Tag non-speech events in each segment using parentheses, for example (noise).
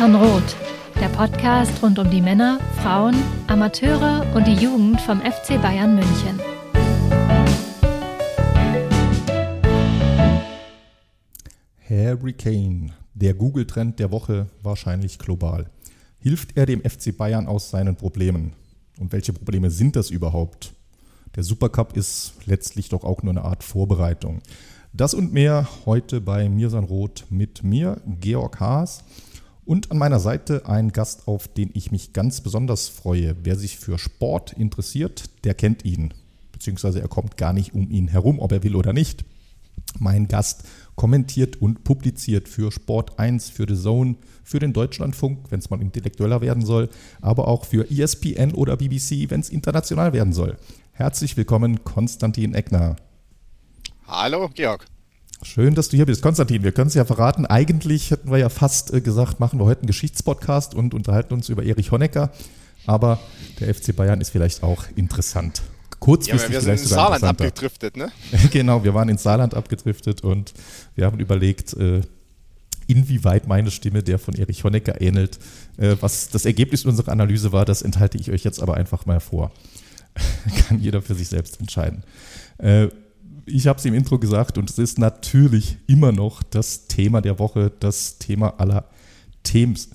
Mia Sanroth, der Podcast rund um die Männer, Frauen, Amateure und die Jugend vom FC Bayern München. Harry Kane, der Google-Trend der Woche wahrscheinlich global. Hilft er dem FC Bayern aus seinen Problemen? Und welche Probleme sind das überhaupt? Der Supercup ist letztlich doch auch nur eine Art Vorbereitung. Das und mehr heute bei Mirsan Roth mit mir, Georg Haas. Und an meiner Seite ein Gast, auf den ich mich ganz besonders freue. Wer sich für Sport interessiert, der kennt ihn. Beziehungsweise er kommt gar nicht um ihn herum, ob er will oder nicht. Mein Gast kommentiert und publiziert für Sport 1, für The Zone, für den Deutschlandfunk, wenn es mal intellektueller werden soll, aber auch für ESPN oder BBC, wenn es international werden soll. Herzlich willkommen, Konstantin Eckner. Hallo, Georg. Schön, dass du hier bist. Konstantin, wir können es ja verraten. Eigentlich hätten wir ja fast äh, gesagt, machen wir heute einen Geschichtspodcast und unterhalten uns über Erich Honecker. Aber der FC Bayern ist vielleicht auch interessant. Kurzfristig ja, wir sind ins Saarland abgedriftet, ne? (laughs) genau, wir waren ins Saarland abgedriftet und wir haben überlegt, äh, inwieweit meine Stimme der von Erich Honecker ähnelt. Äh, was das Ergebnis unserer Analyse war, das enthalte ich euch jetzt aber einfach mal vor. (laughs) Kann jeder für sich selbst entscheiden. Äh, ich habe es im Intro gesagt und es ist natürlich immer noch das Thema der Woche, das Thema aller Themes.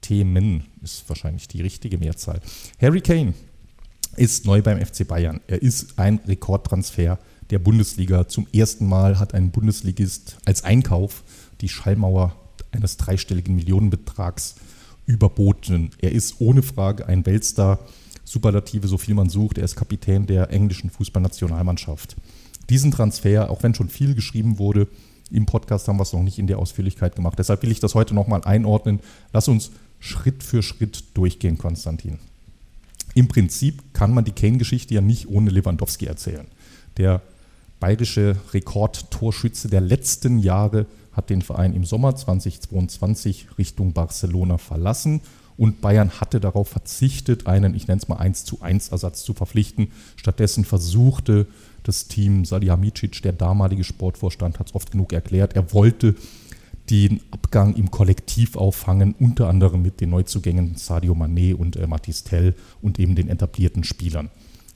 Themen ist wahrscheinlich die richtige Mehrzahl. Harry Kane ist neu beim FC Bayern. Er ist ein Rekordtransfer der Bundesliga. Zum ersten Mal hat ein Bundesligist als Einkauf die Schallmauer eines dreistelligen Millionenbetrags überboten. Er ist ohne Frage ein Weltstar. Superlative, so viel man sucht. Er ist Kapitän der englischen Fußballnationalmannschaft. Diesen Transfer, auch wenn schon viel geschrieben wurde, im Podcast haben wir es noch nicht in der Ausführlichkeit gemacht. Deshalb will ich das heute nochmal einordnen. Lass uns Schritt für Schritt durchgehen, Konstantin. Im Prinzip kann man die Kane-Geschichte ja nicht ohne Lewandowski erzählen. Der bayerische Rekordtorschütze der letzten Jahre hat den Verein im Sommer 2022 Richtung Barcelona verlassen und Bayern hatte darauf verzichtet, einen, ich nenne es mal 1 zu 1 Ersatz zu verpflichten. Stattdessen versuchte das Team Salihamidzic, der damalige Sportvorstand, hat es oft genug erklärt, er wollte den Abgang im Kollektiv auffangen, unter anderem mit den Neuzugängen Sadio Mané und äh, Mathis Tell und eben den etablierten Spielern.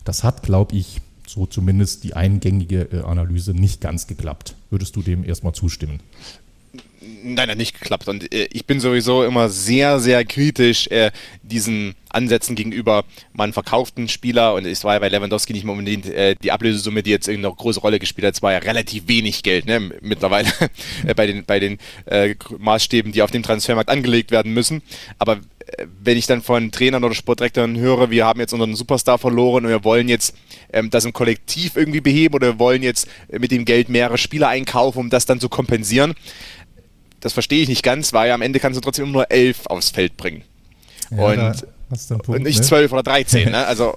Das hat, glaube ich, so zumindest die eingängige äh, Analyse nicht ganz geklappt. Würdest du dem erstmal zustimmen? Nein, hat nicht geklappt. Und äh, ich bin sowieso immer sehr, sehr kritisch äh, diesen Ansätzen gegenüber. Man verkauft einen Spieler und es war ja bei Lewandowski nicht mehr unbedingt äh, die Ablösesumme, die jetzt irgendeine große Rolle gespielt hat. Es war ja relativ wenig Geld ne, mittlerweile (laughs) äh, bei den, bei den äh, Maßstäben, die auf dem Transfermarkt angelegt werden müssen. Aber äh, wenn ich dann von Trainern oder Sportdirektoren höre, wir haben jetzt unseren Superstar verloren und wir wollen jetzt ähm, das im Kollektiv irgendwie beheben oder wir wollen jetzt mit dem Geld mehrere Spieler einkaufen, um das dann zu kompensieren, das verstehe ich nicht ganz, weil am Ende kannst du trotzdem immer nur elf aufs Feld bringen. Ja, und, Punkt, und nicht ne? zwölf oder dreizehn. ne? (laughs) Also,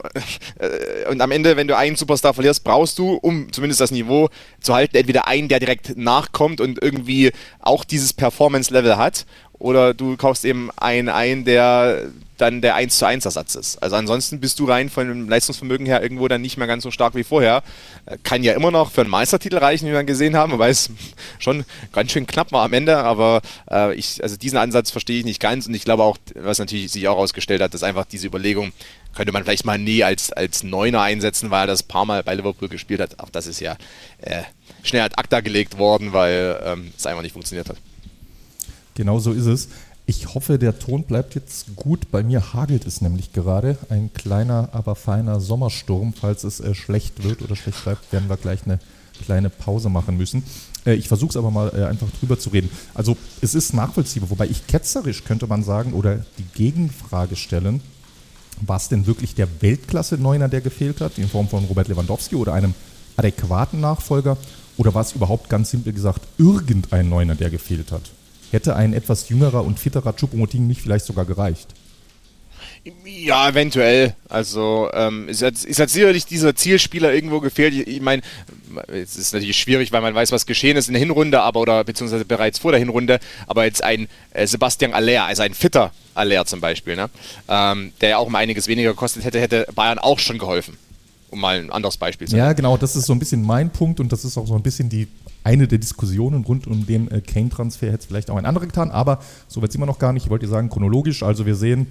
äh, und am Ende, wenn du einen Superstar verlierst, brauchst du, um zumindest das Niveau zu halten, entweder einen, der direkt nachkommt und irgendwie auch dieses Performance-Level hat, oder du kaufst eben einen ein, der dann der 1 zu 1 Ersatz ist. Also ansonsten bist du rein von dem Leistungsvermögen her irgendwo dann nicht mehr ganz so stark wie vorher. Äh, kann ja immer noch für einen Meistertitel reichen, wie wir gesehen haben, wobei es (laughs) schon ganz schön knapp war am Ende, aber äh, ich, also diesen Ansatz verstehe ich nicht ganz und ich glaube auch, was natürlich sich auch ausgestellt hat, dass einfach diese Überlegung, könnte man vielleicht mal nie als, als Neuner einsetzen, weil er das paar Mal bei Liverpool gespielt hat. Auch das ist ja äh, schnell ad acta gelegt worden, weil ähm, es einfach nicht funktioniert hat. Genau so ist es. Ich hoffe, der Ton bleibt jetzt gut. Bei mir hagelt es nämlich gerade. Ein kleiner, aber feiner Sommersturm. Falls es äh, schlecht wird oder schlecht bleibt, werden wir gleich eine kleine Pause machen müssen. Äh, ich versuche es aber mal äh, einfach drüber zu reden. Also es ist nachvollziehbar, wobei ich ketzerisch könnte man sagen oder die Gegenfrage stellen, war es denn wirklich der Weltklasse-Neuner, der gefehlt hat, in Form von Robert Lewandowski oder einem adäquaten Nachfolger? Oder war es überhaupt ganz simpel gesagt irgendein Neuner, der gefehlt hat? Hätte ein etwas jüngerer und fitterer Choupo-Moting nicht vielleicht sogar gereicht? Ja, eventuell. Also ähm, es, hat, es hat sicherlich dieser Zielspieler irgendwo gefehlt. Ich, ich meine, es ist natürlich schwierig, weil man weiß, was geschehen ist in der Hinrunde, aber oder beziehungsweise bereits vor der Hinrunde. Aber jetzt ein äh, Sebastian Aller, also ein fitter Aller zum Beispiel, ne? ähm, der ja auch um einiges weniger gekostet hätte, hätte Bayern auch schon geholfen. um mal ein anderes Beispiel zu nennen. Ja, genau, das ist so ein bisschen mein Punkt und das ist auch so ein bisschen die eine der Diskussionen rund um den äh, Kane-Transfer hätte es vielleicht auch ein anderer getan, aber so weit sind wir noch gar nicht. Ich wollte sagen, chronologisch, also wir sehen,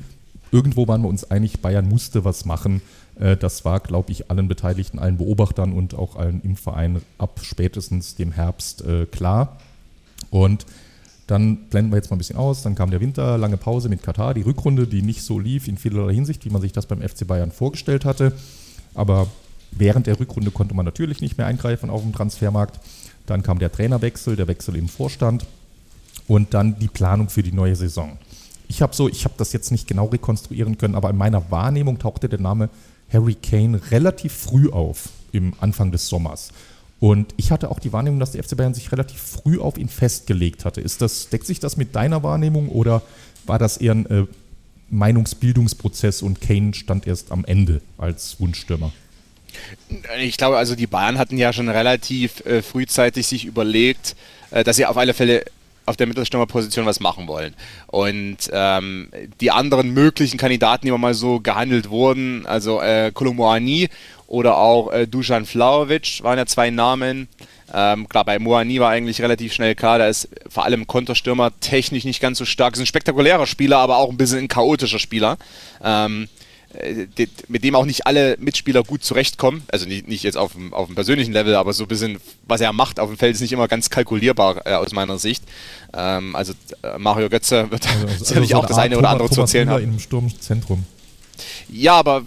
irgendwo waren wir uns einig, Bayern musste was machen. Äh, das war, glaube ich, allen Beteiligten, allen Beobachtern und auch allen im Verein ab spätestens dem Herbst äh, klar. Und dann blenden wir jetzt mal ein bisschen aus. Dann kam der Winter, lange Pause mit Katar, die Rückrunde, die nicht so lief in vielerlei Hinsicht, wie man sich das beim FC Bayern vorgestellt hatte. Aber während der Rückrunde konnte man natürlich nicht mehr eingreifen auf dem Transfermarkt. Dann kam der Trainerwechsel, der Wechsel im Vorstand und dann die Planung für die neue Saison. Ich habe so, ich habe das jetzt nicht genau rekonstruieren können, aber in meiner Wahrnehmung tauchte der Name Harry Kane relativ früh auf im Anfang des Sommers. Und ich hatte auch die Wahrnehmung, dass der FC Bayern sich relativ früh auf ihn festgelegt hatte. Ist das, deckt sich das mit deiner Wahrnehmung oder war das eher ein äh, Meinungsbildungsprozess und Kane stand erst am Ende als Wunschstürmer? Ich glaube, also die Bayern hatten ja schon relativ äh, frühzeitig sich überlegt, äh, dass sie auf alle Fälle auf der Mittelstürmerposition was machen wollen. Und ähm, die anderen möglichen Kandidaten, die mal so gehandelt wurden, also äh, Kolomoani oder auch äh, Dusan Flaovic waren ja zwei Namen. Ähm, klar, bei Moani war eigentlich relativ schnell klar, da ist vor allem Konterstürmer technisch nicht ganz so stark. Ist ein spektakulärer Spieler, aber auch ein bisschen ein chaotischer Spieler. Ähm, äh, mit dem auch nicht alle Mitspieler gut zurechtkommen. Also nicht, nicht jetzt auf dem, auf dem persönlichen Level, aber so ein bisschen, was er macht auf dem Feld, ist nicht immer ganz kalkulierbar äh, aus meiner Sicht. Ähm, also äh, Mario Götze wird (laughs) also, also sicherlich also so auch das eine oder andere Thomas zu erzählen haben. Im Sturmzentrum. Ja, aber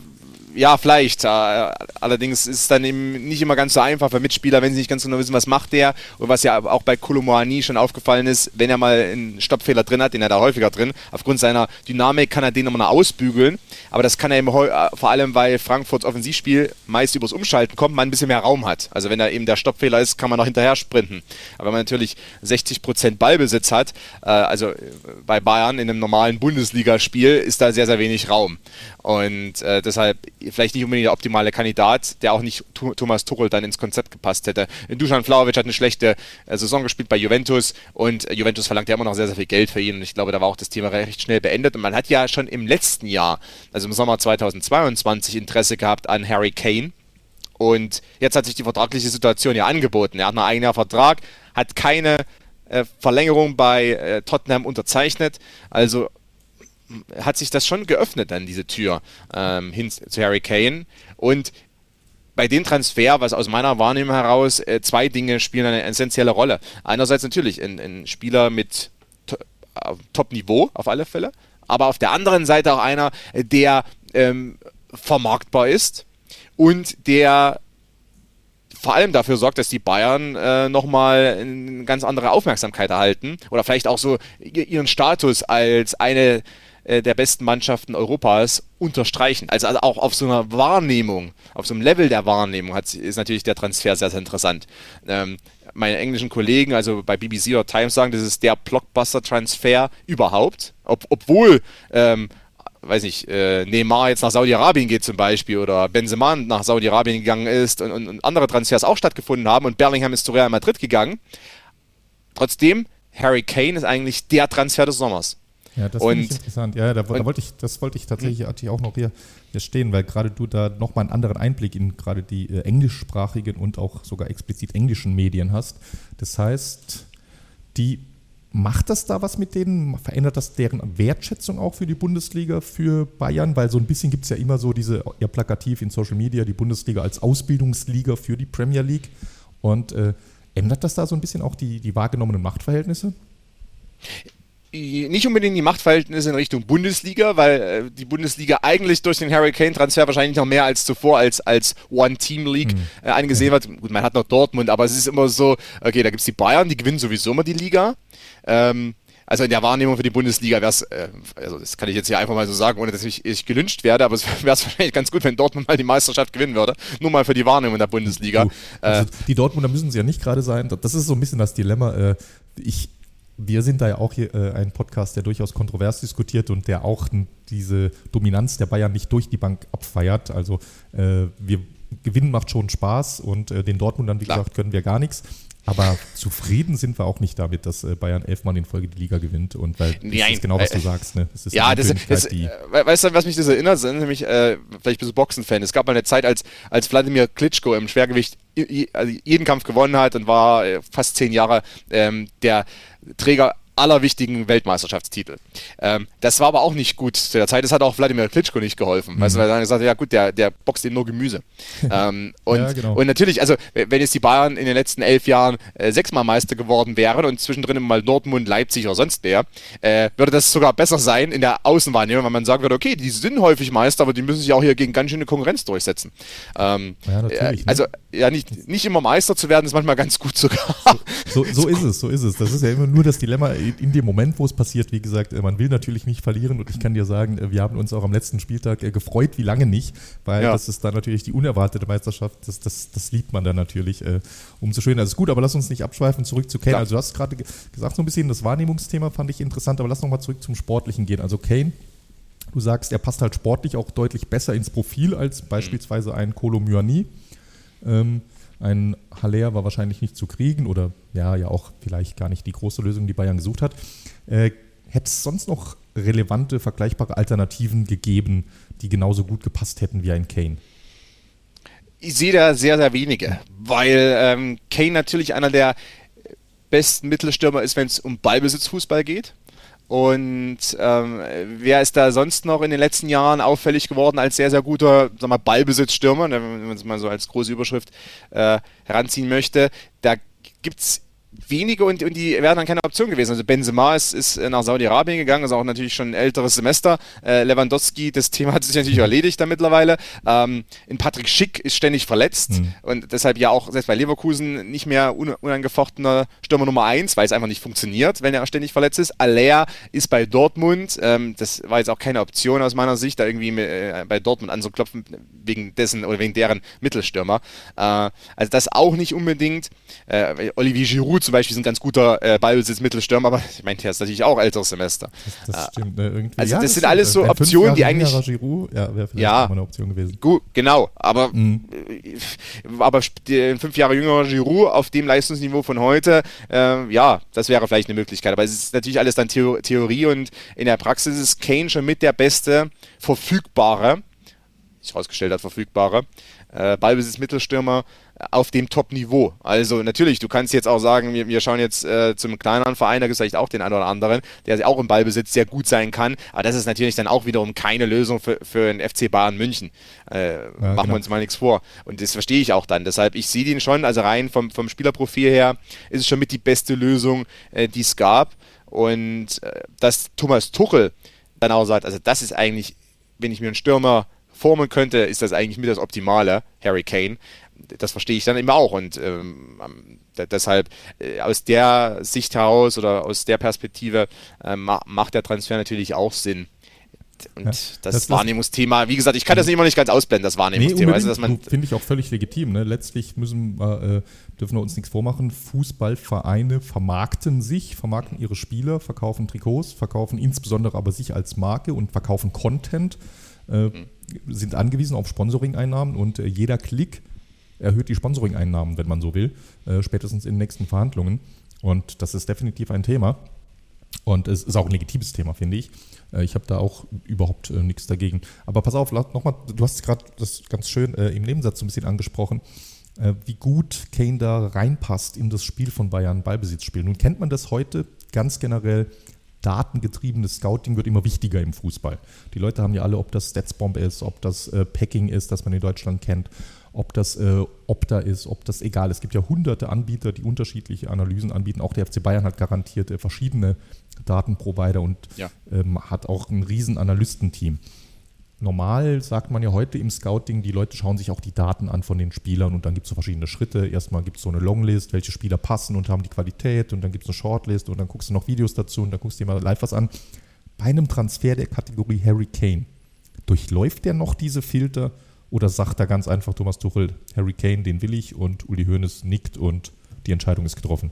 ja, vielleicht. Äh, allerdings ist es dann eben nicht immer ganz so einfach für Mitspieler, wenn sie nicht ganz genau wissen, was macht der. Und was ja auch bei Kolomoani schon aufgefallen ist, wenn er mal einen Stoppfehler drin hat, den er da häufiger drin, aufgrund seiner Dynamik kann er den immer noch ausbügeln. Aber das kann er eben äh, vor allem, weil Frankfurts Offensivspiel meist übers Umschalten kommt, man ein bisschen mehr Raum hat. Also wenn da eben der Stoppfehler ist, kann man noch hinterher sprinten. Aber wenn man natürlich 60% Ballbesitz hat, äh, also bei Bayern in einem normalen Bundesligaspiel, ist da sehr, sehr wenig Raum. Und deshalb vielleicht nicht unbedingt der optimale Kandidat, der auch nicht Thomas Tuchel dann ins Konzept gepasst hätte. Dusan Vlaovic hat eine schlechte äh, Saison gespielt bei Juventus und äh, Juventus verlangt ja immer noch sehr, sehr viel Geld für ihn und ich glaube, da war auch das Thema recht schnell beendet und man hat ja schon im letzten Jahr, also im Sommer 2022, Interesse gehabt an Harry Kane. Und jetzt hat sich die vertragliche Situation ja angeboten. Er hat einen eigenen Vertrag, hat keine äh, Verlängerung bei Tottenham unterzeichnet. Also hat sich das schon geöffnet, dann diese Tür ähm, hin zu Harry Kane. Und bei dem Transfer, was aus meiner Wahrnehmung heraus, äh, zwei Dinge spielen eine essentielle Rolle. Einerseits natürlich ein, ein Spieler mit Top-Niveau auf alle Fälle, aber auf der anderen Seite auch einer, der ähm, vermarktbar ist und der vor allem dafür sorgt, dass die Bayern äh, nochmal eine ganz andere Aufmerksamkeit erhalten oder vielleicht auch so ihren Status als eine äh, der besten Mannschaften Europas unterstreichen. Also, also, auch auf so einer Wahrnehmung, auf so einem Level der Wahrnehmung hat, ist natürlich der Transfer sehr, sehr interessant. Ähm, meine englischen Kollegen, also bei BBC oder Times sagen, das ist der Blockbuster-Transfer überhaupt, Ob, obwohl ähm, weiß nicht, äh, Neymar jetzt nach Saudi-Arabien geht zum Beispiel oder Benzema nach Saudi-Arabien gegangen ist und, und, und, andere Transfers auch stattgefunden haben und Bellingham ist zu Real Madrid gegangen. Trotzdem, Harry Kane ist eigentlich der Transfer des Sommers. Ja, das finde ich interessant. Ja, da, da, wollte ich, das wollte ich tatsächlich ich auch noch hier, hier stehen, weil gerade du da nochmal einen anderen Einblick in gerade die äh, englischsprachigen und auch sogar explizit englischen Medien hast. Das heißt, die macht das da was mit denen? Verändert das deren Wertschätzung auch für die Bundesliga, für Bayern? Weil so ein bisschen gibt es ja immer so diese, ja plakativ in Social Media, die Bundesliga als Ausbildungsliga für die Premier League. Und äh, ändert das da so ein bisschen auch die, die wahrgenommenen Machtverhältnisse? Nicht unbedingt die Machtverhältnisse in Richtung Bundesliga, weil äh, die Bundesliga eigentlich durch den Hurricane transfer wahrscheinlich noch mehr als zuvor als, als One-Team-League mhm. äh, angesehen wird. Gut, man hat noch Dortmund, aber es ist immer so, okay, da gibt es die Bayern, die gewinnen sowieso immer die Liga. Ähm, also in der Wahrnehmung für die Bundesliga wäre es, äh, also das kann ich jetzt hier einfach mal so sagen, ohne dass ich, ich gelünscht werde, aber es (laughs) wäre es wahrscheinlich ganz gut, wenn Dortmund mal die Meisterschaft gewinnen würde. Nur mal für die Wahrnehmung der Bundesliga. Du, also äh, die Dortmunder müssen sie ja nicht gerade sein. Das ist so ein bisschen das Dilemma. Äh, ich wir sind da ja auch hier äh, ein Podcast, der durchaus kontrovers diskutiert und der auch diese Dominanz der Bayern nicht durch die Bank abfeiert. Also äh, wir gewinnen macht schon Spaß und äh, den Dortmundern, wie Klar. gesagt, können wir gar nichts. Aber zufrieden sind wir auch nicht damit, dass äh, Bayern elfmal in Folge die Liga gewinnt. Und weil das Nein, ist genau, was äh, du sagst. Ne? Das ist ja, das, das die äh, weißt du, was mich das erinnert, sind nämlich, äh, vielleicht bist du Boxen-Fan. Es gab mal eine Zeit, als, als Wladimir Klitschko im Schwergewicht also jeden Kampf gewonnen hat und war fast zehn Jahre ähm, der Träger aller wichtigen Weltmeisterschaftstitel. Ähm, das war aber auch nicht gut zu der Zeit. Das hat auch Wladimir Klitschko nicht geholfen. Mhm. Weißt du, weil er dann gesagt hat, ja gut, der, der boxt eben nur Gemüse. (laughs) ähm, und, ja, genau. und natürlich, also wenn jetzt die Bayern in den letzten elf Jahren äh, sechsmal Meister geworden wären und zwischendrin mal Dortmund, Leipzig oder sonst wer, äh, würde das sogar besser sein in der Außenwahrnehmung, wenn man sagen würde, okay, die sind häufig Meister, aber die müssen sich auch hier gegen ganz schöne Konkurrenz durchsetzen. Ähm, ja, äh, ne? Also ja, nicht, nicht immer Meister zu werden, ist manchmal ganz gut sogar. So, so, so ist es, so ist es. Das ist ja immer nur das Dilemma in dem Moment, wo es passiert, wie gesagt, äh, man will natürlich nicht verlieren und ich kann dir sagen, äh, wir haben uns auch am letzten Spieltag äh, gefreut, wie lange nicht, weil ja. das ist dann natürlich die unerwartete Meisterschaft, das, das, das liebt man dann natürlich umso schöner. Das ist gut, aber lass uns nicht abschweifen, zurück zu Kane. Ja. Also du hast gerade gesagt, so ein bisschen das Wahrnehmungsthema fand ich interessant, aber lass nochmal zurück zum Sportlichen gehen. Also Kane, du sagst, er passt halt sportlich auch deutlich besser ins Profil als beispielsweise ein Kolo Myani. Ähm, ein Haller war wahrscheinlich nicht zu kriegen oder ja, ja auch vielleicht gar nicht die große Lösung, die Bayern gesucht hat. Äh, Hätte es sonst noch relevante, vergleichbare Alternativen gegeben, die genauso gut gepasst hätten wie ein Kane? Ich sehe da sehr, sehr wenige, weil ähm, Kane natürlich einer der besten Mittelstürmer ist, wenn es um Ballbesitzfußball geht. Und ähm, wer ist da sonst noch in den letzten Jahren auffällig geworden als sehr, sehr guter sag mal, Ballbesitzstürmer, wenn man es mal so als große Überschrift äh, heranziehen möchte? Da gibt es wenige und, und die wären dann keine Option gewesen. Also Benzema ist, ist nach Saudi-Arabien gegangen, ist auch natürlich schon ein älteres Semester. Äh, Lewandowski, das Thema hat sich natürlich erledigt da mittlerweile. Ähm, in Patrick Schick ist ständig verletzt mhm. und deshalb ja auch selbst bei Leverkusen nicht mehr un unangefochtener Stürmer Nummer 1, weil es einfach nicht funktioniert, wenn er ständig verletzt ist. Alea ist bei Dortmund, ähm, das war jetzt auch keine Option aus meiner Sicht, da irgendwie äh, bei Dortmund anzuklopfen, wegen dessen oder wegen deren Mittelstürmer. Äh, also das auch nicht unbedingt. Äh, Olivier Giroud zum Beispiel ist ein ganz guter äh, Ballbesitz-Mittelstürmer, aber ich meine, der ist natürlich auch älteres Semester. Das, das stimmt, ne, irgendwie. Also ja, das, das, sind alles so Optionen, die eigentlich. Giroud, ja, wäre vielleicht ja, mal eine Option gewesen. Gut, genau, aber, mhm. aber fünf Jahre jüngerer Giroud auf dem Leistungsniveau von heute, äh, ja, das wäre vielleicht eine Möglichkeit. Aber es ist natürlich alles dann Theorie und in der Praxis ist Kane schon mit der beste verfügbare sich herausgestellt hat, verfügbare äh, Ballbesitz-Mittelstürmer auf dem Top-Niveau. Also natürlich, du kannst jetzt auch sagen, wir, wir schauen jetzt äh, zum kleineren Verein, da gibt es vielleicht auch den einen oder anderen, der auch im Ballbesitz sehr gut sein kann, aber das ist natürlich dann auch wiederum keine Lösung für, für den FC Bayern München. Äh, ja, machen genau. wir uns mal nichts vor. Und das verstehe ich auch dann. Deshalb, ich sehe den schon, also rein vom, vom Spielerprofil her, ist es schon mit die beste Lösung, äh, die es gab. Und äh, dass Thomas Tuchel dann auch sagt, also das ist eigentlich, wenn ich mir einen Stürmer formen könnte, ist das eigentlich mit das Optimale, Harry Kane. Das verstehe ich dann immer auch und ähm, deshalb äh, aus der Sicht heraus oder aus der Perspektive äh, macht der Transfer natürlich auch Sinn. Und ja, das, das, Wahrnehmungsthema, wie gesagt, ich kann das immer nicht ganz ausblenden, das Wahrnehmungsthema. Nee, also, Finde ich auch völlig legitim. Ne? Letztlich müssen äh, dürfen wir uns nichts vormachen. Fußballvereine vermarkten sich, vermarkten ihre Spieler, verkaufen Trikots, verkaufen insbesondere aber sich als Marke und verkaufen Content. Äh, sind angewiesen auf Sponsoring-Einnahmen und äh, jeder Klick erhöht die Sponsoring-Einnahmen, wenn man so will, äh, spätestens in den nächsten Verhandlungen. Und das ist definitiv ein Thema. Und es ist auch ein legitimes Thema, finde ich. Äh, ich habe da auch überhaupt äh, nichts dagegen. Aber pass auf, nochmal, du hast gerade das ganz schön im Nebensatz so ein bisschen angesprochen, wie gut Kane da reinpasst in das Spiel von Bayern, Ballbesitzspiel. Nun kennt man das heute ganz generell datengetriebenes Scouting wird immer wichtiger im Fußball. Die Leute haben ja alle, ob das Statsbomb ist, ob das äh, Packing ist, das man in Deutschland kennt, ob das äh, Opta ist, ob das egal. Es gibt ja hunderte Anbieter, die unterschiedliche Analysen anbieten. Auch der FC Bayern hat garantiert äh, verschiedene Datenprovider und ja. ähm, hat auch ein riesen Analystenteam normal sagt man ja heute im Scouting, die Leute schauen sich auch die Daten an von den Spielern und dann gibt es so verschiedene Schritte. Erstmal gibt es so eine Longlist, welche Spieler passen und haben die Qualität und dann gibt es eine Shortlist und dann guckst du noch Videos dazu und dann guckst du dir mal live was an. Bei einem Transfer der Kategorie Harry Kane, durchläuft der noch diese Filter oder sagt er ganz einfach Thomas Tuchel, Harry Kane, den will ich und Uli Hoeneß nickt und die Entscheidung ist getroffen?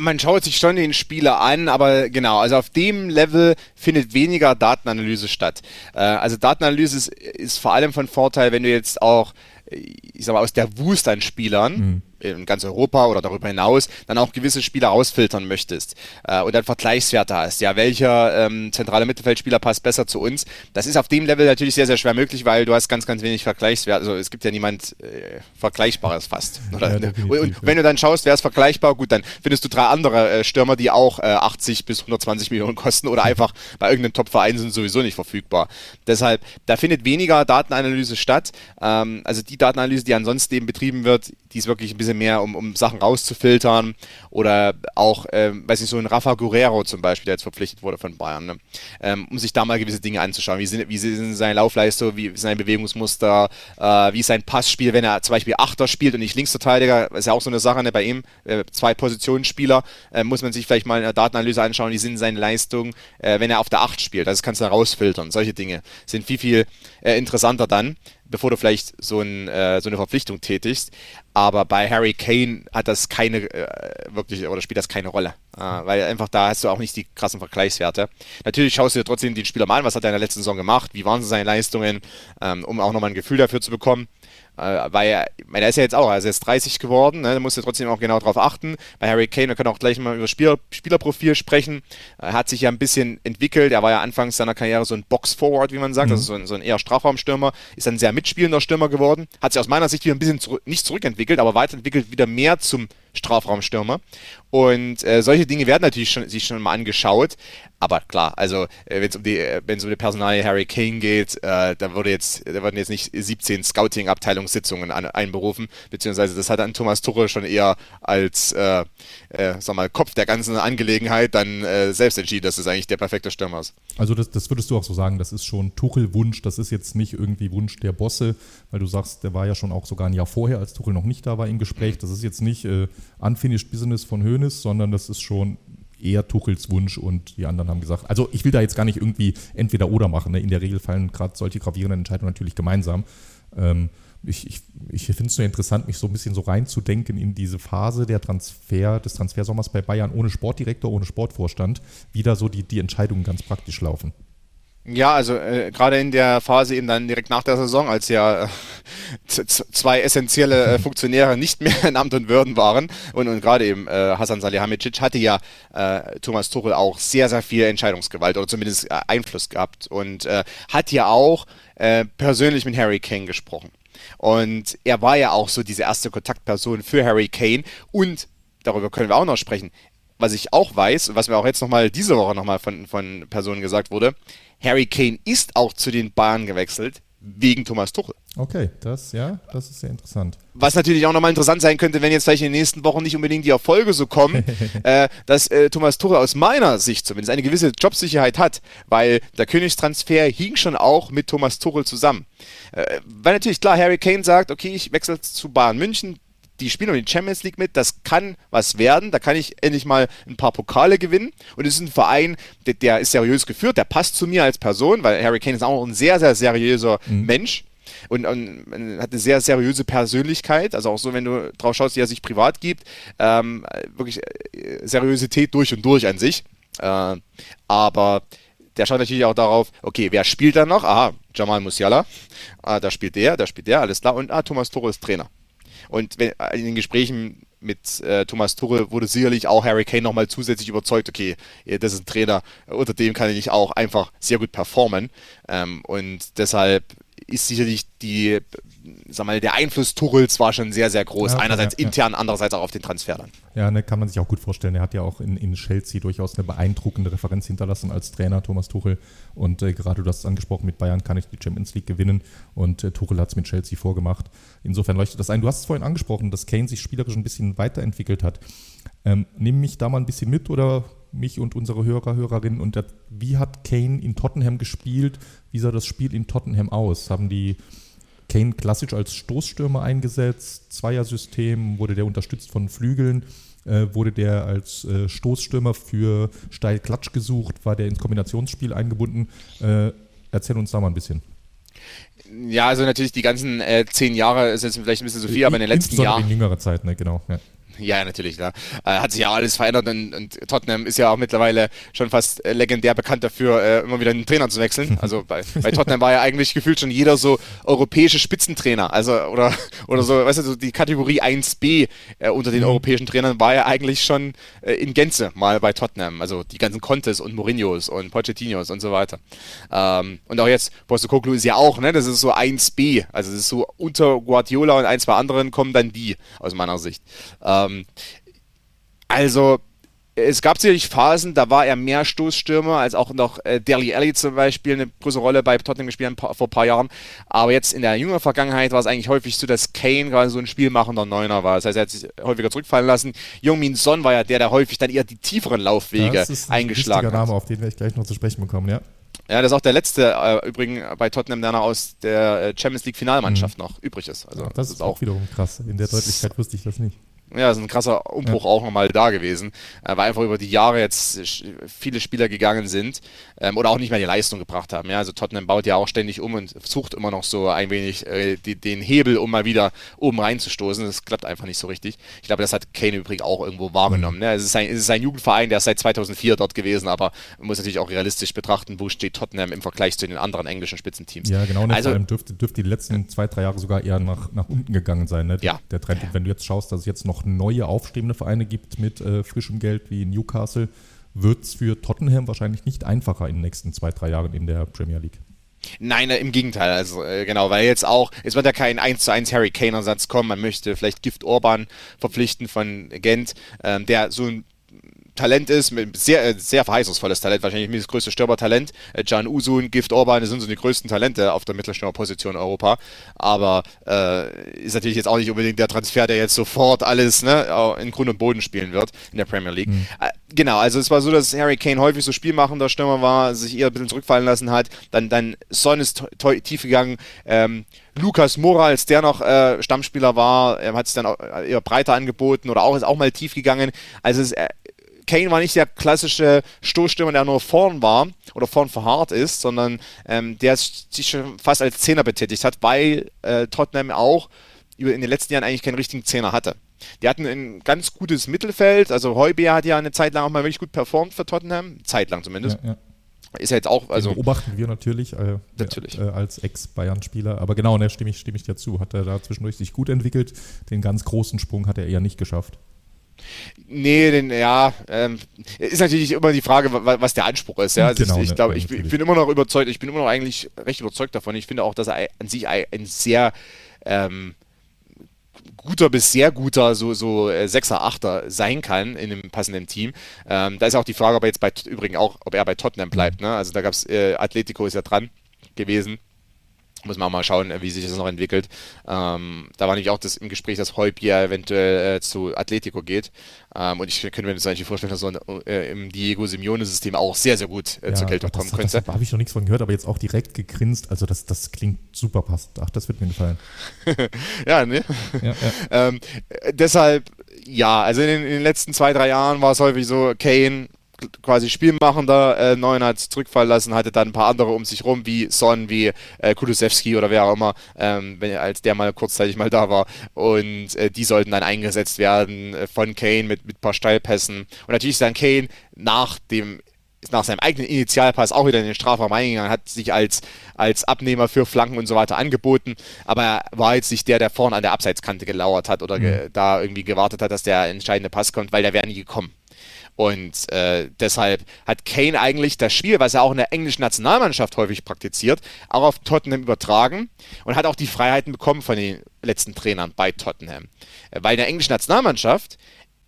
Man schaut sich schon den Spieler an, aber genau, also auf dem Level findet weniger Datenanalyse statt. Äh, also Datenanalyse ist, ist, vor allem von Vorteil, wenn du jetzt auch ich sag mal, aus der Wust an Spielern, mhm in ganz Europa oder darüber hinaus dann auch gewisse Spieler ausfiltern möchtest äh, und dann Vergleichswerte hast, ja, welcher ähm, zentrale Mittelfeldspieler passt besser zu uns, das ist auf dem Level natürlich sehr, sehr schwer möglich, weil du hast ganz, ganz wenig Vergleichswerte, also es gibt ja niemand äh, Vergleichbares fast. Oder? Ja, und, und, wenn du dann schaust, wer ist vergleichbar, gut, dann findest du drei andere äh, Stürmer, die auch äh, 80 bis 120 Millionen kosten oder einfach bei irgendeinem Top-Verein sind sowieso nicht verfügbar. Deshalb, da findet weniger Datenanalyse statt. Ähm, also die Datenanalyse, die ansonsten eben betrieben wird, die ist wirklich ein bisschen mehr, um, um Sachen rauszufiltern. Oder auch, ähm, weiß nicht, so ein Rafa Guerrero zum Beispiel, der jetzt verpflichtet wurde von Bayern, ne? ähm, um sich da mal gewisse Dinge anzuschauen. Wie sind, wie sind seine Laufleistung, wie ist sein Bewegungsmuster, äh, wie ist sein Passspiel, wenn er zum Beispiel Achter spielt und nicht Linksverteidiger, ist ja auch so eine Sache ne, bei ihm, äh, zwei Positionsspieler, äh, muss man sich vielleicht mal in der Datenanalyse anschauen, wie sind seine Leistungen, äh, wenn er auf der Acht spielt. Das kannst du rausfiltern. Solche Dinge sind viel, viel äh, interessanter dann bevor du vielleicht so, ein, äh, so eine Verpflichtung tätigst. Aber bei Harry Kane hat das keine äh, wirklich oder spielt das keine Rolle, äh, weil einfach da hast du auch nicht die krassen Vergleichswerte. Natürlich schaust du dir trotzdem den Spieler mal an, was hat er in der letzten Saison gemacht, wie waren seine Leistungen, ähm, um auch nochmal ein Gefühl dafür zu bekommen. Äh, weil er, er ist ja jetzt auch, er ist 30 geworden, ne, da musst du trotzdem auch genau drauf achten. Bei Harry Kane, wir können auch gleich mal über Spieler, Spielerprofil sprechen. Er hat sich ja ein bisschen entwickelt. Er war ja anfangs seiner Karriere so ein Box-Forward, wie man sagt, mhm. also so ein, so ein, eher Strafraumstürmer, ist ein sehr mitspielender Stürmer geworden. Hat sich aus meiner Sicht wieder ein bisschen zurück, nicht zurückentwickelt, aber weiterentwickelt wieder mehr zum Strafraumstürmer. Und äh, solche Dinge werden natürlich schon, sich schon mal angeschaut. Aber klar, also äh, wenn es um die, äh, wenn es um die Personalie Harry Kane geht, äh, da wurde jetzt, da wurden jetzt nicht 17 Scouting-Abteilungssitzungen einberufen, beziehungsweise das hat dann Thomas Tuchel schon eher als, äh, äh, sag mal, Kopf der ganzen Angelegenheit dann äh, selbst entschieden, dass es eigentlich der perfekte Stürmer ist. Also das, das würdest du auch so sagen, das ist schon Tuchel-Wunsch, das ist jetzt nicht irgendwie Wunsch der Bosse, weil du sagst, der war ja schon auch sogar ein Jahr vorher, als Tuchel noch nicht da war im Gespräch. Das ist jetzt nicht äh, Unfinished Business von Hoeneß, sondern das ist schon eher Tuchels Wunsch und die anderen haben gesagt, also ich will da jetzt gar nicht irgendwie entweder oder machen. Ne? In der Regel fallen gerade solche gravierenden Entscheidungen natürlich gemeinsam. Ähm, ich, ich, ich finde es nur interessant, mich so ein bisschen so reinzudenken in diese Phase der Transfer, des Transfersommers bei Bayern ohne Sportdirektor, ohne Sportvorstand, wie da so die, die Entscheidungen ganz praktisch laufen. Ja, also äh, gerade in der Phase eben dann direkt nach der Saison, als ja äh, zwei essentielle äh, (laughs) Funktionäre nicht mehr in Amt und Würden waren und, und gerade eben äh, Hasan Salihamidzic hatte ja äh, Thomas Tuchel auch sehr, sehr viel Entscheidungsgewalt oder zumindest äh, Einfluss gehabt und hat ja auch persönlich mit Harry Kane gesprochen. Und er war ja auch so diese erste Kontaktperson für Harry Kane und darüber können wir auch noch sprechen. Was ich auch weiß, was mir auch jetzt nochmal diese Woche nochmal von, von Personen gesagt wurde, Harry Kane ist auch zu den Bayern gewechselt, wegen Thomas Tuchel. Okay, das, ja, das ist sehr interessant. Was natürlich auch nochmal interessant sein könnte, wenn jetzt vielleicht in den nächsten Wochen nicht unbedingt die Erfolge so kommen, (laughs) äh, dass äh, Thomas Tuchel aus meiner Sicht zumindest eine gewisse Jobsicherheit hat, weil der Königstransfer hing schon auch mit Thomas Tuchel zusammen. Äh, weil natürlich klar, Harry Kane sagt, okay, ich wechsle zu Bayern München, die spielen um die Champions League mit, das kann was werden, da kann ich endlich mal ein paar Pokale gewinnen und es ist ein Verein, der, der, ist seriös geführt, der passt zu mir als Person, weil Harry Kane ist auch ein sehr, sehr seriöser mhm. Mensch. Und, und, hat eine sehr seriöse Persönlichkeit, also auch so, wenn du drauf schaust, wie er sich privat gibt, ähm, wirklich äh, Seriosität durch und durch an sich. Äh, aber der schaut natürlich auch darauf, okay, wer spielt da noch? Aha, Jamal Musiala, ah, da spielt der, da spielt der, alles klar. Und ah, Thomas Tore ist Trainer. Und wenn, äh, in den Gesprächen mit äh, Thomas Tuchel wurde sicherlich auch Harry Kane nochmal zusätzlich überzeugt, okay, das ist ein Trainer, unter dem kann ich auch einfach sehr gut performen. Ähm, und deshalb ist sicherlich die, sag mal, der Einfluss Tuchels war schon sehr, sehr groß. Ja, Einerseits ja, intern, ja. andererseits auch auf den Transfer dann. Ja, ne, kann man sich auch gut vorstellen. Er hat ja auch in, in Chelsea durchaus eine beeindruckende Referenz hinterlassen als Trainer, Thomas Tuchel. Und äh, gerade du hast es angesprochen, mit Bayern kann ich die Champions League gewinnen. Und äh, Tuchel hat es mit Chelsea vorgemacht. Insofern leuchtet das ein. Du hast es vorhin angesprochen, dass Kane sich spielerisch ein bisschen weiterentwickelt hat. Ähm, nimm mich da mal ein bisschen mit oder mich und unsere Hörer, Hörerinnen. Und der, wie hat Kane in Tottenham gespielt? Wie sah das Spiel in Tottenham aus? Haben die Kane klassisch als Stoßstürmer eingesetzt? Zweiersystem? Wurde der unterstützt von Flügeln? Äh, wurde der als äh, Stoßstürmer für Steil-Klatsch gesucht? War der ins Kombinationsspiel eingebunden? Äh, erzähl uns da mal ein bisschen. Ja, also natürlich die ganzen äh, zehn Jahre ist jetzt vielleicht ein bisschen so viel, aber in den letzten Jahren. in jüngerer Zeit, ne, genau. Ja. Ja, natürlich. Ne? Äh, hat sich ja alles verändert und, und, Tottenham ist ja auch mittlerweile schon fast äh, legendär bekannt dafür, äh, immer wieder einen Trainer zu wechseln. (laughs) Also bei, bei Tottenham war ja eigentlich gefühlt schon jeder so europäische Spitzentrainer. Also oder, oder so, weißt du, so die Kategorie 1b äh, unter den mhm. europäischen Trainern war ja eigentlich schon in Gänze mal bei Tottenham. Also die ganzen Contes und Mourinhos und Pochettinos und so weiter. Ähm, und auch jetzt, Postecoglou ist ja auch, ne? Das ist so 1b. Also das ist so unter Guardiola und ein, zwei anderen kommen dann die, aus meiner Sicht. Ähm, ähm, also, es gab sicherlich Phasen, da war er mehr Stoßstürmer, als auch noch äh, Deli Alli zum Beispiel eine größere Rolle bei Tottenham gespielt vor ein paar Jahren. Aber jetzt in der jüngeren Vergangenheit war es eigentlich häufig so, dass Kane gerade so ein spielmachender Neuner war. Das heißt, er hat sich häufiger zurückfallen lassen. Jungmin Son war ja der, der häufig dann eher die tieferen Laufwege das ist ein eingeschlagen hat. Name, auf den werde ich gleich noch zu sprechen bekommen, ja. Ja, das ist auch der letzte äh, übrigens bei Tottenham, der noch aus der äh, Champions League Finalmannschaft mhm. noch übrig ist. Also, das, das ist auch wiederum krass. In der Deutlichkeit wusste ich das nicht. Ja, ist ein krasser Umbruch ja. auch nochmal da gewesen, äh, weil einfach über die Jahre jetzt viele Spieler gegangen sind ähm, oder auch nicht mehr die Leistung gebracht haben. Ja, also Tottenham baut ja auch ständig um und sucht immer noch so ein wenig äh, die, den Hebel, um mal wieder oben reinzustoßen. Das klappt einfach nicht so richtig. Ich glaube, das hat Kane übrigens auch irgendwo wahrgenommen. Ne? Es, ist ein, es ist ein Jugendverein, der ist seit 2004 dort gewesen, aber man muss natürlich auch realistisch betrachten, wo steht Tottenham im Vergleich zu den anderen englischen Spitzenteams. Ja, genau. Also, vor allem dürfte, dürfte die letzten zwei, drei Jahre sogar eher nach, nach unten gegangen sein. Ne? Ja. Der Trend. Und wenn du jetzt schaust, dass es jetzt noch neue aufstrebende Vereine gibt mit äh, frischem Geld wie Newcastle, wird es für Tottenham wahrscheinlich nicht einfacher in den nächsten zwei, drei Jahren in der Premier League. Nein, äh, im Gegenteil, also äh, genau, weil jetzt auch, es wird ja kein 1 zu 1 Harry Kane-Ersatz kommen, man möchte vielleicht Gift Orban verpflichten von Gent, ähm, der so ein Talent ist, mit sehr, äh, sehr verheißungsvolles Talent, wahrscheinlich das größte Stürmertalent. Äh, Can Usun, Gift Orban, das sind so die größten Talente auf der Mittelstürmerposition in Europa. Aber äh, ist natürlich jetzt auch nicht unbedingt der Transfer, der jetzt sofort alles ne, in Grund und Boden spielen wird in der Premier League. Mhm. Äh, genau, also es war so, dass Harry Kane häufig so spielmachender Stürmer war, sich eher ein bisschen zurückfallen lassen hat. Dann, dann Son ist tief gegangen. Ähm, Lukas Moura, als der noch äh, Stammspieler war, äh, hat sich dann auch eher breiter angeboten oder auch ist auch mal tief gegangen. Also es, äh, Kane war nicht der klassische Stoßstürmer, der nur vorn war oder vorn verharrt ist, sondern ähm, der sich schon fast als Zehner betätigt hat, weil äh, Tottenham auch in den letzten Jahren eigentlich keinen richtigen Zehner hatte. Die hatten ein ganz gutes Mittelfeld, also Heubeer hat ja eine Zeit lang auch mal wirklich gut performt für Tottenham, zeitlang zumindest. Ja, ja. Ist ja jetzt auch, also. Den beobachten wir natürlich, äh, natürlich. Äh, als Ex-Bayern-Spieler. Aber genau, da stimme ich, stimme ich dir zu. Hat er da zwischendurch sich gut entwickelt. Den ganz großen Sprung hat er eher nicht geschafft. Nee, den, ja, ähm, ist natürlich immer die Frage, was der Anspruch ist. Ja? Also genau, ich, ich ne, glaube, ich, ich, bin immer noch überzeugt, ich bin immer noch eigentlich recht überzeugt davon. Ich finde auch, dass er an sich ein, ein sehr ähm, guter bis sehr guter so, so äh, Sechser, Achter sein kann in einem passenden Team. Ähm, da ist auch die Frage, ob er jetzt bei übrigens auch, ob er bei Tottenham bleibt. Ne? Also da gab es, äh, Atletico ist ja dran gewesen. Muss man auch mal schauen, wie sich das noch entwickelt. Ähm, da war nämlich auch das im Gespräch, dass Heubier eventuell äh, zu Atletico geht. Ähm, und ich könnte mir das eigentlich vorstellen, dass so ein, äh, im Diego Simeone-System auch sehr, sehr gut äh, ja, zur Geltung kommen könnte. Da habe ich noch nichts von gehört, aber jetzt auch direkt gegrinst. Also das, das klingt super passend. Ach, das wird mir gefallen. (laughs) ja, ne? Ja, ja. ähm, deshalb, ja, also in den, in den letzten zwei, drei Jahren war es häufig so, Kane quasi spielmachender äh, Neuen hat zurückfallen lassen, hatte dann ein paar andere um sich rum, wie Son, wie äh, Kulusewski oder wer auch immer, ähm, wenn, als der mal kurzzeitig mal da war. Und äh, die sollten dann eingesetzt werden äh, von Kane mit, mit ein paar Steilpässen. Und natürlich ist dann Kane nach dem nach seinem eigenen Initialpass auch wieder in den Strafraum eingegangen, hat sich als, als Abnehmer für Flanken und so weiter angeboten, aber er war jetzt nicht der, der vorne an der Abseitskante gelauert hat oder mhm. ge da irgendwie gewartet hat, dass der entscheidende Pass kommt, weil der wäre nie gekommen. Und äh, deshalb hat Kane eigentlich das Spiel, was er auch in der englischen Nationalmannschaft häufig praktiziert, auch auf Tottenham übertragen und hat auch die Freiheiten bekommen von den letzten Trainern bei Tottenham. Äh, weil in der englischen Nationalmannschaft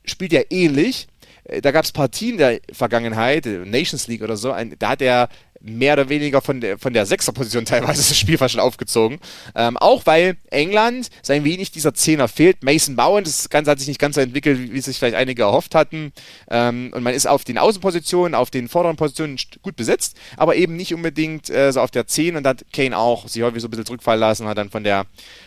spielt er ähnlich. Äh, da gab es Partien der Vergangenheit, äh, Nations League oder so, ein, da hat er mehr oder weniger von der, von der Sechserposition (laughs) teilweise das Spiel fast schon aufgezogen. Ähm, auch weil England sein wenig dieser Zehner fehlt. Mason Bowen, das Ganze hat sich nicht ganz so entwickelt, wie, wie sich vielleicht einige erhofft hatten. Ähm, und man ist auf den Außenpositionen, auf den vorderen Positionen gut besetzt, aber eben nicht unbedingt äh, so auf der 10 und hat Kane auch sich häufig so ein bisschen zurückfallen lassen, hat dann von der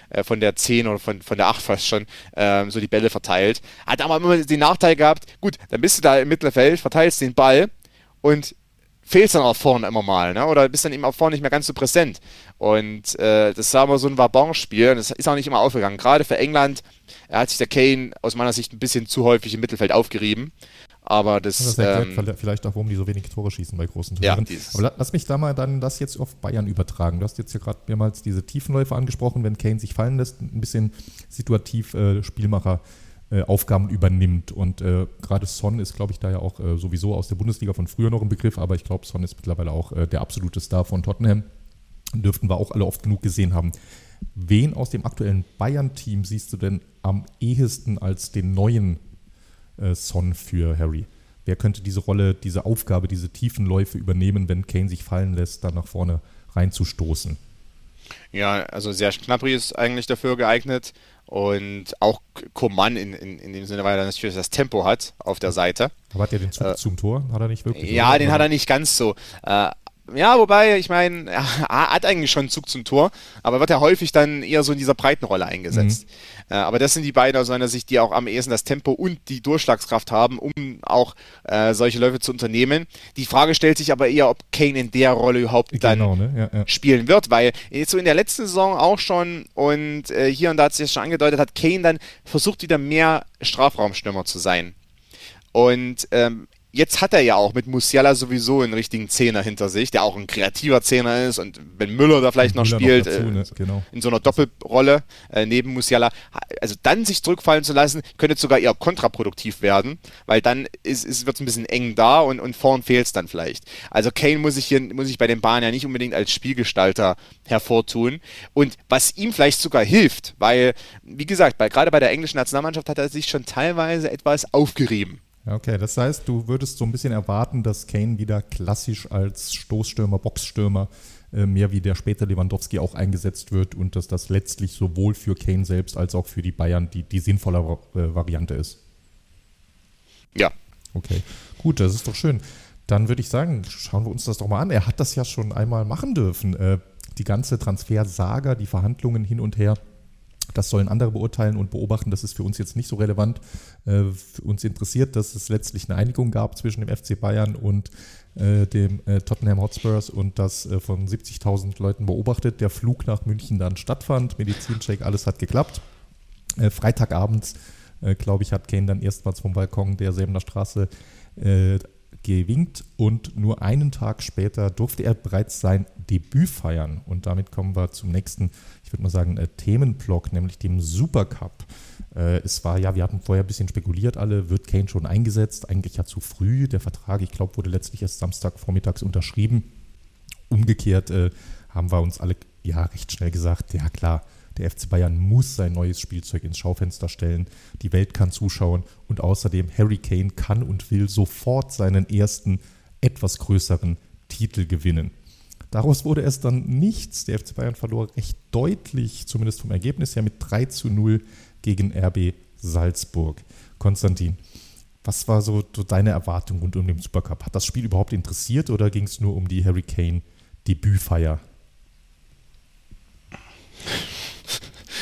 äh, von der 10 oder von, von der 8 fast schon ähm, so die Bälle verteilt. Hat aber immer den Nachteil gehabt, gut, dann bist du da im Mittelfeld, verteilst den Ball und fehlst dann auch vorne immer mal, ne? oder bist dann eben auch vorne nicht mehr ganz so präsent. Und äh, das war aber so ein Wabon-Spiel und das ist auch nicht immer aufgegangen. Gerade für England hat sich der Kane aus meiner Sicht ein bisschen zu häufig im Mittelfeld aufgerieben. Aber das, das erklärt ähm, vielleicht auch, warum die so wenig Tore schießen bei großen Turnieren. Ja, Aber lass mich da mal dann das jetzt auf Bayern übertragen. Du hast jetzt ja gerade mehrmals diese Tiefenläufe angesprochen, wenn Kane sich fallen lässt, ein bisschen situativ äh, Spielmacher äh, Aufgaben übernimmt. Und äh, gerade Son ist, glaube ich, da ja auch äh, sowieso aus der Bundesliga von früher noch ein Begriff, aber ich glaube, Son ist mittlerweile auch äh, der absolute Star von Tottenham. Dürften wir auch alle oft genug gesehen haben. Wen aus dem aktuellen Bayern-Team siehst du denn am ehesten als den neuen äh, Son für Harry? Wer könnte diese Rolle, diese Aufgabe, diese tiefen Läufe übernehmen, wenn Kane sich fallen lässt, da nach vorne reinzustoßen? Ja, also Serge Gnabry ist eigentlich dafür geeignet. Und auch Coman in, in, in dem Sinne, weil er natürlich das Tempo hat auf der Seite. Aber hat er den Zug äh, zum Tor? Hat er nicht wirklich? Ja, oder? den hat er nicht ganz so. Äh, ja, wobei, ich meine, er hat eigentlich schon einen Zug zum Tor, aber wird er häufig dann eher so in dieser breiten Rolle eingesetzt. Mhm. Äh, aber das sind die beiden aus meiner Sicht, die auch am ehesten das Tempo und die Durchschlagskraft haben, um auch äh, solche Läufe zu unternehmen. Die Frage stellt sich aber eher, ob Kane in der Rolle überhaupt dann genau, ne? ja, ja. spielen wird, weil jetzt so in der letzten Saison auch schon und äh, hier und da hat sich das schon angedeutet, hat Kane dann versucht wieder mehr Strafraumstürmer zu sein. Und ähm, jetzt hat er ja auch mit Musiala sowieso einen richtigen Zehner hinter sich, der auch ein kreativer Zehner ist und wenn Müller da vielleicht noch Müller spielt, noch dazu, äh, ne? genau. in so einer Doppelrolle äh, neben Musiala, also dann sich zurückfallen zu lassen, könnte sogar eher kontraproduktiv werden, weil dann ist, ist, wird es ein bisschen eng da und, und vorn fehlt es dann vielleicht. Also Kane muss sich hier, muss sich bei den Bahnen ja nicht unbedingt als Spielgestalter hervortun und was ihm vielleicht sogar hilft, weil, wie gesagt, bei, gerade bei der englischen Nationalmannschaft hat er sich schon teilweise etwas aufgerieben Okay, das heißt, du würdest so ein bisschen erwarten, dass Kane wieder klassisch als Stoßstürmer, Boxstürmer äh, mehr wie der später Lewandowski auch eingesetzt wird und dass das letztlich sowohl für Kane selbst als auch für die Bayern die, die sinnvolle äh, Variante ist. Ja. Okay, gut, das ist doch schön. Dann würde ich sagen, schauen wir uns das doch mal an. Er hat das ja schon einmal machen dürfen. Äh, die ganze Transfersaga, die Verhandlungen hin und her das sollen andere beurteilen und beobachten. Das ist für uns jetzt nicht so relevant. Äh, für uns interessiert, dass es letztlich eine Einigung gab zwischen dem FC Bayern und äh, dem äh, Tottenham Hotspurs und das äh, von 70.000 Leuten beobachtet. Der Flug nach München dann stattfand. Medizincheck, alles hat geklappt. Äh, Freitagabends, äh, glaube ich, hat Kane dann erstmals vom Balkon der Säbener Straße gewinkt und nur einen Tag später durfte er bereits sein Debüt feiern. Und damit kommen wir zum nächsten, ich würde mal sagen, äh, Themenblock, nämlich dem Supercup. Äh, es war ja, wir hatten vorher ein bisschen spekuliert alle, wird Kane schon eingesetzt? Eigentlich ja zu früh. Der Vertrag, ich glaube, wurde letztlich erst Samstag vormittags unterschrieben. Umgekehrt äh, haben wir uns alle ja recht schnell gesagt, ja klar, der FC Bayern muss sein neues Spielzeug ins Schaufenster stellen. Die Welt kann zuschauen und außerdem Harry Kane kann und will sofort seinen ersten etwas größeren Titel gewinnen. Daraus wurde es dann nichts. Der FC Bayern verlor recht deutlich, zumindest vom Ergebnis her, mit 3 zu 0 gegen RB Salzburg. Konstantin, was war so deine Erwartung rund um den Supercup? Hat das Spiel überhaupt interessiert oder ging es nur um die Harry Kane Debütfeier?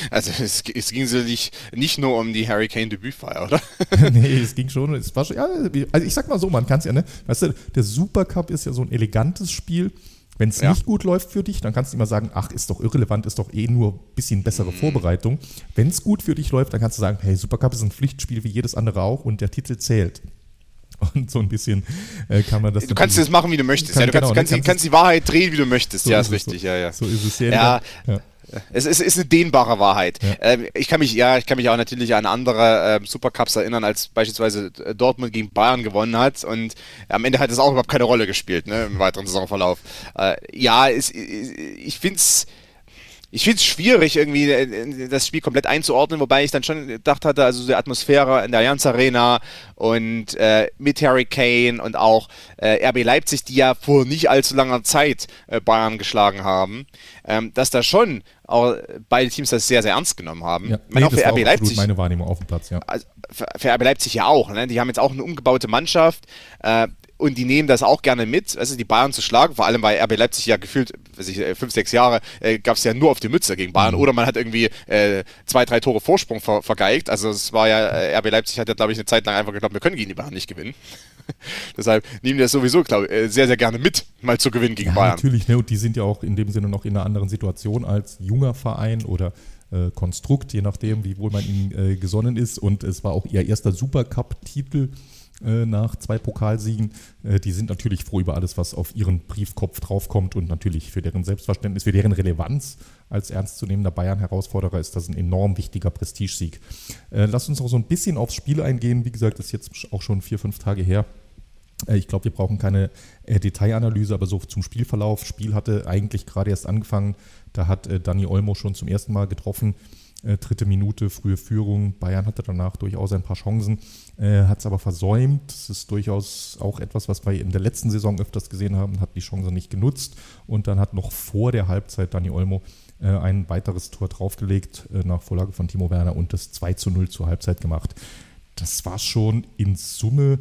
Also (laughs) es, es ging sicherlich nicht nur um die Harry Kane Debütfeier, oder? (laughs) nee, (laughs) es ging schon, es war schon, ja, also ich sag mal so, man kann es ja, ne? Weißt du, der Supercup ist ja so ein elegantes Spiel. Wenn es ja. nicht gut läuft für dich, dann kannst du immer sagen, ach, ist doch irrelevant, ist doch eh nur ein bisschen bessere mhm. Vorbereitung. Wenn es gut für dich läuft, dann kannst du sagen, hey, Supercup ist ein Pflichtspiel wie jedes andere auch und der Titel zählt. Und so ein bisschen äh, kann man das. Du kannst es machen, wie du möchtest. Kann, ja, du kannst, genau, kannst, kannst, kannst, die Wahrheit drehen, wie du möchtest. So ja, ist richtig. So. Ja, ja. So ist es ja. ja. Es ist, ist, eine dehnbare Wahrheit. Ja. Ähm, ich kann mich, ja, ich kann mich auch natürlich an andere äh, Supercups erinnern, als beispielsweise äh, Dortmund gegen Bayern gewonnen hat und am Ende hat es auch überhaupt keine Rolle gespielt, ne, im weiteren Saisonverlauf. Äh, ja, es, ich finde es ich finde es schwierig, irgendwie äh, das Spiel komplett einzuordnen, wobei ich dann schon gedacht hatte, also die Atmosphäre in der Allianz Arena und äh, mit Harry Kane und auch äh, RB Leipzig, die ja vor nicht allzu langer Zeit äh, Bayern geschlagen haben, ähm, dass da schon auch beide Teams das sehr, sehr ernst genommen haben. Ja, nee, auch für RB Leipzig. meine Wahrnehmung auf dem Platz, ja. Also für, für RB Leipzig ja auch. Ne? Die haben jetzt auch eine umgebaute Mannschaft. Äh, und die nehmen das auch gerne mit, also die Bayern zu schlagen, vor allem weil RB Leipzig ja gefühlt weiß ich, fünf, sechs Jahre, äh, gab es ja nur auf die Mütze gegen Bayern. Mhm. Oder man hat irgendwie äh, zwei, drei Tore Vorsprung ver vergeigt. Also es war ja, äh, RB Leipzig hat ja, glaube ich, eine Zeit lang einfach geglaubt, wir können gegen die Bayern nicht gewinnen. (laughs) Deshalb nehmen die das sowieso, glaube ich, sehr, sehr gerne mit, mal zu gewinnen gegen ja, Bayern. Natürlich, ne? Und die sind ja auch in dem Sinne noch in einer anderen Situation als junger Verein oder äh, Konstrukt, je nachdem, wie wohl man ihnen äh, gesonnen ist. Und es war auch ihr erster Supercup-Titel äh, nach zwei Pokalsiegen. Äh, die sind natürlich froh über alles, was auf ihren Briefkopf draufkommt und natürlich für deren Selbstverständnis, für deren Relevanz als ernstzunehmender Bayern-Herausforderer ist das ein enorm wichtiger Prestigesieg. Äh, lass uns noch so ein bisschen aufs Spiel eingehen. Wie gesagt, das ist jetzt auch schon vier, fünf Tage her. Äh, ich glaube, wir brauchen keine äh, Detailanalyse, aber so zum Spielverlauf. Spiel hatte eigentlich gerade erst angefangen. Da hat äh, Dani Olmo schon zum ersten Mal getroffen. Äh, dritte Minute, frühe Führung. Bayern hatte danach durchaus ein paar Chancen, äh, hat es aber versäumt. Das ist durchaus auch etwas, was wir in der letzten Saison öfters gesehen haben, hat die Chance nicht genutzt. Und dann hat noch vor der Halbzeit Dani Olmo äh, ein weiteres Tor draufgelegt äh, nach Vorlage von Timo Werner und das 2 zu 0 zur Halbzeit gemacht. Das war schon in Summe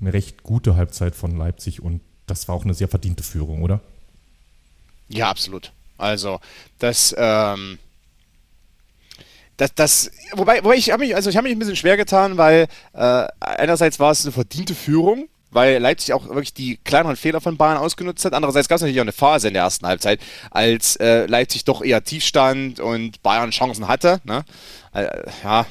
eine recht gute Halbzeit von Leipzig und das war auch eine sehr verdiente Führung, oder? Ja, absolut. Also, das, ähm, das, das, wobei, wobei ich habe mich, also ich habe mich ein bisschen schwer getan, weil äh, einerseits war es eine verdiente Führung, weil Leipzig auch wirklich die kleineren Fehler von Bayern ausgenutzt hat. Andererseits gab es natürlich auch eine Phase in der ersten Halbzeit, als äh, Leipzig doch eher tief stand und Bayern Chancen hatte. Ne? Äh, ja,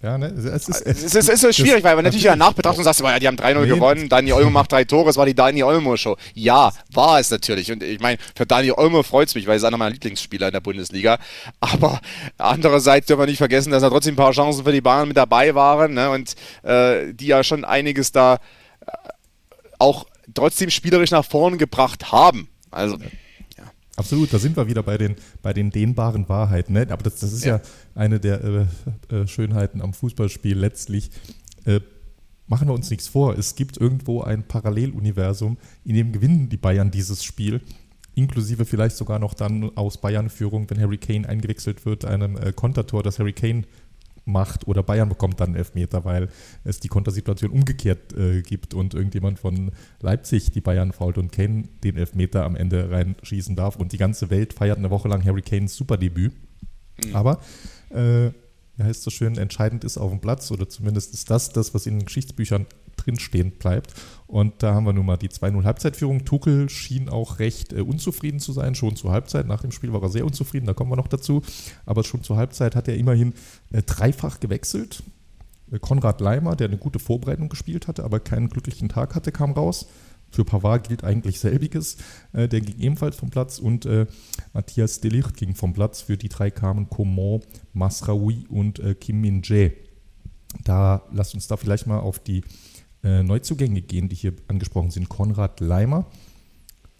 ja, ne? es, ist, es, ist, es ist schwierig, weil man natürlich ja Nachbetrachtung sagst, ja, die haben 3-0 gewonnen, Dani Olmo macht drei Tore, es war die Dani Olmo-Show. Ja, war es natürlich. Und ich meine, für Dani Olmo freut es mich, weil er ist einer meiner Lieblingsspieler in der Bundesliga. Aber andererseits dürfen wir nicht vergessen, dass da trotzdem ein paar Chancen für die Bayern mit dabei waren ne? und äh, die ja schon einiges da äh, auch trotzdem spielerisch nach vorn gebracht haben. Also. Absolut, da sind wir wieder bei den, bei den dehnbaren Wahrheiten. Ne? Aber das, das ist ja, ja eine der äh, äh, Schönheiten am Fußballspiel letztlich. Äh, machen wir uns nichts vor. Es gibt irgendwo ein Paralleluniversum, in dem gewinnen die Bayern dieses Spiel. Inklusive vielleicht sogar noch dann aus Bayern-Führung, wenn Harry Kane eingewechselt wird, einem äh, Kontertor, das Harry Kane macht oder Bayern bekommt dann einen Elfmeter, weil es die Kontersituation umgekehrt äh, gibt und irgendjemand von Leipzig die Bayern fault und Kane den Elfmeter am Ende reinschießen darf und die ganze Welt feiert eine Woche lang Harry Kanes Superdebüt. Mhm. Aber äh, wie heißt es so schön, entscheidend ist auf dem Platz oder zumindest ist das das, was in den Geschichtsbüchern drinstehen bleibt. Und da haben wir nun mal die 2-0 Halbzeitführung. Tuchel schien auch recht äh, unzufrieden zu sein, schon zur Halbzeit. Nach dem Spiel war er sehr unzufrieden, da kommen wir noch dazu. Aber schon zur Halbzeit hat er immerhin äh, dreifach gewechselt. Äh, Konrad Leimer, der eine gute Vorbereitung gespielt hatte, aber keinen glücklichen Tag hatte, kam raus. Für Pavard gilt eigentlich selbiges. Äh, der ging ebenfalls vom Platz und äh, Matthias Delicht ging vom Platz. Für die drei kamen Coman, Masraoui und äh, Kim Min-jae. Da lasst uns da vielleicht mal auf die äh, Neuzugänge gehen, die hier angesprochen sind. Konrad Leimer.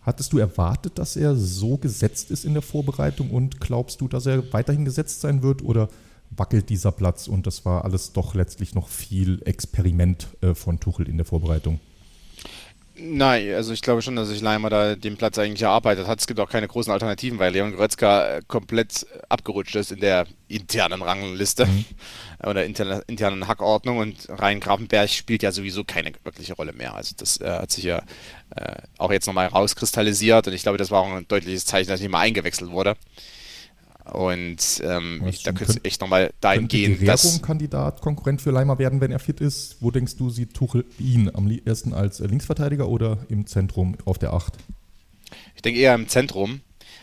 Hattest du erwartet, dass er so gesetzt ist in der Vorbereitung und glaubst du, dass er weiterhin gesetzt sein wird oder wackelt dieser Platz und das war alles doch letztlich noch viel Experiment äh, von Tuchel in der Vorbereitung? Nein, also ich glaube schon, dass sich Leimer da den Platz eigentlich erarbeitet hat. Es gibt auch keine großen Alternativen, weil Leon Goretzka äh, komplett abgerutscht ist in der internen Rangliste mhm. (laughs) oder internen, internen Hackordnung und Rhein Grafenberg spielt ja sowieso keine wirkliche Rolle mehr. Also das äh, hat sich ja äh, auch jetzt nochmal rauskristallisiert und ich glaube, das war auch ein deutliches Zeichen, dass nicht mal eingewechselt wurde. Und ähm, ich, da könnte es echt nochmal dahin gehen. dass Kandidat, Konkurrent für Leimer werden, wenn er fit ist. Wo denkst du, sieht Tuchel ihn am ersten als Linksverteidiger oder im Zentrum auf der Acht? Ich denke eher im Zentrum.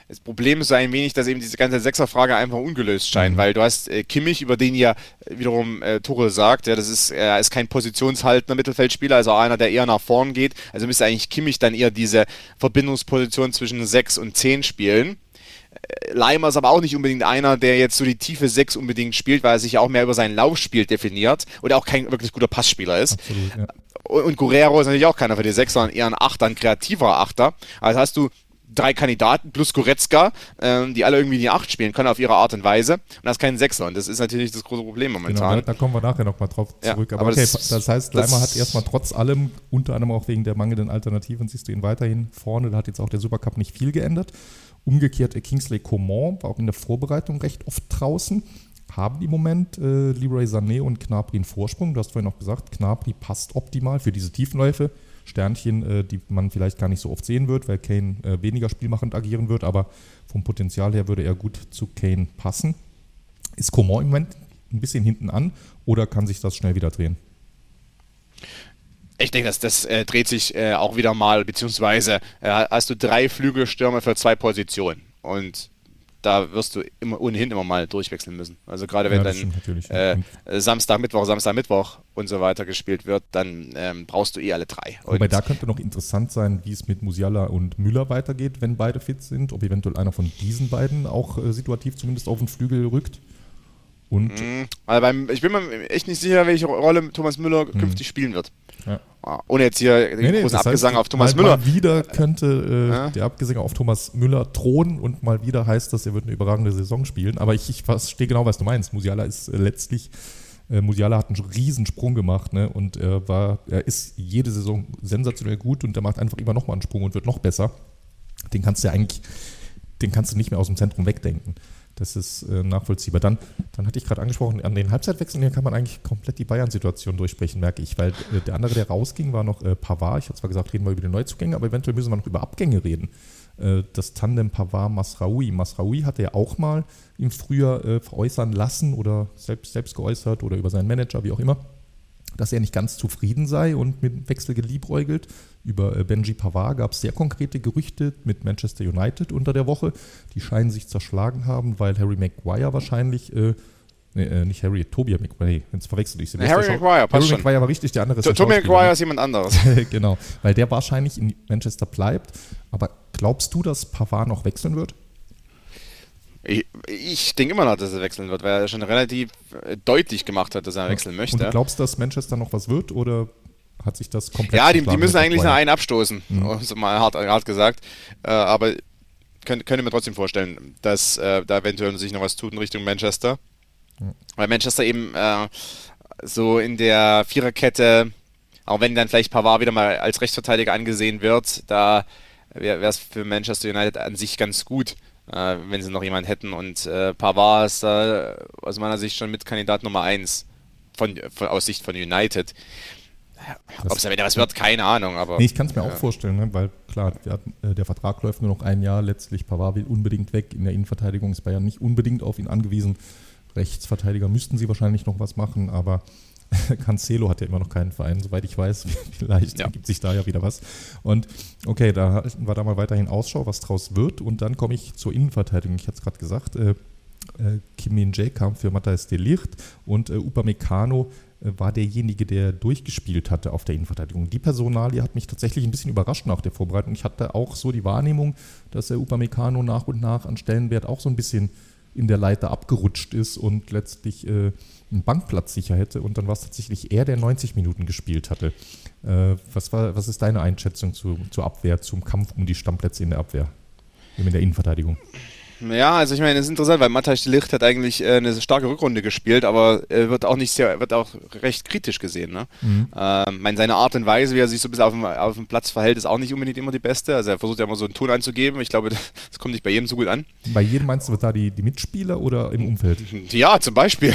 Das Problem ist so ein wenig, dass eben diese ganze Sechserfrage einfach ungelöst scheint, mhm. weil du hast äh, Kimmich, über den ja wiederum äh, Tuchel sagt, ja, das ist, er ist kein positionshaltender Mittelfeldspieler, also einer, der eher nach vorn geht. Also müsste eigentlich Kimmich dann eher diese Verbindungsposition zwischen 6 und 10 spielen. Leimer ist aber auch nicht unbedingt einer, der jetzt so die tiefe 6 unbedingt spielt, weil er sich ja auch mehr über sein Laufspiel definiert und auch kein wirklich guter Passspieler ist. Absolut, ja. Und Guerrero ist natürlich auch keiner für die 6, sondern eher ein Achter, ein kreativer Achter. Also hast du drei Kandidaten plus Goretzka, ähm, die alle irgendwie die Acht spielen können auf ihre Art und Weise. Und das ist kein Sechser. Und das ist natürlich das große Problem genau, momentan. Genau, da, kommen wir nachher nochmal drauf zurück. Ja, aber, aber okay, das, das, heißt, Leimer hat erstmal trotz allem, unter anderem auch wegen der mangelnden Alternativen, siehst du ihn weiterhin vorne. Da hat jetzt auch der Supercup nicht viel geändert. Umgekehrt, Kingsley Coman war auch in der Vorbereitung recht oft draußen. Haben im Moment äh, Leroy Sané und Knapri einen Vorsprung. Du hast vorhin auch gesagt, Knapri passt optimal für diese Tiefenläufe. Sternchen, äh, die man vielleicht gar nicht so oft sehen wird, weil Kane äh, weniger spielmachend agieren wird, aber vom Potenzial her würde er gut zu Kane passen. Ist Coman im Moment ein bisschen hinten an oder kann sich das schnell wieder drehen? Ich denke, das, das äh, dreht sich äh, auch wieder mal, beziehungsweise äh, hast du drei Flügelstürme für zwei Positionen. Und da wirst du immer ohnehin immer mal durchwechseln müssen. Also gerade wenn ja, dann äh, Samstag, Mittwoch, Samstag, Mittwoch und so weiter gespielt wird, dann ähm, brauchst du eh alle drei. Und Wobei da könnte noch interessant sein, wie es mit Musiala und Müller weitergeht, wenn beide fit sind, ob eventuell einer von diesen beiden auch äh, situativ zumindest auf den Flügel rückt. Und mhm. also beim, ich bin mir echt nicht sicher, welche Rolle Thomas Müller mhm. künftig spielen wird. Ja. Ah, ohne jetzt hier den nee, großen nee, Abgesang heißt, auf Thomas mal, Müller. Mal wieder könnte äh, ja. der Abgesang auf Thomas Müller drohen und mal wieder heißt das, er wird eine überragende Saison spielen. Aber ich, ich verstehe genau, was du meinst. Musiala ist äh, letztlich, äh, Musiala hat einen Riesensprung gemacht ne? und er, war, er ist jede Saison sensationell gut und er macht einfach immer noch mal einen Sprung und wird noch besser. Den kannst du ja eigentlich, den kannst du nicht mehr aus dem Zentrum wegdenken. Das ist äh, nachvollziehbar. Dann, dann hatte ich gerade angesprochen, an den Halbzeitwechseln hier kann man eigentlich komplett die Bayern-Situation durchsprechen, merke ich, weil äh, der andere, der rausging, war noch äh, Pavard. Ich habe zwar gesagt, reden wir über die Neuzugänge, aber eventuell müssen wir noch über Abgänge reden. Äh, das Tandem Pavard-Masraoui. Masraoui hatte ja auch mal im Frühjahr äh, veräußern lassen oder selbst, selbst geäußert oder über seinen Manager, wie auch immer dass er nicht ganz zufrieden sei und mit Wechsel geliebäugelt. Über äh, Benji Pavard gab es sehr konkrete Gerüchte mit Manchester United unter der Woche. Die scheinen sich zerschlagen haben, weil Harry Maguire wahrscheinlich, äh, nee, äh, nicht Harry, Toby Maguire, nee, jetzt verwechsel ich sie. Nee, Harry Maguire, Harry Maguire war richtig, der andere ist Toby Maguire ist jemand anderes. (laughs) genau, weil der wahrscheinlich in Manchester bleibt. Aber glaubst du, dass Pavard noch wechseln wird? Ich, ich denke immer noch, dass er wechseln wird, weil er schon relativ deutlich gemacht hat, dass er wechseln möchte. Und du glaubst, dass Manchester noch was wird oder hat sich das komplett Ja, die, die müssen eigentlich nach einen abstoßen, mhm. so mal hart, hart gesagt. Äh, aber könnt, könnte mir trotzdem vorstellen, dass äh, da eventuell sich noch was tut in Richtung Manchester. Mhm. Weil Manchester eben äh, so in der Viererkette, auch wenn dann vielleicht Pavard wieder mal als Rechtsverteidiger angesehen wird, da wäre es für Manchester United an sich ganz gut, äh, wenn sie noch jemanden hätten. Und äh, Pavard ist da aus meiner Sicht schon mit Kandidat Nummer 1 von, von, aus Sicht von United. Ob es am Ende was wird, keine Ahnung. Aber, nee, ich kann es mir ja. auch vorstellen, ne? weil klar, der, äh, der, Vertrag läuft nur noch ein Jahr. Letztlich Pavard will unbedingt weg. In der Innenverteidigung ist Bayern nicht unbedingt auf ihn angewiesen. Rechtsverteidiger müssten sie wahrscheinlich noch was machen, aber (laughs) Cancelo hat ja immer noch keinen Verein, soweit ich weiß. (laughs) Vielleicht ja. ergibt sich da ja wieder was. Und okay, da halten wir da mal weiterhin Ausschau, was draus wird. Und dann komme ich zur Innenverteidigung. Ich hatte es gerade gesagt, äh, äh, Kim Min-jae kam für Matthias de Licht und äh, Upamecano äh, war derjenige, der durchgespielt hatte auf der Innenverteidigung. Die Personalie hat mich tatsächlich ein bisschen überrascht nach der Vorbereitung. Ich hatte auch so die Wahrnehmung, dass der Upamecano nach und nach an Stellenwert auch so ein bisschen in der Leiter abgerutscht ist und letztlich äh, einen Bankplatz sicher hätte und dann war es tatsächlich er, der 90 Minuten gespielt hatte. Äh, was, war, was ist deine Einschätzung zu, zur Abwehr, zum Kampf um die Stammplätze in der Abwehr, in der Innenverteidigung? Ja, also ich meine, es ist interessant, weil Matthijs de Licht hat eigentlich äh, eine starke Rückrunde gespielt, aber er wird auch nicht sehr, wird auch recht kritisch gesehen. Ne? Mhm. Ähm, meine, seine Art und Weise, wie er sich so ein bisschen auf dem, auf dem Platz verhält, ist auch nicht unbedingt immer die beste. Also er versucht ja immer so einen Ton anzugeben. Ich glaube, (laughs) das kommt nicht bei jedem so gut an. Bei jedem meinst du da die, die Mitspieler oder im Umfeld? Ja, zum Beispiel.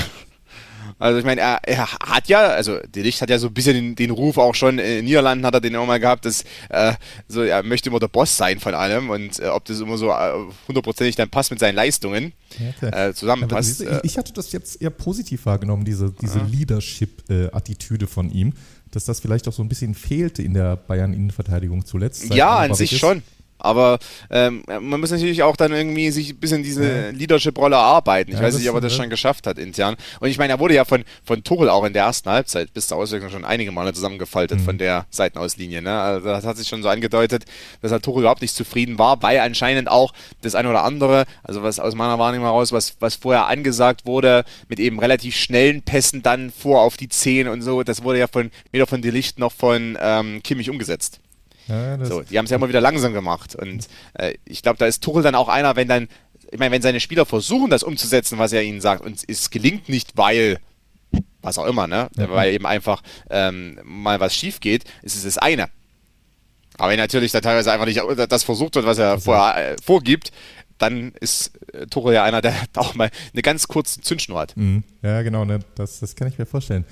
Also ich meine, er, er, hat ja, also der Licht hat ja so ein bisschen den, den Ruf auch schon in den Niederlanden hat er den auch mal gehabt, dass äh, so er möchte immer der Boss sein von allem und äh, ob das immer so äh, hundertprozentig dann passt mit seinen Leistungen äh, zusammenpasst. Diese, ich, ich, hatte das jetzt eher positiv wahrgenommen, diese, diese Leadership-Attitüde von ihm, dass das vielleicht auch so ein bisschen fehlte in der Bayern-Innenverteidigung zuletzt. Ja, an sich schon. Aber ähm, man muss natürlich auch dann irgendwie sich ein bisschen diese. Leadership-Rolle erarbeiten. Ich ja, weiß nicht, ob er das schon geschafft hat intern. Und ich meine, er wurde ja von, von Tuchel auch in der ersten Halbzeit bis zur Auswirkung schon einige Male zusammengefaltet mhm. von der Seitenauslinie. Ne? Also das hat sich schon so angedeutet, dass er Tuchel überhaupt nicht zufrieden war, weil anscheinend auch das eine oder andere, also was aus meiner Wahrnehmung heraus, was, was vorher angesagt wurde, mit eben relativ schnellen Pässen dann vor auf die Zehen und so, das wurde ja von weder von Delicht noch von ähm, Kimmich umgesetzt. Ja, so, die haben es ja immer wieder langsam gemacht. Und äh, ich glaube, da ist Tuchel dann auch einer, wenn dann, ich meine, wenn seine Spieler versuchen, das umzusetzen, was er ihnen sagt, und es gelingt nicht, weil was auch immer, ne? Ja. Weil eben einfach ähm, mal was schief geht, ist es das eine. Aber wenn natürlich da teilweise einfach nicht das versucht wird, was er also. vorher äh, vorgibt, dann ist äh, Tuchel ja einer, der (laughs) auch mal eine ganz kurze Zündschnur hat. Mhm. Ja, genau, ne? das, das kann ich mir vorstellen.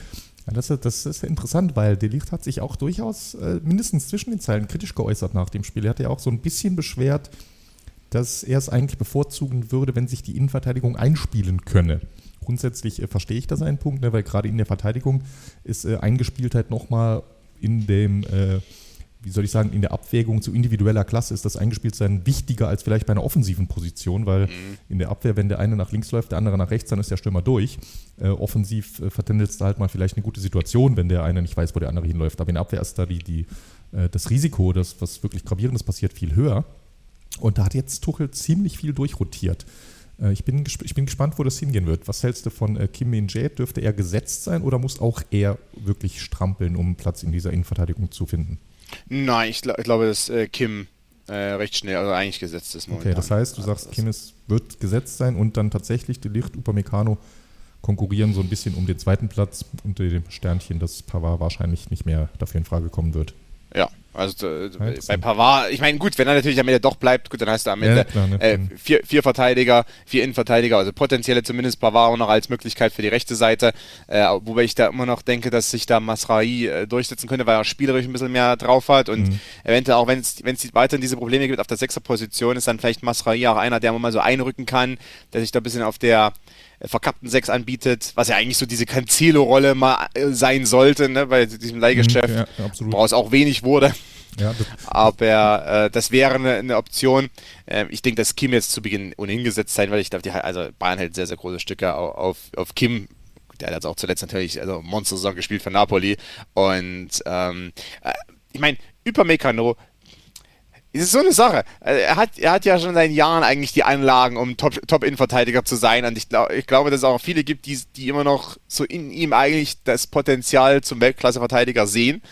Ja, das, das, ist interessant, weil Delicht hat sich auch durchaus äh, mindestens zwischen den Zeilen kritisch geäußert nach dem Spiel. Er hat ja auch so ein bisschen beschwert, dass er es eigentlich bevorzugen würde, wenn sich die Innenverteidigung einspielen könne. Grundsätzlich äh, verstehe ich da seinen Punkt, ne, weil gerade in der Verteidigung ist äh, Eingespieltheit nochmal in dem äh, wie soll ich sagen, in der Abwägung zu individueller Klasse ist das Eingespieltsein wichtiger als vielleicht bei einer offensiven Position, weil mhm. in der Abwehr, wenn der eine nach links läuft, der andere nach rechts, dann ist der Stürmer durch. Äh, offensiv äh, vertändelst du halt mal vielleicht eine gute Situation, wenn der eine nicht weiß, wo der andere hinläuft. Aber in der Abwehr ist da die, die, äh, das Risiko, dass was wirklich Gravierendes passiert, viel höher. Und da hat jetzt Tuchel ziemlich viel durchrotiert. Äh, ich bin, ich bin gespannt, wo das hingehen wird. Was hältst du von äh, Kim Min-jae? Dürfte er gesetzt sein oder muss auch er wirklich strampeln, um Platz in dieser Innenverteidigung zu finden? Nein, ich, glaub, ich glaube, dass äh, Kim äh, recht schnell, also eigentlich gesetzt ist momentan. Okay, das heißt, du sagst, Kim ist, wird gesetzt sein und dann tatsächlich die Licht Upamecano konkurrieren so ein bisschen um den zweiten Platz unter dem Sternchen, dass Pavard wahrscheinlich nicht mehr dafür in Frage kommen wird. Also äh, bei Pavard, ich meine, gut, wenn er natürlich am Ende doch bleibt, gut, dann hast du am Ende ja, klar, ne? äh, vier, vier, Verteidiger, vier Innenverteidiger, also potenzielle zumindest Pavard auch noch als Möglichkeit für die rechte Seite, äh, wobei ich da immer noch denke, dass sich da Masrai äh, durchsetzen könnte, weil er spielerisch ein bisschen mehr drauf hat und mhm. eventuell auch, wenn es weiterhin diese Probleme gibt auf der Sechserposition, ist dann vielleicht Masrai auch einer, der mal so einrücken kann, der sich da ein bisschen auf der verkappten Sechs anbietet, was ja eigentlich so diese Cancelo-Rolle mal äh, sein sollte, ne, bei diesem Leihgeschäft, mhm, ja, woraus auch wenig wurde. Ja, Aber äh, das wäre eine, eine Option. Äh, ich denke, dass Kim jetzt zu Beginn ohnehin gesetzt sein, weil ich glaube, also Bayern hält sehr, sehr große Stücke auf, auf Kim. Der hat jetzt auch zuletzt natürlich also Monster-Saison gespielt für Napoli. Und ähm, äh, ich meine, über Mekano es ist so eine Sache. Äh, er hat, er hat ja schon seit Jahren eigentlich die Anlagen, um Top-Innenverteidiger Top zu sein. Und ich, glaub, ich glaube, dass es auch viele gibt, die, die immer noch so in ihm eigentlich das Potenzial zum Weltklasse-Verteidiger sehen.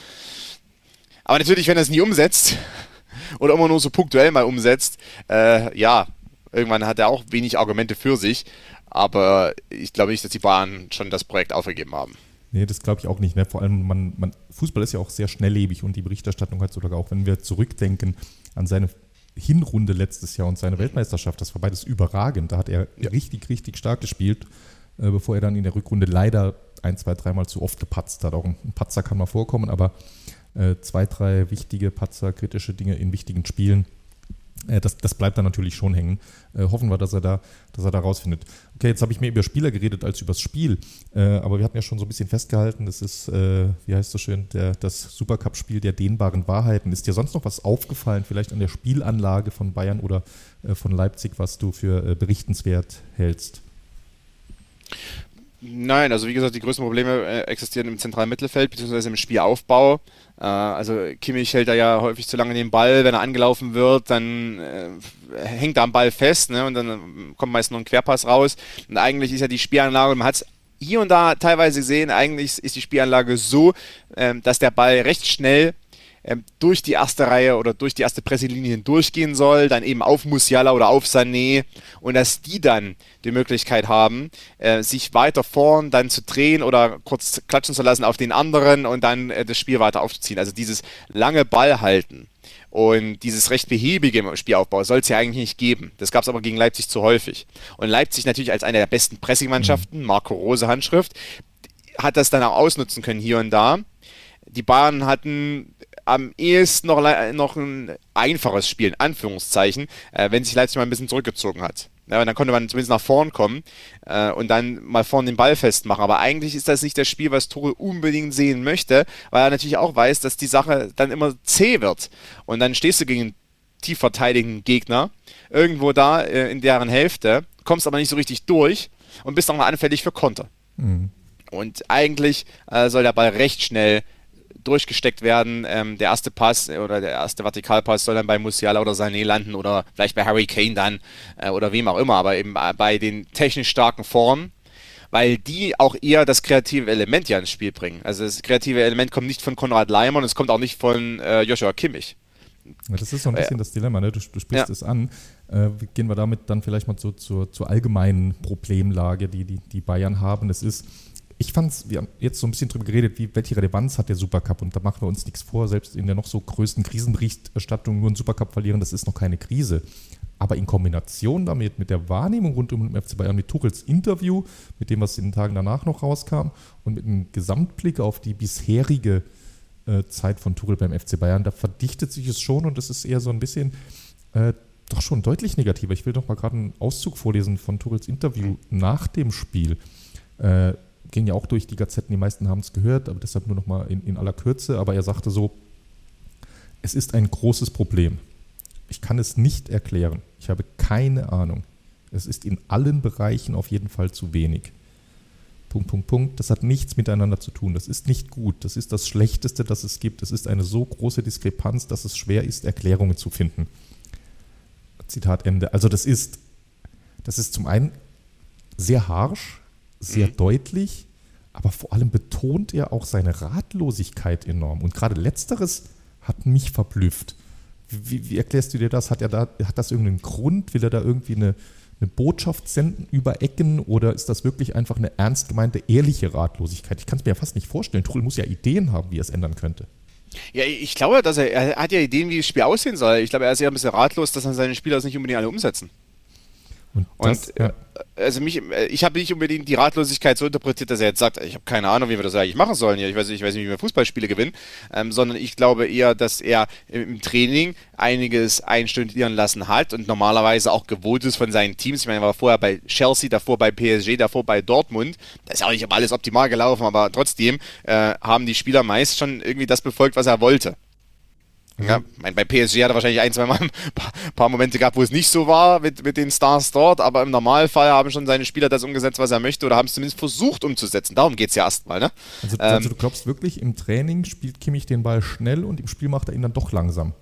Aber natürlich, wenn er es nie umsetzt (laughs) oder immer nur so punktuell mal umsetzt, äh, ja, irgendwann hat er auch wenig Argumente für sich. Aber ich glaube nicht, dass die Bayern schon das Projekt aufgegeben haben. Nee, das glaube ich auch nicht. Ne? Vor allem, man, man, Fußball ist ja auch sehr schnelllebig und die Berichterstattung hat sogar auch, wenn wir zurückdenken an seine Hinrunde letztes Jahr und seine Weltmeisterschaft, das war beides überragend. Da hat er ja. richtig, richtig stark gespielt, äh, bevor er dann in der Rückrunde leider ein, zwei, dreimal zu oft gepatzt hat. Auch ein, ein Patzer kann mal vorkommen, aber äh, zwei, drei wichtige Patzer, kritische Dinge in wichtigen Spielen äh, das, das, bleibt dann natürlich schon hängen. Äh, hoffen wir, dass er da, dass er da rausfindet. Okay, jetzt habe ich mehr über Spieler geredet als über das Spiel, äh, aber wir hatten ja schon so ein bisschen festgehalten, das ist, äh, wie heißt das schön, der, das Supercup-Spiel der dehnbaren Wahrheiten. Ist dir sonst noch was aufgefallen, vielleicht an der Spielanlage von Bayern oder äh, von Leipzig, was du für äh, berichtenswert hältst? Nein, also wie gesagt, die größten Probleme äh, existieren im zentralen Mittelfeld bzw. im Spielaufbau. Äh, also Kimmich hält da ja häufig zu lange den Ball, wenn er angelaufen wird, dann äh, hängt er am Ball fest ne, und dann kommt meist nur ein Querpass raus. Und eigentlich ist ja die Spielanlage, man hat es hier und da teilweise gesehen, eigentlich ist die Spielanlage so, ähm, dass der Ball recht schnell ähm, durch die erste Reihe oder durch die erste Presselinie durchgehen soll, dann eben auf Musiala oder auf Sané und dass die dann die Möglichkeit haben, äh, sich weiter vorn dann zu drehen oder kurz klatschen zu lassen auf den anderen und dann äh, das Spiel weiter aufzuziehen. Also dieses lange Ball halten. Und dieses recht behäbige im Spielaufbau soll es ja eigentlich nicht geben. Das gab es aber gegen Leipzig zu häufig. Und Leipzig natürlich als eine der besten Pressingmannschaften, Marco Rose Handschrift, hat das dann auch ausnutzen können hier und da. Die Bayern hatten am ehesten noch, noch ein einfaches Spiel, in Anführungszeichen, äh, wenn sich Leipzig mal ein bisschen zurückgezogen hat. Ja, dann konnte man zumindest nach vorn kommen äh, und dann mal vorne den Ball festmachen. Aber eigentlich ist das nicht das Spiel, was Tore unbedingt sehen möchte, weil er natürlich auch weiß, dass die Sache dann immer zäh wird. Und dann stehst du gegen einen tief verteidigenden Gegner, irgendwo da äh, in deren Hälfte, kommst aber nicht so richtig durch und bist auch mal anfällig für Konter. Mhm. Und eigentlich äh, soll der Ball recht schnell durchgesteckt werden. Ähm, der erste Pass äh, oder der erste Vertikalpass soll dann bei Musiala oder Sané landen oder vielleicht bei Harry Kane dann äh, oder wem auch immer, aber eben äh, bei den technisch starken Formen weil die auch eher das kreative Element ja ins Spiel bringen. Also das kreative Element kommt nicht von Konrad Leimer und es kommt auch nicht von äh, Joshua Kimmich. Ja, das ist so ein bisschen äh, das Dilemma, ne? du, du sprichst ja. es an. Äh, gehen wir damit dann vielleicht mal zu, zur, zur allgemeinen Problemlage, die, die die Bayern haben. Es ist, ich fand es, wir haben jetzt so ein bisschen drüber geredet, wie, welche Relevanz hat der Supercup und da machen wir uns nichts vor, selbst in der noch so größten Krisenberichterstattung nur einen Supercup verlieren, das ist noch keine Krise. Aber in Kombination damit, mit der Wahrnehmung rund um den FC Bayern, mit Tuchels Interview, mit dem, was in den Tagen danach noch rauskam und mit einem Gesamtblick auf die bisherige äh, Zeit von Tuchel beim FC Bayern, da verdichtet sich es schon und es ist eher so ein bisschen äh, doch schon deutlich negativer. Ich will doch mal gerade einen Auszug vorlesen von Tuchels Interview nach dem Spiel. Äh, ging ja auch durch die Gazetten, die meisten haben es gehört, aber deshalb nur noch mal in, in aller Kürze. Aber er sagte so, es ist ein großes Problem. Ich kann es nicht erklären. Ich habe keine Ahnung. Es ist in allen Bereichen auf jeden Fall zu wenig. Punkt, Punkt, Punkt. Das hat nichts miteinander zu tun. Das ist nicht gut. Das ist das Schlechteste, das es gibt. Es ist eine so große Diskrepanz, dass es schwer ist, Erklärungen zu finden. Zitat Ende. Also das ist, das ist zum einen sehr harsch, sehr mhm. deutlich, aber vor allem betont er auch seine Ratlosigkeit enorm. Und gerade letzteres hat mich verblüfft. Wie, wie, erklärst du dir das? Hat er da, hat das irgendeinen Grund? Will er da irgendwie eine, eine Botschaft senden über Ecken oder ist das wirklich einfach eine ernst gemeinte, ehrliche Ratlosigkeit? Ich kann es mir ja fast nicht vorstellen. Trull muss ja Ideen haben, wie er es ändern könnte. Ja, ich glaube, dass er, er hat ja Ideen, wie das Spiel aussehen soll. Ich glaube, er ist eher ein bisschen ratlos, dass seine Spieler das nicht unbedingt alle umsetzen. Und, das, und ja. also mich, ich habe nicht unbedingt die Ratlosigkeit so interpretiert, dass er jetzt sagt, ich habe keine Ahnung, wie wir das eigentlich machen sollen hier. Ich weiß, ich weiß nicht, wie wir Fußballspiele gewinnen, ähm, sondern ich glaube eher, dass er im Training einiges einstudieren lassen hat und normalerweise auch gewohnt ist von seinen Teams. Ich meine, er war vorher bei Chelsea, davor bei PSG, davor bei Dortmund. Da ist auch nicht alles optimal gelaufen, aber trotzdem äh, haben die Spieler meist schon irgendwie das befolgt, was er wollte. Ja, mein, bei PSG hat er wahrscheinlich ein, zwei Mal ein paar, paar, Momente gehabt, wo es nicht so war mit, mit den Stars dort, aber im Normalfall haben schon seine Spieler das umgesetzt, was er möchte, oder haben es zumindest versucht umzusetzen. Darum geht es ja erstmal. Ne? Also, ähm, also, du glaubst wirklich, im Training spielt Kimmich den Ball schnell und im Spiel macht er ihn dann doch langsam.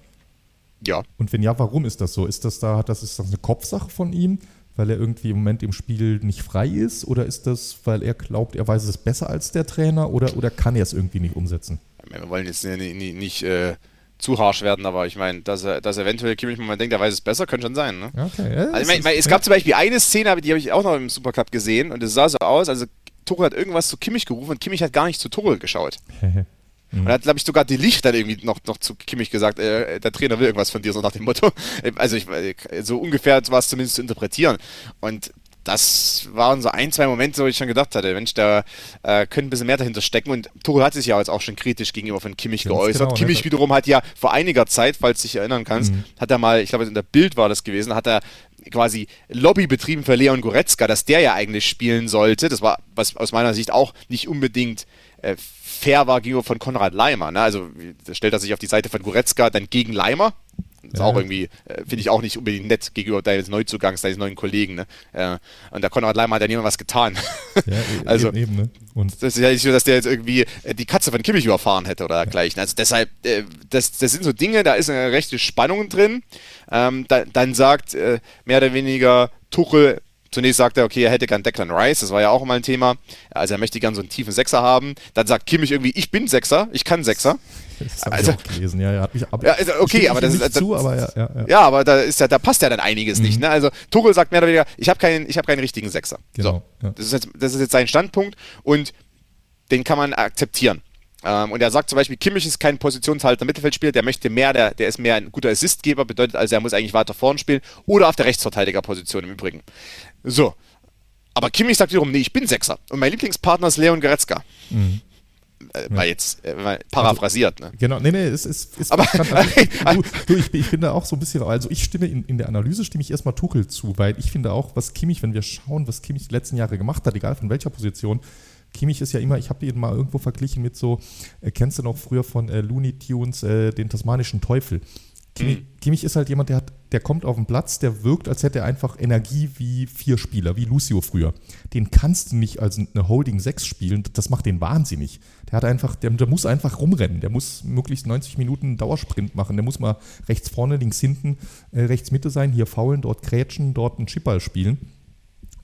Ja. Und wenn ja, warum ist das so? Ist das da, das ist das eine Kopfsache von ihm, weil er irgendwie im Moment im Spiel nicht frei ist? Oder ist das, weil er glaubt, er weiß es besser als der Trainer oder, oder kann er es irgendwie nicht umsetzen? Wir wollen jetzt nicht, nicht, nicht äh zu harsch werden, aber ich meine, dass, er, dass eventuell Kimmich mal denkt, er weiß es besser, könnte schon sein. Ne? Okay, ja, also, ich mein, es gab zum Beispiel eine Szene, die habe ich auch noch im Supercup gesehen und es sah so aus, also Tuchel hat irgendwas zu Kimmich gerufen und Kimmich hat gar nicht zu Tuchel geschaut. (laughs) Und hat, glaube ich, sogar die Licht dann irgendwie noch, noch zu Kimmich gesagt, äh, der Trainer will irgendwas von dir, so nach dem Motto. (laughs) Also ich, so ungefähr war es zumindest zu interpretieren. Und das waren so ein, zwei Momente, wo ich schon gedacht hatte, Mensch, da äh, könnte ein bisschen mehr dahinter stecken. Und Tuchel hat sich ja jetzt auch schon kritisch gegenüber von Kimmich Ganz geäußert. Genau, Kimmich ne? wiederum hat ja vor einiger Zeit, falls du dich erinnern kannst, mhm. hat er mal, ich glaube, in der Bild war das gewesen, hat er quasi Lobby betrieben für Leon Goretzka, dass der ja eigentlich spielen sollte. Das war, was aus meiner Sicht auch nicht unbedingt äh, fair war gegenüber von Konrad Leimer. Ne? Also stellt er sich auf die Seite von Goretzka dann gegen Leimer ist ja. auch irgendwie, äh, finde ich auch nicht unbedingt nett gegenüber deines Neuzugangs, deines neuen Kollegen. Ne? Äh, und der Konrad Leimer hat ja niemand was getan. Ja, (laughs) e- also, eben, ne? und das ist ja nicht so, dass der jetzt irgendwie äh, die Katze von Kimmich überfahren hätte oder dergleichen. Also deshalb, äh, das, das sind so Dinge, da ist eine rechte Spannung drin. Ähm, da, dann sagt mehr oder weniger Tuchel, Zunächst sagt er, okay, er hätte gern Declan Rice, das war ja auch mal ein Thema. Also er möchte gern so einen tiefen Sechser haben. Dann sagt Kimmich irgendwie, ich bin Sechser, ich kann Sechser. Das habe also, ich auch gelesen, ja, ja. Hat mich, aber, ja also okay, aber das ist das, zu, aber ja, ja, ja. ja, aber da ist ja, da passt ja dann einiges mhm. nicht. Ne? Also Tuchel sagt mehr oder weniger, ich habe keinen, ich habe keinen richtigen Sechser. Genau. So, das ist jetzt, das ist jetzt sein Standpunkt und den kann man akzeptieren. Ähm, und er sagt zum Beispiel, Kimmich ist kein positionshalter Mittelfeldspieler, der möchte mehr, der, der ist mehr ein guter Assistgeber, bedeutet also, er muss eigentlich weiter vorn spielen oder auf der Rechtsverteidigerposition im Übrigen. So. Aber Kimmich sagt wiederum, nee, ich bin Sechser. Und mein Lieblingspartner ist Leon Goretzka. Mhm. Äh, mal jetzt äh, mal paraphrasiert. Ne? Genau, nee, nee, es ist. ist aber, (laughs) du, du, ich, bin, ich bin da auch so ein bisschen, also ich stimme in, in der Analyse stimme ich erstmal Tuchel zu, weil ich finde auch, was Kimmich, wenn wir schauen, was Kimmich die letzten Jahre gemacht hat, egal von welcher Position, Kimmich ist ja immer, ich habe ihn mal irgendwo verglichen mit so, äh, kennst du noch früher von äh, Looney Tunes, äh, den tasmanischen Teufel. Kimmich, mhm. Kimmich, ist halt jemand, der, hat, der kommt auf den Platz, der wirkt, als hätte er einfach Energie wie vier Spieler, wie Lucio früher. Den kannst du nicht als eine Holding 6 spielen, das macht den wahnsinnig. Der hat einfach, der, der muss einfach rumrennen, der muss möglichst 90 Minuten Dauersprint machen, der muss mal rechts vorne, links hinten, äh, rechts Mitte sein, hier faulen, dort krätschen, dort einen Chipball spielen.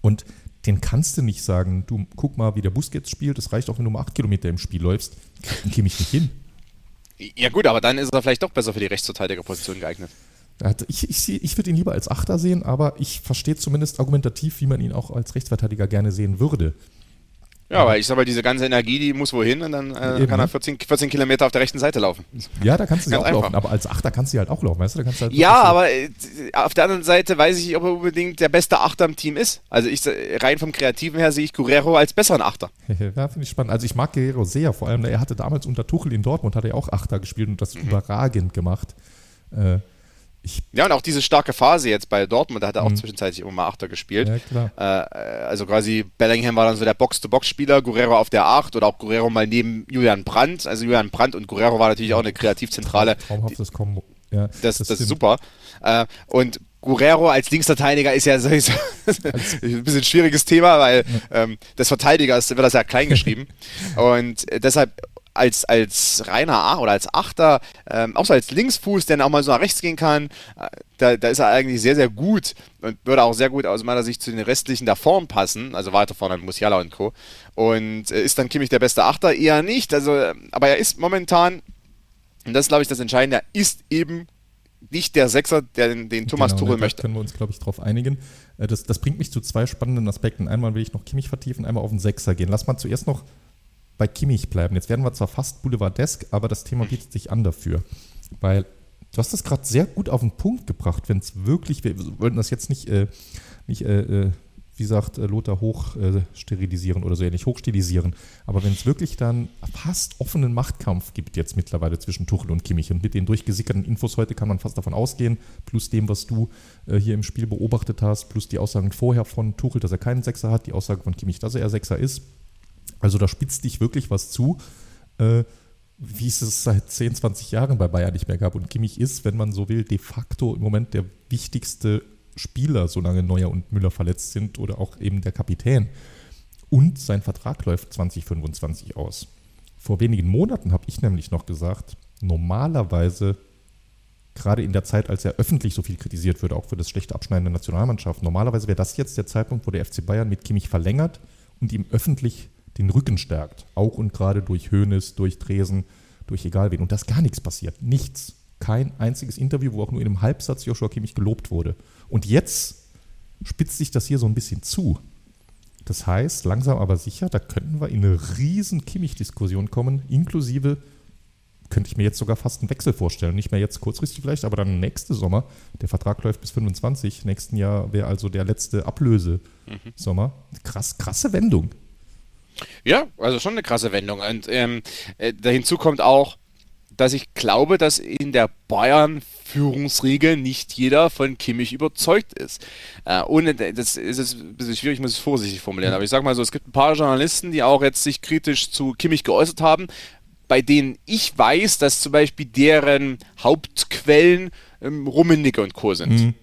Und den kannst du nicht sagen, du guck mal, wie der Busquets spielt, das reicht auch, wenn du mal acht Kilometer im Spiel läufst, dann käme ich nicht hin. Ja gut, aber dann ist er vielleicht doch besser für die Rechtsverteidigerposition geeignet. Ich, ich, ich würde ihn lieber als Achter sehen, aber ich verstehe zumindest argumentativ, wie man ihn auch als Rechtsverteidiger gerne sehen würde. Ja, weil ich sag mal, diese ganze Energie, die muss wohin und dann äh, kann er 14, ne? 14 Kilometer auf der rechten Seite laufen. Ja, da kannst du sie auch einfach. laufen, aber als Achter kannst du halt auch laufen, weißt du? halt ja, aber äh, auf der anderen Seite weiß ich nicht, ob er unbedingt der beste Achter im Team ist. Also ich rein vom Kreativen her sehe ich Guerrero als besseren Achter. (laughs) ja, finde ich spannend. Also ich mag Guerrero sehr, vor allem er hatte damals unter Tuchel in Dortmund, hat er auch Achter gespielt und das mhm. überragend gemacht. Äh, ich ja, und auch diese starke Phase jetzt bei Dortmund, da hat er auch mhm. zwischenzeitlich immer mal Achter gespielt. Ja, äh, also quasi Bellingham war dann so der Box-to-Box-Spieler, Guerrero auf der Acht oder auch Guerrero mal neben Julian Brandt. Also Julian Brandt und Guerrero war natürlich auch eine Kreativzentrale. Traumhaftes Kombo. Ja, das, das, das ist super. Äh, und Guerrero als Linksverteidiger ist ja sowieso (laughs) ein bisschen schwieriges Thema, weil ähm, das Verteidiger ist, wird das ja klein geschrieben. (laughs) und äh, deshalb als, als reiner A oder als Achter, ähm, auch so als Linksfuß, der dann auch mal so nach rechts gehen kann, äh, da, da ist er eigentlich sehr, sehr gut und würde auch sehr gut aus meiner Sicht zu den restlichen da vorn passen, also weiter vorne Musiala und Co. Und äh, ist dann Kimmich der beste Achter? Eher nicht, also, äh, aber er ist momentan, und das ist glaube ich das Entscheidende, er ist eben nicht der Sechser, der den, den Thomas genau, Tuchel möchte. können wir uns, glaube ich, darauf einigen. Äh, das, das bringt mich zu zwei spannenden Aspekten. Einmal will ich noch Kimmich vertiefen, einmal auf den Sechser gehen. Lass mal zuerst noch bei Kimmich bleiben. Jetzt werden wir zwar fast boulevardesk, aber das Thema bietet sich an dafür. Weil du hast das gerade sehr gut auf den Punkt gebracht, wenn es wirklich, wir wollten das jetzt nicht, äh, nicht äh, äh wie sagt äh, Lothar, hoch äh, sterilisieren oder so ähnlich, hochstilisieren. Aber wenn es wirklich dann fast offenen Machtkampf gibt jetzt mittlerweile zwischen Tuchel und Kimmich und mit den durchgesickerten Infos heute kann man fast davon ausgehen, plus dem, was du äh, hier im Spiel beobachtet hast, plus die Aussagen vorher von Tuchel, dass er keinen Sechser hat, die Aussage von Kimmich, dass er Sechser ist, also da spitzt dich wirklich was zu, äh, wie es es seit 10, 20 Jahren bei Bayern nicht mehr gab. Und Kimmich ist, wenn man so will, de facto im Moment der wichtigste Spieler, solange Neuer und Müller verletzt sind oder auch eben der Kapitän. Und sein Vertrag läuft 2025 aus. Vor wenigen Monaten habe ich nämlich noch gesagt, normalerweise, gerade in der Zeit, als er öffentlich so viel kritisiert wird, auch für das schlechte Abschneiden der Nationalmannschaft, normalerweise wäre das jetzt der Zeitpunkt, wo der FC Bayern mit Kimmich verlängert und ihm öffentlich den Rücken stärkt. Auch und gerade durch Hoeneß, durch Dresen, durch egal wen. Und da ist gar nichts passiert. Nichts. Kein einziges Interview, wo auch nur in einem Halbsatz Joshua Kimmich gelobt wurde. Und jetzt spitzt sich das hier so ein bisschen zu. Das heißt, langsam aber sicher, da könnten wir in eine riesen Kimmich-Diskussion kommen, inklusive, könnte ich mir jetzt sogar fast einen Wechsel vorstellen. Nicht mehr jetzt kurzfristig vielleicht, aber dann nächste Sommer. Der Vertrag läuft bis 25. Nächsten Jahr wäre also der letzte Ablöse-Sommer. Krass, krasse Wendung. Ja, also schon eine krasse Wendung. Und ähm, äh, hinzu kommt auch, dass ich glaube, dass in der Bayern Führungsriege nicht jeder von Kimmich überzeugt ist. Äh, ohne, das ist ein bisschen schwierig, ich muss es vorsichtig formulieren, aber ich sage mal so, es gibt ein paar Journalisten, die auch jetzt sich kritisch zu Kimmich geäußert haben, bei denen ich weiß, dass zum Beispiel deren Hauptquellen ähm, Rummenigge und Co. sind. Mhm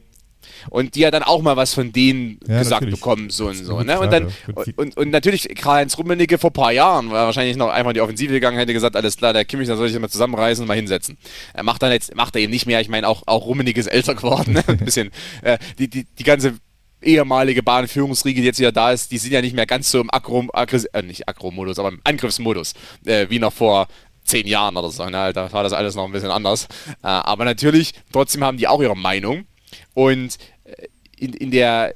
und die ja dann auch mal was von denen ja, gesagt natürlich. bekommen, so und so. Ne? Und, dann, und, und natürlich, Karl-Heinz Rummenigge vor ein paar Jahren war wahrscheinlich noch einfach in die Offensive gegangen, hätte gesagt, alles klar, der Kimmich, da soll ich mal zusammenreißen und mal hinsetzen. Er macht dann jetzt, macht er eben nicht mehr, ich meine, auch, auch Rummenigge ist älter geworden, ne? ein bisschen, äh, die, die, die ganze ehemalige Bahnführungsriege, die jetzt wieder da ist, die sind ja nicht mehr ganz so im Agro, Aggress äh, nicht Agro-Modus, aber im Angriffsmodus, äh, wie noch vor zehn Jahren oder so. Ne? Da war das alles noch ein bisschen anders. Äh, aber natürlich, trotzdem haben die auch ihre Meinung. Und äh, in, in der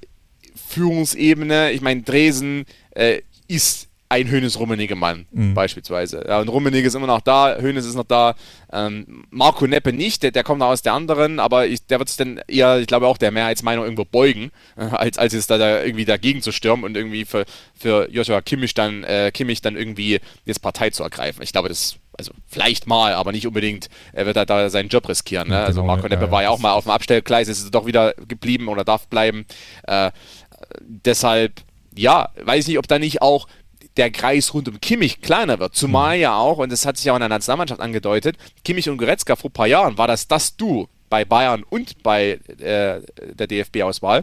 Führungsebene, ich meine, Dresen äh, ist ein Hönes Rummenigge Mann, mhm. beispielsweise. Ja, und Rummenigge ist immer noch da, Hönes ist noch da, ähm, Marco Neppe nicht, der, der kommt aus der anderen, aber ich, der wird sich dann eher, ich glaube auch der Mehrheitsmeinung irgendwo beugen, äh, als, als es da, da irgendwie dagegen zu stürmen und irgendwie für, für Joshua Kimmich dann, äh, Kimmich dann irgendwie jetzt Partei zu ergreifen. Ich glaube, das also vielleicht mal, aber nicht unbedingt, er wird da seinen Job riskieren. Ne? Also genau, Marco Neppe ja, war ja auch mal auf dem Abstellgleis, ist doch wieder geblieben oder darf bleiben. Äh, deshalb, ja, weiß nicht, ob da nicht auch der Kreis rund um Kimmich kleiner wird. Zumal mhm. ja auch, und das hat sich ja auch in der Nationalmannschaft angedeutet, Kimmich und Goretzka vor ein paar Jahren war das das Du bei Bayern und bei äh, der DFB-Auswahl.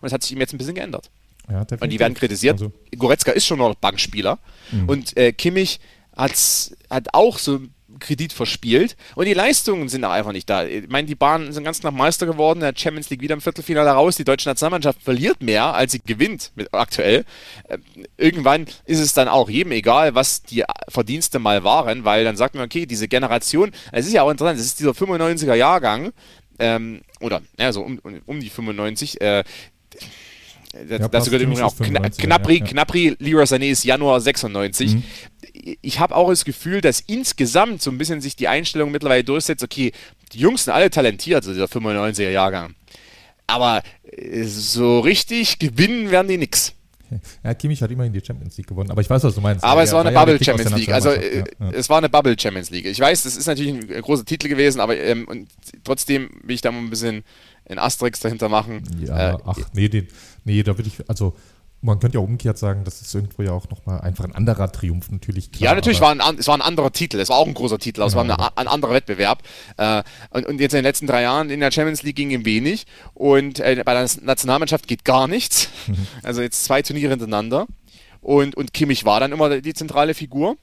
Und es hat sich ihm jetzt ein bisschen geändert. Ja, und die werden kritisiert. Also. Goretzka ist schon noch Bankspieler. Mhm. Und äh, Kimmich hat's, hat auch so Kredit verspielt und die Leistungen sind einfach nicht da. Ich meine, die Bahnen sind ganz knapp Meister geworden, der Champions League wieder im Viertelfinale raus. Die deutsche Nationalmannschaft verliert mehr, als sie gewinnt mit, aktuell. Äh, irgendwann ist es dann auch jedem egal, was die Verdienste mal waren, weil dann sagt man, okay, diese Generation, es ist ja auch interessant, es ist dieser 95er Jahrgang, ähm, oder ja, so um, um die 95, äh, Ja, dazu gehört übrigens auch Kna Knapri, ja, ja. Knapri, Leroy Sané ist Januar 96. Mhm. Ich habe auch das Gefühl, dass insgesamt so ein bisschen sich die Einstellung mittlerweile durchsetzt, okay, die Jungs sind alle talentiert, also dieser 95er Jahrgang. Aber äh, so richtig gewinnen werden die nix. Ja, Kimmich hat immerhin die Champions League gewonnen, aber ich weiß, was du meinst. Aber ja, es war eine Bubble ja Champions League. Also äh, ja, es war eine Bubble Champions League. Ich weiß, das ist natürlich ein großer Titel gewesen, aber ähm, und trotzdem will ich da mal ein bisschen in Asterix dahinter machen. Ja, äh, ach nee, den, nee, da würde ich, also man könnte ja umgekehrt sagen, das ist irgendwo ja auch nochmal einfach ein anderer Triumph natürlich. Klar, ja, natürlich war ein, es war ein anderer Titel, es war auch ein großer Titel, es war eine, ein anderer Wettbewerb. Äh, und, und, jetzt in den letzten drei Jahren in der Champions League ging ihm wenig und äh, bei der Nationalmannschaft geht gar nichts. (laughs) Also jetzt zwei Turniere hintereinander. Und, und Kimmich war dann immer die zentrale Figur.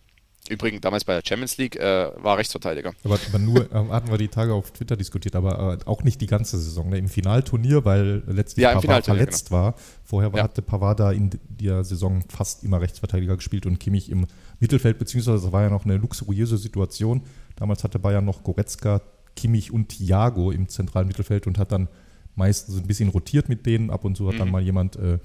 Übrigens, damals bei der Champions League äh, war Rechtsverteidiger. Aber, aber nur, äh, hatten wir die Tage auf Twitter diskutiert, aber äh, auch nicht die ganze Saison. Ne? Im Finalturnier, weil letztlich ja, Pavard verletzt genau. war. Vorher war, ja. hatte Pavard da in der Saison fast immer Rechtsverteidiger gespielt und Kimmich im Mittelfeld, beziehungsweise das war ja noch eine luxuriöse Situation. Damals hatte Bayern noch Goretzka, Kimmich und Thiago im zentralen Mittelfeld und hat dann meistens ein bisschen rotiert mit denen. Ab und zu hat mhm. dann mal jemand äh,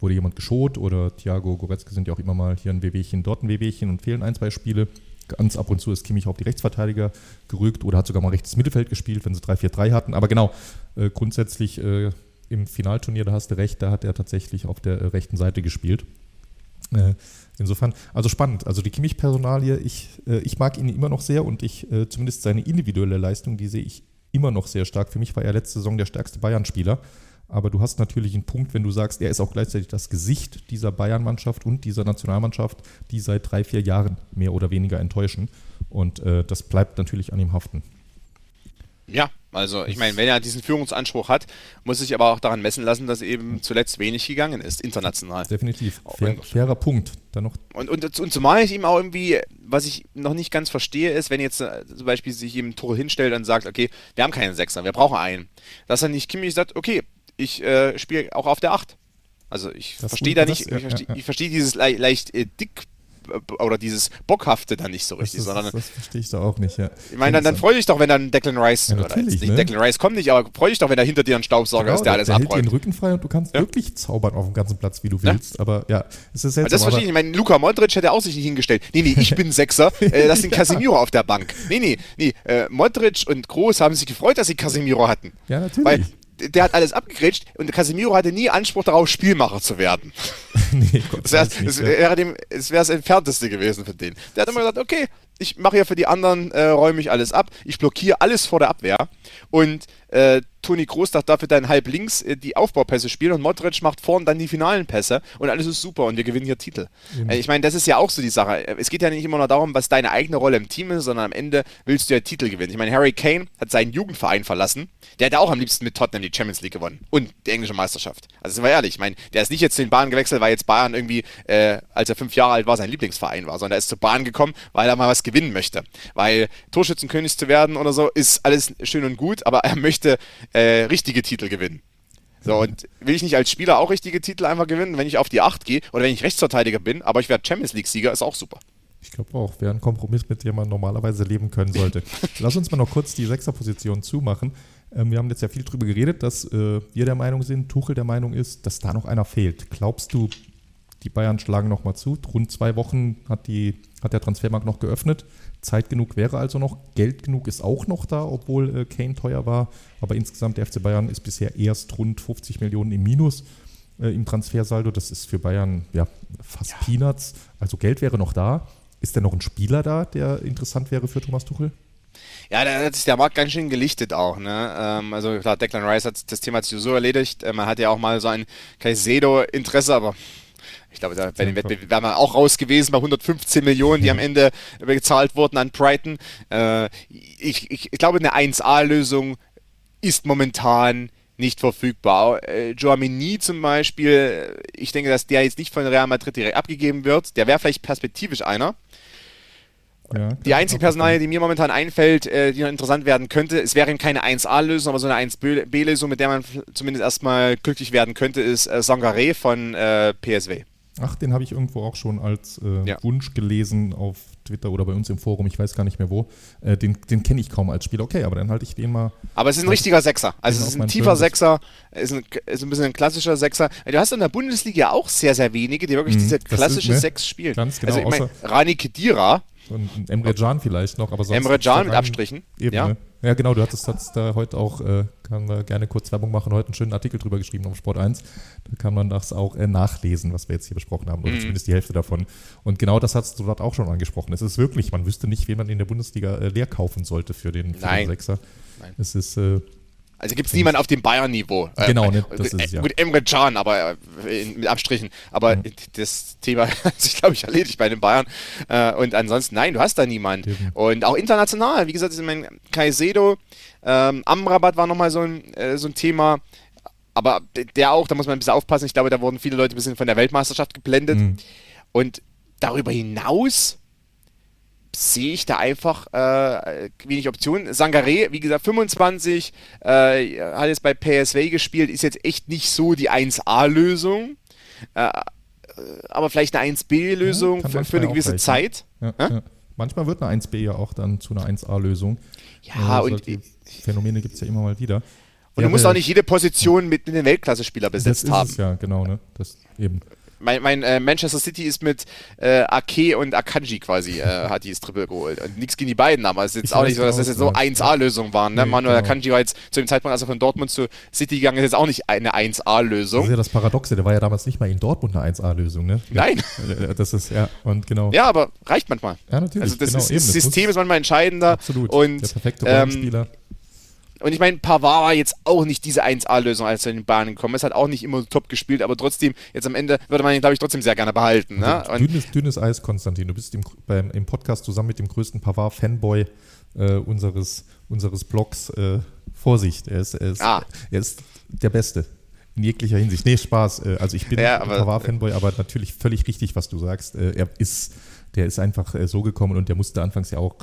wurde jemand geschont oder Thiago Goretzka sind ja auch immer mal hier ein Wehwehchen, dort ein Wehwehchen und fehlen ein, zwei Spiele. Ganz ab und zu ist Kimmich auf die Rechtsverteidiger gerückt oder hat sogar mal rechtes Mittelfeld gespielt, wenn sie 3-4-3 hatten. Aber genau, äh, grundsätzlich äh, im Finalturnier, da hast du recht, da hat er tatsächlich auf der äh, rechten Seite gespielt. Äh, insofern, also spannend. Also die Kimmich-Personalie, ich, äh, ich mag ihn immer noch sehr und ich, äh, zumindest seine individuelle Leistung, die sehe ich immer noch sehr stark. Für mich war er letzte Saison der stärkste Bayern-Spieler. Aber du hast natürlich einen Punkt, wenn du sagst, er ist auch gleichzeitig das Gesicht dieser Bayern-Mannschaft und dieser Nationalmannschaft, die seit drei, vier Jahren mehr oder weniger enttäuschen. Und äh, das bleibt natürlich an ihm haften. Ja, also ich meine, wenn er diesen Führungsanspruch hat, muss sich aber auch daran messen lassen, dass eben zuletzt wenig gegangen ist, international. Definitiv. Fair, fairer Punkt. Dann noch. Und, und, und zumal ich ihm auch irgendwie, was ich noch nicht ganz verstehe, ist, wenn jetzt äh, zum Beispiel sich ihm Tor hinstellt und sagt, okay, wir haben keinen Sechser, wir brauchen einen. Dass er nicht Kimmich sagt, okay, ich äh, spiele auch auf der 8. Also ich verstehe da nicht, ich verstehe ja, ja. dieses le leicht äh, dick äh, oder dieses Bockhafte dann nicht so richtig, das, sondern. Das, das verstehe ich da auch nicht, ja. Ich meine, dann, dann freue dich doch, wenn dann Declan Rice, ja, oder jetzt nicht, ne? Declan Rice kommt nicht, aber freue dich doch, wenn er hinter dir ein Staubsauger genau, ist, der, der alles der abräumt. hält dir den Rücken frei und du kannst ja. wirklich zaubern auf dem ganzen Platz, wie du willst, ja. aber ja, es ist seltsam. Das verstehe ich, ich meine, Luka Modric hätte auch sich nicht hingestellt. Nee, nee, ich (laughs) bin Sechser, äh, lass den Casemiro auf der Bank. Nee, nee, nee, äh, Modric und Groß haben sich gefreut, dass sie Casemiro hatten. Ja, natürlich. Weil der hat alles abgegrätscht und Casemiro hatte nie Anspruch darauf, Spielmacher zu werden. (laughs) nee, Gott, das wäre dem, das, wär das Entfernteste gewesen für den. Der hat immer gesagt, okay, ich mache ja für die anderen, äh, räume ich alles ab, ich blockiere alles vor der Abwehr und äh, Toni Kroos darf dafür dann halb links äh, die Aufbaupässe spielen und Modric macht vorn dann die finalen Pässe und alles ist super und wir gewinnen hier Titel. Mhm. ich meine, das ist ja auch so die Sache. Es geht ja nicht immer nur darum, was deine eigene Rolle im Team ist, sondern am Ende willst du ja Titel gewinnen. Ich meine, Harry Kane hat seinen Jugendverein verlassen. Der hat auch am liebsten mit Tottenham die Champions League gewonnen und die englische Meisterschaft. Also sind wir ehrlich, ich meine, der ist nicht jetzt zu den Bahnen gewechselt, weil jetzt Bayern irgendwie, äh, als er fünf Jahre alt war, sein Lieblingsverein war, sondern er ist zur Bahn gekommen, weil er mal was gewinnen möchte. Weil Torschützenkönig zu werden oder so ist alles schön und gut, aber er (laughs) möchte äh, richtige Titel gewinnen. So, und will ich nicht als Spieler auch richtige Titel einfach gewinnen, wenn ich auf die 8 gehe oder wenn ich Rechtsverteidiger bin, aber ich werde Champions League-Sieger, ist auch super. Ich glaube auch, wäre ein Kompromiss, mit dem man normalerweise leben können sollte. (laughs) Lass uns mal noch kurz die Sechserposition zumachen. Ähm, wir haben jetzt ja viel darüber geredet, dass äh, wir der Meinung sind, Tuchel der Meinung ist, dass da noch einer fehlt. Glaubst du, die Bayern schlagen nochmal zu? Rund zwei Wochen hat, die, hat der Transfermarkt noch geöffnet. Zeit genug wäre also noch, Geld genug ist auch noch da, obwohl äh, Kane teuer war. Aber insgesamt der FC Bayern ist bisher erst rund 50 Millionen im Minus äh, im Transfersaldo. Das ist für Bayern ja fast ja. Peanuts. Also Geld wäre noch da. Ist denn noch ein Spieler da, der interessant wäre für Thomas Tuchel? Ja, da hat sich der Markt ganz schön gelichtet auch. Ne? Ähm, also klar, Declan Rice hat das Thema so erledigt. Äh, man hatte ja auch mal so ein Caicedo-Interesse, aber ich glaube, da bei den Wettbewerben wären wir auch raus gewesen bei 115 Millionen, die am Ende gezahlt wurden an Brighton. Äh, ich, ich, ich, glaube, eine 1A-Lösung ist momentan nicht verfügbar. Äh, Joamini zum Beispiel, ich denke, dass der jetzt nicht von Real Madrid direkt abgegeben wird. Der wäre vielleicht perspektivisch einer. Ja, die einzige Personalie, die mir momentan einfällt, äh, die noch interessant werden könnte, es wäre keine 1A-Lösung, aber so eine 1B-Lösung, mit der man zumindest erstmal glücklich werden könnte, ist äh, Sangaré von äh, PSW. Ach, den habe ich irgendwo auch schon als äh, ja. Wunsch gelesen auf Twitter oder bei uns im Forum, ich weiß gar nicht mehr wo. Äh, den den kenne ich kaum als Spieler. Okay, aber dann halte ich den mal. Aber es ist ein richtiger Sechser. Also es ist ein tiefer Sechser, ist ein, ist ein bisschen ein klassischer Sechser. Du hast in der Bundesliga auch sehr, sehr wenige, die wirklich hm, diese klassische ist, ne? Sechs spielen. Ganz genau. Also ich meine, Rani Kedira. Und Emre Can vielleicht noch, aber sonst. Emre Can mit Abstrichen. Ja. Ja, genau, du hattest, hattest da heute auch, äh, kann man gerne kurz Werbung machen, heute einen schönen Artikel drüber geschrieben auf Sport 1. Da kann man das auch äh, nachlesen, was wir jetzt hier besprochen haben, oder mhm. zumindest die Hälfte davon. Und genau das hast du dort auch schon angesprochen. Es ist wirklich, man wüsste nicht, wen man in der Bundesliga äh, leer kaufen sollte für den, für den Sechser. Nein. Es ist, äh, also gibt es niemanden auf dem Bayern-Niveau. Äh, genau, ne? das ist, ja. Gut, Emre Can, aber äh, mit Abstrichen. Aber mhm. das Thema (laughs) hat sich, glaube ich, erledigt bei den Bayern. Äh, und ansonsten, nein, du hast da niemanden. Mhm. Und auch international, wie gesagt, ich mein Kaisedo, ähm, Amrabat war nochmal so ein, äh, so ein Thema. Aber der auch, da muss man ein bisschen aufpassen. Ich glaube, da wurden viele Leute ein bisschen von der Weltmeisterschaft geblendet. Mhm. Und darüber hinaus sehe ich da einfach äh, wenig Optionen. Sangaré, wie gesagt, 25, äh, hat jetzt bei PSV gespielt, ist jetzt echt nicht so die 1A-Lösung. Äh, aber vielleicht eine 1B-Lösung ja, für, für, eine gewisse Zeit. Ja, ja. Manchmal wird eine 1B ja auch dann zu einer 1A-Lösung. Ja, also und Phänomene gibt es ja immer mal wieder. Und du musst auch nicht jede Position mit, einem Weltklasse-Spieler besetzt haben. Es ja, genau, ne? Das eben. Mein, mein äh, Manchester City ist mit äh, Ake und Akanji quasi, äh, hat dieses Triple geholt. Und nichts gegen die beiden, aber es ist jetzt ich auch nicht so, dass das jetzt so 1A-Lösungen waren. Ne? Nee, Manuel genau. Akanji war jetzt zu dem Zeitpunkt, als er von Dortmund zu City gegangen ist, jetzt auch nicht eine 1A-Lösung. Das ist ja das Paradoxe, der war ja damals nicht mal in Dortmund eine 1A-Lösung, ne? Nein. Das ist, ja, und genau. Ja, aber reicht manchmal. Ja, natürlich. Also das, genau, ist, das System ist manchmal entscheidender. Absolut. Und, der perfekte Rollenspieler. Ähm, und ich meine, Pavard war jetzt auch nicht diese 1A-Lösung, als er in den Bahnen gekommen ist. Hat auch nicht immer top gespielt, aber trotzdem, jetzt am Ende würde man ihn, glaube ich, trotzdem sehr gerne behalten. Ne? Dünnes, dünnes Eis, Konstantin. Du bist im, beim, im Podcast zusammen mit dem größten Pavard-Fanboy äh, unseres, unseres Blogs. Äh, Vorsicht, er ist, er, ist, ah. er ist der Beste. In jeglicher Hinsicht. Nee, Spaß. Äh, also ich bin ja, Pavard-Fanboy, aber natürlich völlig richtig, was du sagst. Äh, er ist, der ist einfach äh, so gekommen und der musste anfangs ja auch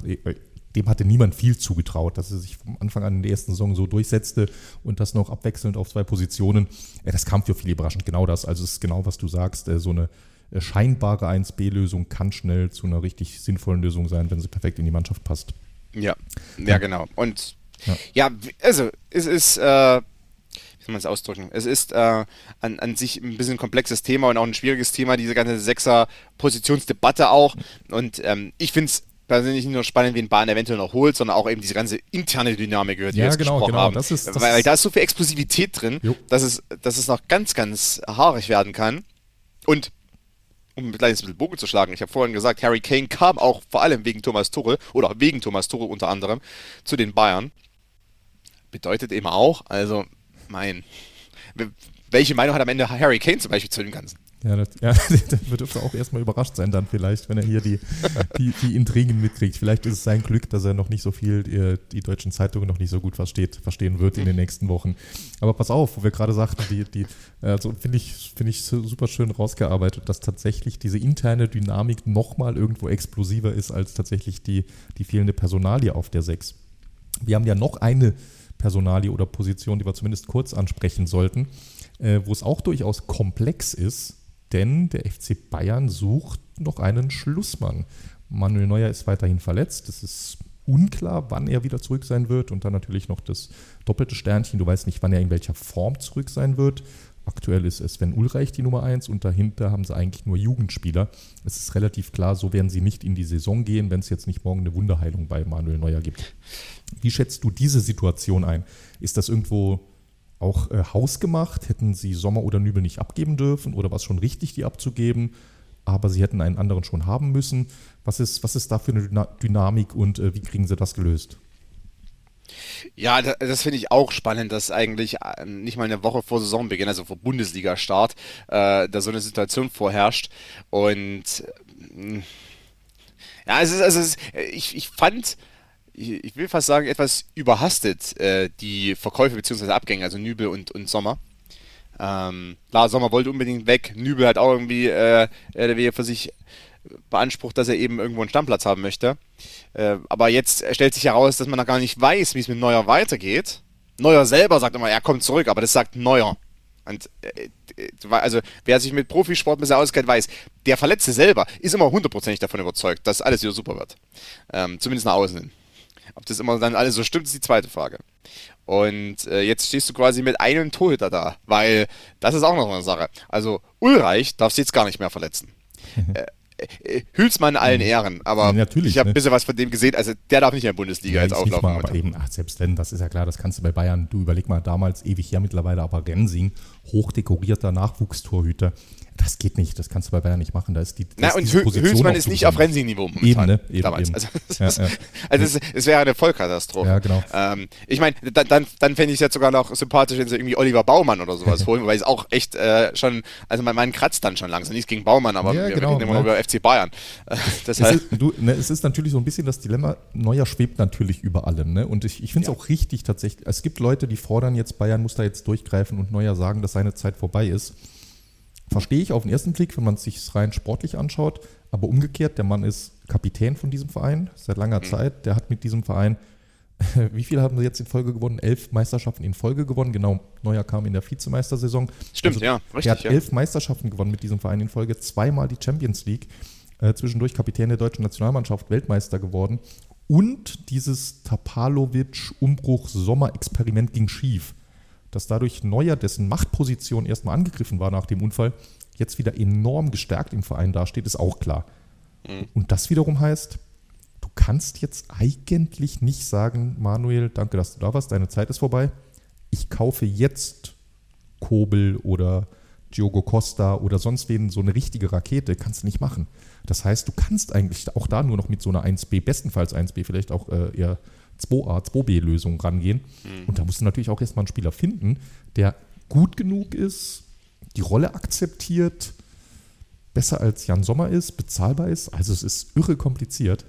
dem hatte niemand viel zugetraut, dass er sich vom Anfang an in der ersten Saison so durchsetzte und das noch abwechselnd auf zwei Positionen. Das kam für viele überraschend. Genau das. Also es ist genau, was du sagst. Äh, so eine äh, scheinbare 1B-Lösung kann schnell zu einer richtig sinnvollen Lösung sein, wenn sie perfekt in die Mannschaft passt. Ja, ja, genau. Und ja, ja also es ist, äh, wie soll man es ausdrücken? Es ist äh, an, an sich ein bisschen ein komplexes Thema und auch ein schwieriges Thema, diese ganze Sechser-Positionsdebatte auch. Und ähm, ich finde es persönlich nicht nur spannend, wen Bahn eventuell noch holt, sondern auch eben diese ganze interne Dynamik, über die ja, wir jetzt genau, gesprochen genau. haben. Das ist, das weil, weil da ist so viel Explosivität drin, dass es, dass es noch ganz, ganz haarig werden kann. Und um ein kleines bisschen Bogen zu schlagen, ich habe vorhin gesagt, Harry Kane kam auch vor allem wegen Thomas Tuchel oder wegen Thomas Tuchel unter anderem zu den Bayern. Bedeutet eben auch, also mein, welche Meinung hat am Ende Harry Kane zum Beispiel zu dem Ganzen? Ja, das, ja (laughs) der dürfte auch erstmal überrascht sein dann vielleicht, wenn er hier die, (laughs) die, die, Intrigen mitkriegt. Vielleicht ist es sein Glück, dass er noch nicht so viel, die, die deutschen Zeitungen noch nicht so gut versteht, verstehen wird in den nächsten Wochen. Aber pass auf, wo wir gerade sagten, die, die, also finde ich, finde ich super schön rausgearbeitet, dass tatsächlich diese interne Dynamik nochmal irgendwo explosiver ist als tatsächlich die, die fehlende Personalie auf der 6. Wir haben ja noch eine Personalie oder Position, die wir zumindest kurz ansprechen sollten, äh, wo es auch durchaus komplex ist denn der FC Bayern sucht noch einen Schlussmann. Manuel Neuer ist weiterhin verletzt. Es ist unklar, wann er wieder zurück sein wird. Und dann natürlich noch das doppelte Sternchen. Du weißt nicht, wann er in welcher Form zurück sein wird. Aktuell ist es Sven Ulreich die Nummer 1 und dahinter haben sie eigentlich nur Jugendspieler. Es ist relativ klar, so werden sie nicht in die Saison gehen, wenn es jetzt nicht morgen eine Wunderheilung bei Manuel Neuer gibt. Wie schätzt du diese Situation ein? Ist das irgendwo auch äh, hausgemacht, hätten sie Sommer oder Nübel nicht abgeben dürfen oder war es schon richtig, die abzugeben, aber sie hätten einen anderen schon haben müssen. Was ist, was ist da für eine Dynamik und äh, wie kriegen sie das gelöst? Ja, das finde ich auch spannend, dass eigentlich äh, nicht mal eine Woche vor Saisonbeginn, also vor Bundesliga-Start, äh, da so eine Situation vorherrscht. Und äh, ja, es ist, also es ist, ich, ich fand ich will fast sagen, etwas überhastet, äh, die Verkäufe bzw. Abgänge, also Nübel und, und Sommer. Ähm, klar, Sommer wollte unbedingt weg. Nübel hat auch irgendwie äh, der für sich beansprucht, dass er eben irgendwo einen Stammplatz haben möchte. Äh, aber jetzt stellt sich heraus, dass man noch gar nicht weiß, wie es mit Neuer weitergeht. Neuer selber sagt immer, er kommt zurück, aber das sagt Neuer. Und äh, also wer sich mit Profisport bisschen auskennt, weiß, der Verletzte selber ist immer hundertprozentig davon überzeugt, dass alles wieder super wird. Ähm, zumindest nach außen hin. Ob das immer dann alles so stimmt, ist die zweite Frage. Und äh, jetzt stehst du quasi mit einem Torhüter da, weil das ist auch noch eine Sache. Also Ulreich darfst du jetzt gar nicht mehr verletzen. (laughs) äh, äh, Hülsmann allen. Ehren, aber ja, ich habe ne? ein bisschen was von dem gesehen. Also der darf nicht in der Bundesliga ja, jetzt auflaufen. Mal, aber eben, ach, selbst wenn, das ist ja klar, das kannst du bei Bayern, du überleg mal damals ewig her mittlerweile, aber Rensing, hochdekorierter Nachwuchstorhüter, das geht nicht, das kannst du bei Bayern nicht machen. Da ist die, Na, und Hülsmann ist nicht auf Rensing-Niveau momentan. Eben, ne? eben, damals. Eben. (laughs) Also, ja, ja. also es, es, wäre eine Vollkatastrophe. Ja, genau. Ähm, ich meine, dann, dann, dann fände ich es jetzt sogar noch sympathisch, wenn sie irgendwie Oliver Baumann oder sowas holen, weil es auch echt äh, schon, also mein, mein kratzt dann schon langsam. Nichts gegen Baumann, aber ja, wir genau, reden immer über FC Bayern. (laughs) es, ist, du, ne, es ist natürlich so ein bisschen das Dilemma, Neuer schwebt natürlich über allem. Ne? Und ich, ich finde es auch richtig tatsächlich. Es gibt Leute, die fordern jetzt, Bayern muss da jetzt durchgreifen und Neuer sagen, dass seine Zeit vorbei ist. Verstehe ich auf den ersten Blick, wenn man es sich rein sportlich anschaut, aber umgekehrt, der Mann ist Kapitän von diesem Verein seit langer mhm. Zeit. Der hat mit diesem Verein, (laughs) wie viele haben sie jetzt in Folge gewonnen? Elf Meisterschaften in Folge gewonnen. Genau, Neuer kam in der Vizemeistersaison. Stimmt, also, ja, richtig. Er hat ja. elf Meisterschaften gewonnen mit diesem Verein in Folge, zweimal die Champions League, äh, zwischendurch Kapitän der deutschen Nationalmannschaft, Weltmeister geworden. Und dieses Tapalovic-Umbruch-Sommer-Experiment ging schief dass dadurch Neuer, dessen Machtposition erstmal angegriffen war nach dem Unfall, jetzt wieder enorm gestärkt im Verein dasteht, ist auch klar. Mhm. Und das wiederum heißt, du kannst jetzt eigentlich nicht sagen, Manuel, danke, dass du da warst, deine Zeit ist vorbei. Ich kaufe jetzt Kobel oder Diogo Costa oder sonst wen so eine richtige Rakete, kannst du nicht machen. Das heißt, du kannst eigentlich auch da nur noch mit so einer 1B, bestenfalls 1B, vielleicht auch äh, eher 2A, 2B-Lösung rangehen. Mhm. Und da musst du natürlich auch erstmal einen Spieler finden, der gut genug ist, die Rolle akzeptiert, besser als Jan Sommer ist, bezahlbar ist. Also es ist irre kompliziert.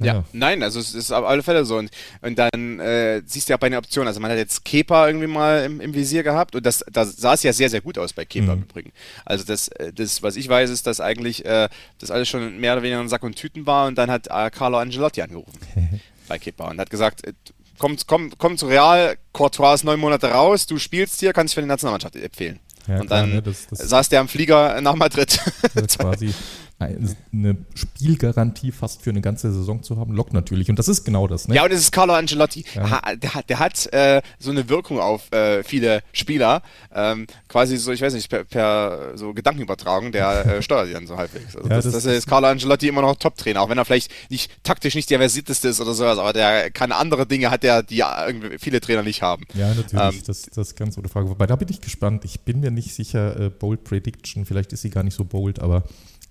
Ja, nein, also es ist auf alle Fälle so. Und, und dann äh, siehst du ja bei den Optionen, also man hat jetzt Kepa irgendwie mal im, im Visier gehabt und das, da sah es ja sehr, sehr gut aus bei Kepa mhm. im Übrigen. Also das, äh, das, was ich weiß, ist, dass eigentlich äh, das alles schon mehr oder weniger ein Sack und Tüten war und dann hat äh, Carlo Angelotti angerufen (laughs) bei Kepa und hat gesagt, äh, komm, komm, komm zu Real, Courtois ist neun Monate raus, du spielst hier, kannst dich für die Nationalmannschaft empfehlen. Ja, und klar, dann ne, das, das saß der am Flieger nach Madrid. (laughs) quasi eine Spielgarantie fast für eine ganze Saison zu haben, lockt natürlich. Und das ist genau das. Ne? Ja, und es ist Carlo Ancelotti. Ja. Der hat, der hat äh, so eine Wirkung auf äh, viele Spieler. Ähm, quasi so, ich weiß nicht, per, per so Gedankenübertragung, der äh, (laughs) steuert die dann so halbwegs. Also ja, das, das, das ist Carlo Ancelotti immer noch Top-Trainer, auch wenn er vielleicht nicht taktisch nicht der versierteste ist oder sowas, aber der kann andere Dinge, hat der, die irgendwie viele Trainer nicht haben. Ja, natürlich. Ähm, das, das ist ganz gute Frage. Wobei, da bin ich gespannt. Ich bin mir nicht sicher, äh, Bold Prediction, vielleicht ist sie gar nicht so bold, aber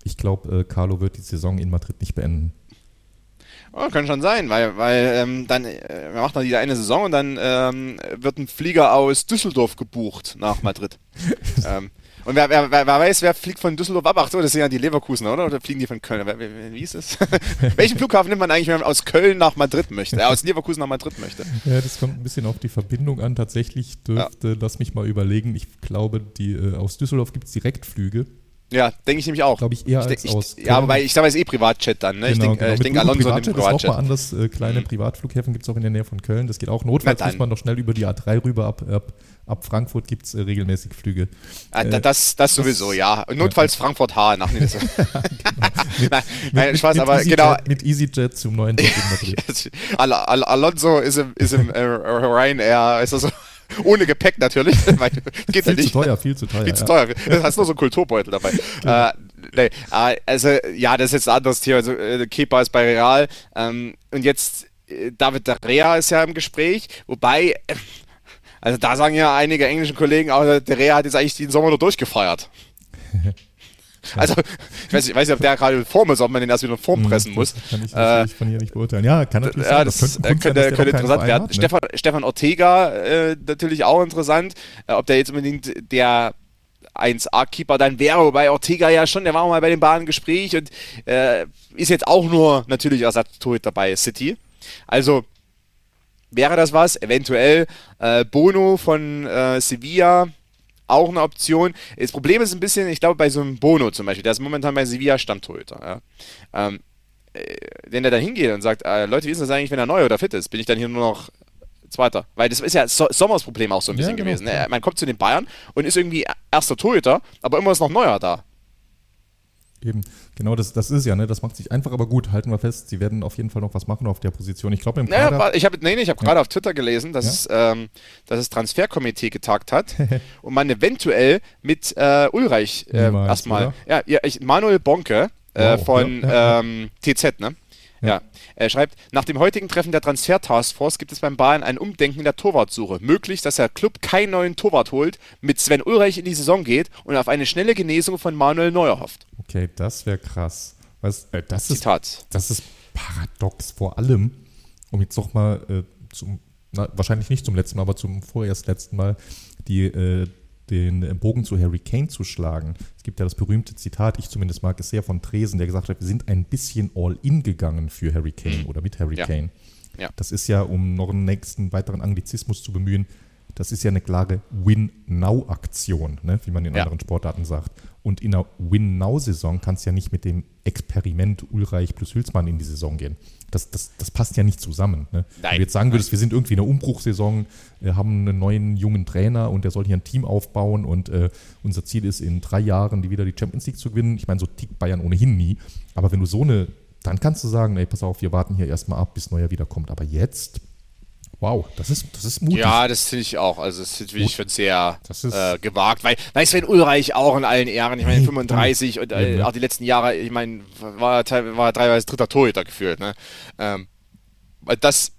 ich glaube, äh, Carlo wird die Saison in Madrid nicht beenden. Oh, kann schon sein, weil, weil ähm, dann äh, macht er diese eine Saison und dann ähm, wird ein Flieger aus Düsseldorf gebucht nach Madrid. (laughs) ähm, und wer, wer, wer, weiß, wer fliegt von Düsseldorf ab? Ach so, das sind ja die Leverkusener, oder? Oder fliegen die von Köln? Wie ist es? (laughs) Welchen Flughafen nimmt man eigentlich, wenn man aus Köln nach Madrid möchte? Äh, aus Leverkusen nach Madrid möchte? Ja, das kommt ein bisschen auf die Verbindung an. Tatsächlich dürfte, ja. lass mich mal überlegen, ich glaube, die, äh, aus Düsseldorf gibt es Direktflüge. Ja, denke ich nämlich auch. Glaube ich eher ich, als ich, aus. Ja, aber ich sage, es ist eh Privatchat dann. Ne? Genau, ich denke, genau. ich denk, Alonso nimmt Privatchat. Ist auch mal anders. Äh, kleine mhm. Privatflughäfen gibt es auch in der Nähe von Köln. Das geht auch. Notfalls muss man noch schnell über die A3 rüber. Ab, ab, ab Frankfurt gibt es äh, regelmäßig Flüge. Ah, äh, das, das sowieso, ja. notfalls ja. Frankfurt H. Nach (laughs) nee, (laughs) genau. nein, nein, Spaß, mit aber EasyJet, genau. Mit EasyJet zum neuen Job in (laughs) Madrid. Al Al Alonso ist im, ist im äh, Ryanair, ist also ohne Gepäck natürlich. (laughs) Geht viel ja nicht. zu teuer, viel zu teuer. Viel ja. zu teuer. Du hast nur so einen Kulturbeutel dabei. (laughs) Genau. Äh, nee, äh, also, ja, das ist jetzt ein anderes Thema. Also, äh, Kepa ist bei Real. Ähm, und jetzt, äh, David De Rea ist ja im Gespräch. Wobei, also da sagen ja einige englische Kollegen, auch der Rea hat jetzt eigentlich den Sommer nur durchgefeiert. (laughs) (laughs) Also, ich weiß, ich weiß nicht, ob der gerade in Form ist, ob man den erst wieder in Form hm, pressen muss. Das kann ich äh, von hier nicht beurteilen. Ja, kann natürlich ja, sein. Das, das könnte, könnte, sein, könnte interessant werden. Ne? Stefan, Stefan Ortega äh, natürlich auch interessant. Äh, ob der jetzt unbedingt der 1A-Keeper dann wäre, wobei Ortega ja schon, der war auch mal bei den Bahnen Gespräch und äh, ist jetzt auch nur natürlich Ersatztorhüter dabei City. Also wäre das was, eventuell äh, Bono von äh, Sevilla auch eine Option. Das Problem ist ein bisschen, ich glaube, bei so einem Bono zum Beispiel, der ist momentan bei Sevilla Stammtorhüter. Ja. Ähm, äh, wenn der da hingeht und sagt, äh, Leute, wie ist das eigentlich, wenn er neu oder fit ist? Bin ich dann hier nur noch Zweiter. Weil das ist ja so Sommers Problem auch so ein bisschen ja, genau, gewesen. Ne? Man kommt zu den Bayern und ist irgendwie erster Torhüter, aber immer ist noch neuer da. Eben, genau das, das ist ja, ne? Das macht sich einfach, aber gut, halten wir fest, sie werden auf jeden Fall noch was machen auf der Position. Ich glaube, im Kader. Naja, ich habe nee, nee, ich hab ja. gerade auf Twitter gelesen, dass, ja? ähm, dass das Transferkomitee getagt hat (laughs) und man eventuell mit äh, Ulreich äh, erstmal. Ja, ja ich, Manuel Bonke äh, wow, von ähm, TZ, ne? Ja. Er schreibt, nach dem heutigen Treffen der Transfer-Taskforce gibt es beim Bayern ein Umdenken in der Torwartsuche. Möglich, dass der Club keinen neuen Torwart holt, mit Sven Ulreich in die Saison geht und auf eine schnelle Genesung von Manuel Neuer hofft. Okay, das wäre krass. Was, äh, das Zitat. Ist, das ist paradox. Vor allem, um jetzt doch mal äh, zum, na, wahrscheinlich nicht zum letzten Mal, aber zum vorerst letzten Mal die äh, den Bogen zu Harry Kane zu schlagen. Es gibt ja das berühmte Zitat, ich zumindest mag es sehr von Tresen, der gesagt hat, wir sind ein bisschen all in gegangen für Harry Kane oder mit Harry ja. Kane. Ja. Das ist ja, um noch einen nächsten weiteren Anglizismus zu bemühen, das ist ja eine klare Win-Now-Aktion, ne, wie man in ja. anderen Sportarten sagt. Und in einer Win-Now-Saison kannst du ja nicht mit dem Experiment Ulreich plus Hülsmann in die Saison gehen. Das, das, das passt ja nicht zusammen. Ne? Wenn du jetzt sagen würdest, wir sind irgendwie in einer Umbruchsaison, wir haben einen neuen jungen Trainer und der soll hier ein Team aufbauen und äh, unser Ziel ist, in drei Jahren die wieder die Champions League zu gewinnen. Ich meine, so tickt Bayern ohnehin nie. Aber wenn du so eine, dann kannst du sagen, ey, pass auf, wir warten hier erstmal ab, bis Neuer wiederkommt. Aber jetzt, Wow, das ist, das ist mutig. Ja, das finde ich auch. Also, das finde ich schon sehr äh, gewagt. Weil, weil Sven Ulreich auch in allen Ehren, ich meine, 35 und äh, auch die letzten Jahre, ich meine, war, war teilweise dritter Torhüter geführt. Ne? Ähm, das,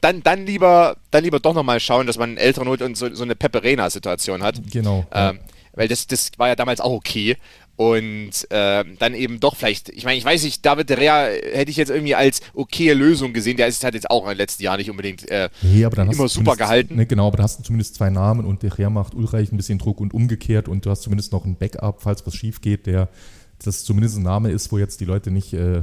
dann, dann, lieber, dann lieber doch nochmal schauen, dass man einen älteren holt und so, so eine Peperena-Situation hat. Genau. Ähm. Weil das, das war ja damals auch okay und äh, dann eben doch vielleicht, ich meine, ich weiß nicht, David de Rea hätte ich jetzt irgendwie als okaye Lösung gesehen, der ist halt jetzt auch in den letzten Jahren nicht unbedingt äh, nee, immer super gehalten. Ne, genau, aber da hast du zumindest zwei Namen und de Rea macht Ulreich ein bisschen Druck und umgekehrt und du hast zumindest noch ein Backup, falls was schief geht, der das zumindest ein Name ist, wo jetzt die Leute nicht äh,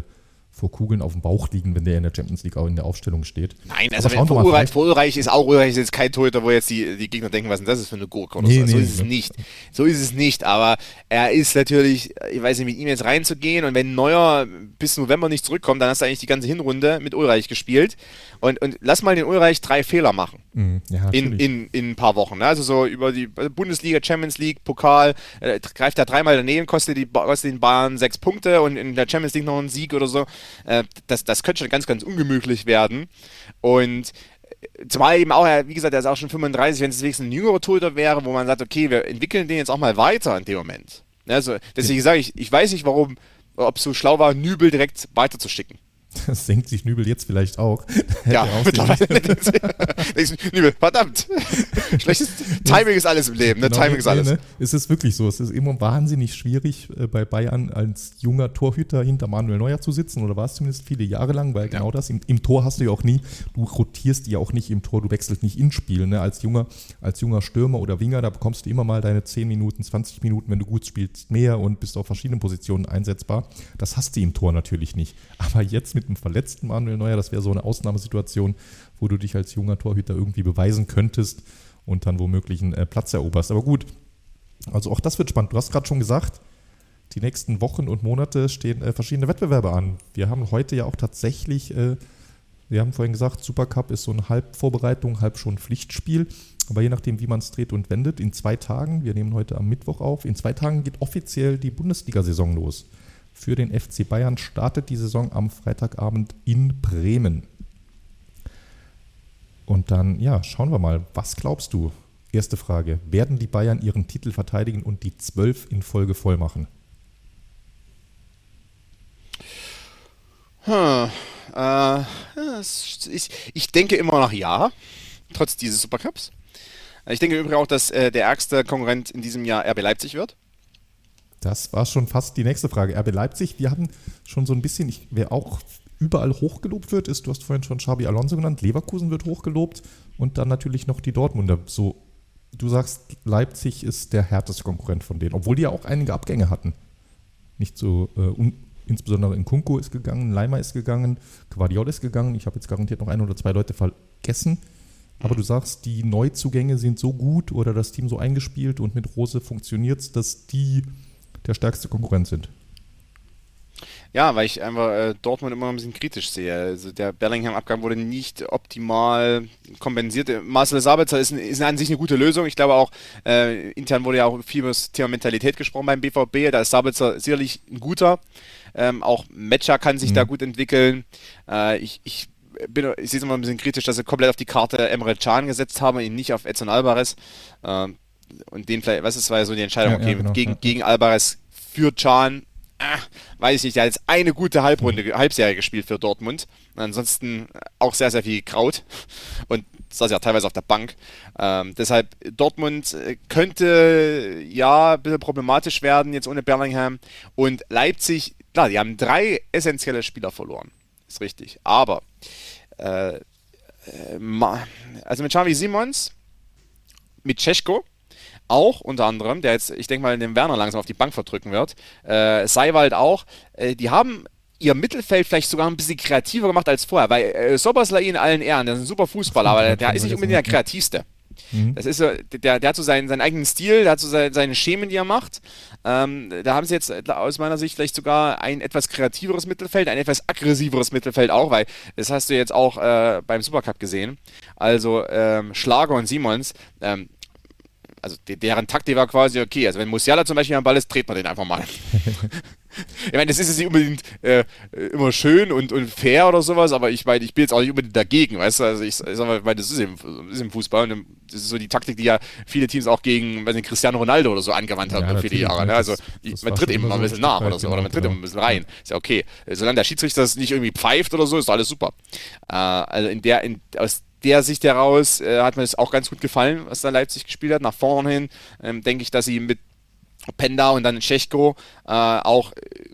vor Kugeln auf dem Bauch liegen, wenn der in der Champions League auch in der Aufstellung steht. Nein, also wenn vor Ulreich, vor Ulreich ist auch Ulreich ist jetzt kein Torhüter, wo jetzt die, die Gegner denken, was denn das ist für eine Gurke oder nee, so. Nee, so ist nee. es nicht. So ist es nicht, aber er ist natürlich, ich weiß nicht, mit ihm jetzt reinzugehen und wenn Neuer bis November nicht zurückkommt, dann hast du eigentlich die ganze Hinrunde mit Ulreich gespielt und, und lass mal den Ulreich drei Fehler machen. Mhm, ja, in, in, in ein paar Wochen. Ne? Also so über die Bundesliga, Champions League, Pokal, äh, greift er dreimal daneben, kostet, die, kostet den Bayern sechs Punkte und in der Champions League noch einen Sieg oder so. Äh, das, das könnte schon ganz, ganz ungemütlich werden. Und äh, Zumal eben auch, wie gesagt, er ist auch schon 35, wenn es wenigstens ein jüngerer Torhüter wäre, wo man sagt, okay, wir entwickeln den jetzt auch mal weiter in dem Moment. Also, deswegen sage ich, ich weiß nicht, warum, ob es so schlau war, Nübel direkt weiterzuschicken. (laughs) Das senkt sich Nübel jetzt vielleicht auch. (laughs) Ja, mittlerweile. (laughs) Nübel, verdammt. Schlechtes Timing ist alles im Leben, ne? Genau, Timing ist alles. Ne? Es ist wirklich so. Es ist immer wahnsinnig schwierig, äh, bei Bayern als junger Torhüter hinter Manuel Neuer zu sitzen, oder war es zumindest viele Jahre lang, weil ja. genau das, im, im, Tor hast du ja auch nie, du rotierst ja auch nicht im Tor, du wechselst nicht ins Spiel. Ne? Als, junger, als junger Stürmer oder Winger, da bekommst du immer mal deine 10 Minuten, 20 Minuten, wenn du gut spielst, mehr und bist auf verschiedenen Positionen einsetzbar. Das hast du im Tor natürlich nicht. Aber jetzt mit einem verletzten Manuel Neuer, das wäre so eine Ausnahmesituation, wo du dich als junger Torhüter irgendwie beweisen könntest und dann womöglich einen äh, Platz eroberst. Aber gut, also auch das wird spannend. Du hast gerade schon gesagt, die nächsten Wochen und Monate stehen äh, verschiedene Wettbewerbe an. Wir haben heute ja auch tatsächlich, äh, wir haben vorhin gesagt, Supercup ist so eine Halbvorbereitung, halb schon Pflichtspiel. Aber je nachdem, wie man es dreht und wendet, in zwei Tagen, wir nehmen heute am Mittwoch auf, in zwei Tagen geht offiziell die Bundesliga-Saison los für den FC Bayern startet die Saison am Freitagabend in Bremen. Und dann, ja, schauen wir mal, was glaubst du? Erste Frage, werden die Bayern ihren Titel verteidigen und die zwölf in Folge voll machen? Hm, äh, ich, ich denke immer noch ja, trotz dieses Supercups. Ich denke übrigens auch, dass äh, der ärgste Konkurrent in diesem Jahr RB Leipzig wird. Das war schon fast die nächste Frage. RB Leipzig, wir haben schon so ein bisschen, ich, wer auch überall hochgelobt wird, ist, du hast vorhin schon Xabi Alonso genannt, Leverkusen wird hochgelobt und dann natürlich noch die Dortmunder. So, du sagst, Leipzig ist der härteste Konkurrent von denen, obwohl die ja auch einige Abgänge hatten. Nicht so, äh, un, insbesondere in Kunko ist gegangen, Leimer ist gegangen, Quadiol ist gegangen. Ich habe jetzt garantiert noch ein oder zwei Leute vergessen. Aber du sagst, die Neuzugänge sind so gut oder das Team so eingespielt und mit Rose funktioniert es, dass die der stärkste Konkurrent sind. Ja, weil ich einfach äh, Dortmund immer ein bisschen kritisch sehe. Also der Bellingham-Abgang wurde nicht optimal kompensiert. Marcel Sabitzer ist, ist an sich eine gute Lösung. Ich glaube auch, äh, intern wurde ja auch viel über das Thema Mentalität gesprochen beim BVB. Da ist Sabitzer sicherlich ein guter. Ähm, auch Matcher kann sich mhm. da gut entwickeln. Äh, ich, ich bin, ich sehe es immer ein bisschen kritisch, dass sie komplett auf die Karte Emre Can gesetzt haben und ihn nicht auf Edson Alvarez. Ähm, und den vielleicht, was ist, war ja so die Entscheidung, okay, ja, genau, gegen, ja. gegen Alvarez für Can äh, weiß ich nicht, der hat jetzt eine gute Halbrunde, mhm. Halbserie gespielt für Dortmund. Ansonsten auch sehr, sehr viel Kraut und saß ja teilweise auf der Bank. Ähm, deshalb Dortmund äh, könnte ja ein bisschen problematisch werden jetzt ohne Bellingham. Und Leipzig, klar, die haben drei essentielle Spieler verloren. Ist richtig. Aber äh, äh also mit Xavi Simons, mit Cesko, auch unter anderem, der jetzt, ich denke mal, den Werner langsam auf die Bank verdrücken wird, äh, Seiwald auch, äh, die haben ihr Mittelfeld vielleicht sogar ein bisschen kreativer gemacht als vorher, weil äh, Soboslai in allen Ehren, der ist ein super Fußballer, aber der, der ist nicht unbedingt der kreativste. Mhm. Das ist so, der, der hat so seinen, seinen eigenen Stil, der hat so seine, seine Schemen, die er macht. Ähm, da haben sie jetzt aus meiner Sicht vielleicht sogar ein etwas kreativeres Mittelfeld, ein etwas aggressiveres Mittelfeld auch, weil das hast du jetzt auch äh, beim Supercup gesehen. Also ähm, Schlager und Simons, ähm, also deren Taktik war quasi okay. Also wenn Musiala zum Beispiel am Ball ist, dreht man den einfach mal. (laughs) ich meine, das ist jetzt nicht unbedingt äh, immer schön und, und fair oder sowas, aber ich meine, ich bin jetzt auch nicht unbedingt dagegen, weißt du? Also ich, ich sag mal, ich meine, das ist im, ist im Fußball und das ist so die Taktik, die ja viele Teams auch gegen weiß nicht, Cristiano Ronaldo oder so angewandt haben ja, viele Jahre. Ne? Also das, man tritt eben mal ein bisschen nach oder so, oder man tritt genau. immer ein bisschen rein. Ist ja okay. Solange der Schiedsrichter das nicht irgendwie pfeift oder so, ist alles super. Äh, also in der, in, aus der Sicht heraus äh, hat mir es auch ganz gut gefallen, was da Leipzig gespielt hat. Nach vorne hin ähm, denke ich, dass sie mit Penda und dann Tschechko äh, auch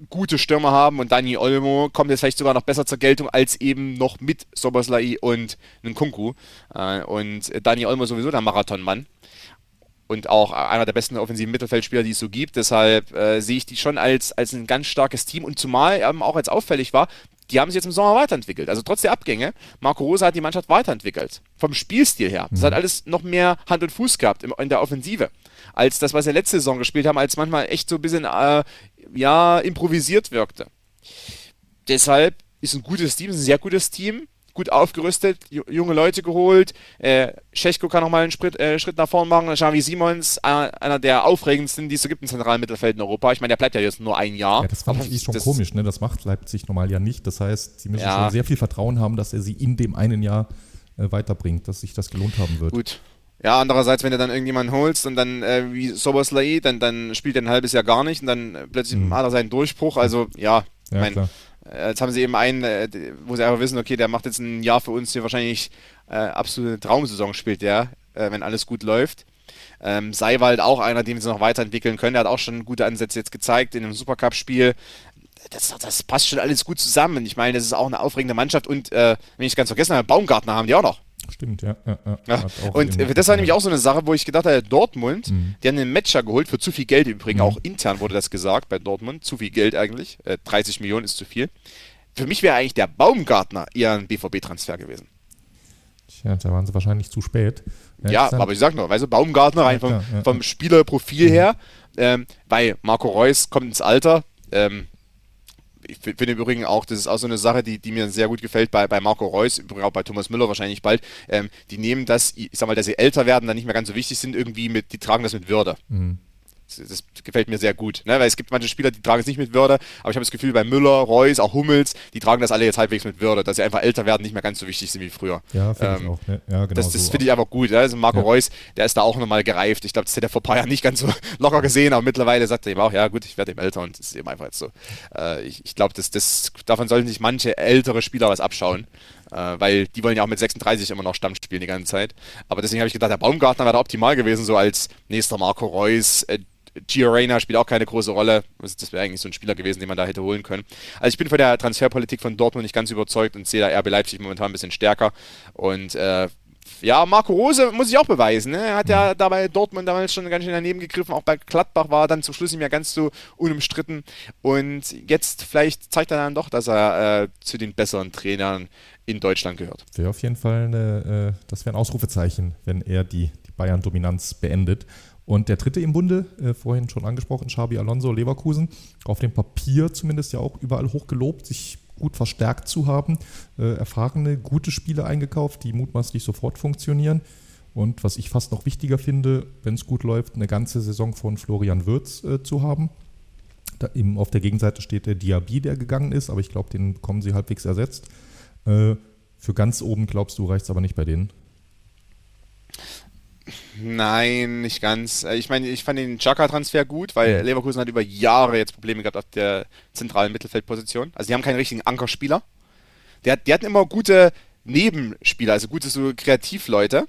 gute Stürmer haben und Dani Olmo kommt jetzt vielleicht sogar noch besser zur Geltung als eben noch mit Soboslai und Nkunku. Äh, und Dani Olmo sowieso der Marathonmann und auch einer der besten offensiven Mittelfeldspieler, die es so gibt. Deshalb äh, sehe ich die schon als, als ein ganz starkes Team und zumal ähm, auch als auffällig war, die haben sich jetzt im Sommer weiterentwickelt. Also trotz der Abgänge, Marco Rosa hat die Mannschaft weiterentwickelt. Vom Spielstil her. Das hat mhm. alles noch mehr Hand und Fuß gehabt in der Offensive. Als das, was sie letzte Saison gespielt haben, als manchmal echt so ein bisschen, äh, ja, improvisiert wirkte. Deshalb ist ein gutes Team, ist ein sehr gutes Team gut aufgerüstet, junge Leute geholt. Äh, Scheschko kann nochmal einen Schritt, äh, Schritt nach vorn machen. Xavi Simons, äh, einer der aufregendsten, die es so gibt im zentralen Mittelfeld in Europa. Ich meine, der bleibt ja jetzt nur ein Jahr. Ja, das fand ich schon komisch, ne? Das macht Leipzig normal ja nicht. Das heißt, sie müssen ja. schon sehr viel Vertrauen haben, dass er sie in dem einen Jahr äh, weiterbringt, dass sich das gelohnt haben wird. Gut. Ja, andererseits, wenn du dann irgendjemanden holst und dann äh, wie Soboslai, dann, dann spielt er ein halbes Jahr gar nicht und dann äh, plötzlich mhm. hat er seinen Durchbruch. Also ja, ja mein, klar. Äh, jetzt haben sie eben einen, äh, wo sie einfach wissen, okay, der macht jetzt ein Jahr für uns hier wahrscheinlich äh, absolute Traumsaison spielt der, äh, wenn alles gut läuft. Ähm, Seiwald auch einer, den sie noch weiterentwickeln können. Der hat auch schon gute Ansätze jetzt gezeigt in dem Supercup-Spiel. Das, das, passt schon alles gut zusammen. Ich meine, das ist auch eine aufregende Mannschaft und äh, wenn ich es ganz vergessen habe, Baumgartner haben die auch noch. Stimmt, ja. ja, ja. Und das war nämlich auch so eine Sache, wo ich gedacht habe, Dortmund, mhm. die haben einen Matcher geholt für zu viel Geld übrigens. Mhm. Auch intern wurde das gesagt bei Dortmund. Zu viel Geld eigentlich. Äh, 30 Millionen ist zu viel. Für mich wäre eigentlich der Baumgartner eher ein BVB-Transfer gewesen. Tja, da waren sie wahrscheinlich zu spät. Ja, ja aber ich sag nur, weißt du, Baumgartner rein vom, vom Spielerprofil mhm. her, ähm, weil Marco Reus kommt ins Alter. Ähm, ich finde im Übrigen auch, das ist auch so eine Sache, die, die mir sehr gut gefällt bei, bei Marco Reus, übrigens auch bei Thomas Müller wahrscheinlich bald. Ähm, die nehmen das, ich sag mal, dass sie älter werden, dann nicht mehr ganz so wichtig sind, irgendwie mit, die tragen das mit Würde. Mhm. Das, gefällt mir sehr gut. Ne? Weil es gibt manche Spieler, die tragen es nicht mit Würde, aber ich habe das Gefühl, bei Müller, Reus, auch Hummels, die tragen das alle jetzt halbwegs mit Würde, dass sie einfach älter werden, nicht mehr ganz so wichtig sind wie früher. Ja, finde ähm, ich auch. Ne? Ja, genau das, das so finde ich einfach gut. Also Marco ja. Reus, der ist da auch nochmal gereift. Ich glaube, das hätte er vor ein paar Jahren nicht ganz so (laughs) locker gesehen, aber mittlerweile sagt er eben auch, ja gut, ich werde eben älter und das ist eben einfach jetzt so. Äh, ich ich glaube, das, das, davon sollten sich manche ältere Spieler was abschauen. Äh, weil die wollen ja auch mit 36 immer noch Stamm spielen die ganze Zeit. Aber deswegen habe ich gedacht, der Baumgartner wäre da optimal gewesen, so als nächster Marco Reus, äh, Gio Reyna spielt auch keine große Rolle. Das wäre eigentlich so ein Spieler gewesen, den man da hätte holen können. Also ich bin von der Transferpolitik von Dortmund nicht ganz überzeugt und sehe da RB Leipzig momentan ein bisschen stärker. Und äh, ja, Marco Rose muss ich auch beweisen. Ne? Er hat ja mhm. dabei Dortmund damals schon ganz schön daneben gegriffen. Auch bei Gladbach war er dann zum Schluss nicht mehr ganz so unumstritten. Und jetzt vielleicht zeigt er dann doch, dass er äh, zu den besseren Trainern in Deutschland gehört. Wäre auf jeden Fall eine, äh, das wäre ein Ausrufezeichen, wenn er die, die Bayern-Dominanz beendet. Und der dritte im Bunde, äh, vorhin schon angesprochen, Xabi Alonso Leverkusen, auf dem Papier zumindest ja auch überall hochgelobt, sich gut verstärkt zu haben, äh, erfahrene, gute Spiele eingekauft, die mutmaßlich sofort funktionieren. Und was ich fast noch wichtiger finde, wenn es gut läuft, eine ganze Saison von Florian Würz äh, zu haben. Da eben auf der Gegenseite steht der Diaby, der gegangen ist, aber ich glaube, den bekommen sie halbwegs ersetzt. Äh, für ganz oben glaubst du, reicht es aber nicht bei denen. Nein, nicht ganz. Äh, ich meine, ich fand den Chaka-Transfer gut, weil Leverkusen hat über Jahre jetzt Probleme gehabt auf der zentralen Mittelfeldposition. Also die haben keinen richtigen Ankerspieler. Der, die hatten immer gute Nebenspieler, also gute so Kreativleute,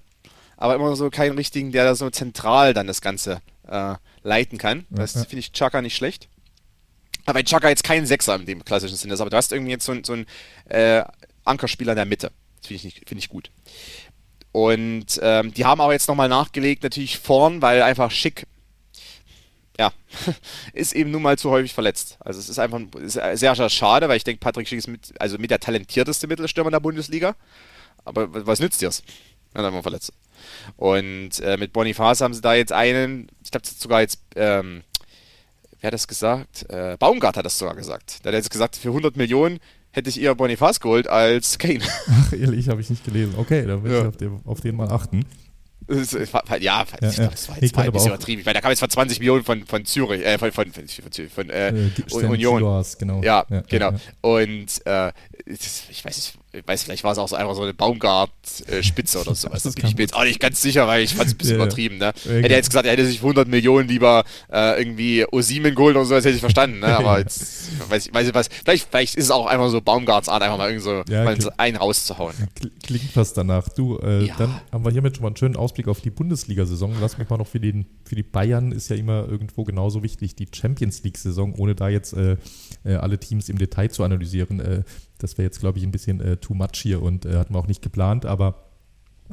aber immer so keinen richtigen, der da so zentral dann das Ganze äh, leiten kann. Das finde ich Chaka nicht schlecht. Aber bei Chaka jetzt kein Sechser in dem klassischen Sinne ist, aber du hast irgendwie jetzt so, so einen äh, Ankerspieler in der Mitte. Das finde ich, find ich gut. Und ähm, die haben auch jetzt nochmal nachgelegt, natürlich vorn, weil einfach schick, ja, (laughs) ist eben nun mal zu häufig verletzt. Also es ist einfach ist sehr, sehr schade, weil ich denke, Patrick Schick ist mit, also mit der talentierteste Mittelstürmer der Bundesliga. Aber was nützt dir's? Wenn er mal verletzt. Und äh, mit Boniface haben sie da jetzt einen, ich glaube sogar jetzt, ähm, wer hat das gesagt? Äh, Baumgart hat das sogar gesagt. Der hat jetzt gesagt, für 100 Millionen hätte ich eher Boniface geholt als Kane. (laughs) Ach, ehrlich, habe ich nicht gelesen. Okay, dann will ja. ich auf den, auf den, mal achten. Ja, ja, ich glaube, das war jetzt ein bisschen übertrieben. Weil da kam jetzt von 20 Millionen von, von Zürich, äh, von, von, von, von äh, äh Union. Genau. Ja, genau. Und äh, ich weiß nicht, ich weiß, vielleicht war es auch so einfach so eine Baumgart-Spitze äh, oder (laughs) sowas. Das bin ich mir jetzt auch nicht ganz sicher, weil ich fand es ein bisschen ja, übertrieben. Ne? Ja, hätte er jetzt gesagt, er hätte sich 100 Millionen lieber äh, irgendwie Osimen geholt oder so, das hätte ich verstanden. Ne? Aber (laughs) jetzt, weiß ich, weiß ich was, vielleicht, vielleicht ist es auch einfach so Baumgarts Art, einfach mal irgendwie so ja, mal einen rauszuhauen. Klingt fast danach. Du, äh, dann haben wir hiermit schon mal einen schönen Ausblick auf die Bundesliga-Saison. Lass mich mal noch für, den, für die Bayern ist ja immer irgendwo genauso wichtig, die Champions League-Saison, ohne da jetzt äh, äh alle Teams im Detail zu analysieren. Das wäre jetzt, glaube ich, ein bisschen äh, too much hier und äh, hatten wir auch nicht geplant, aber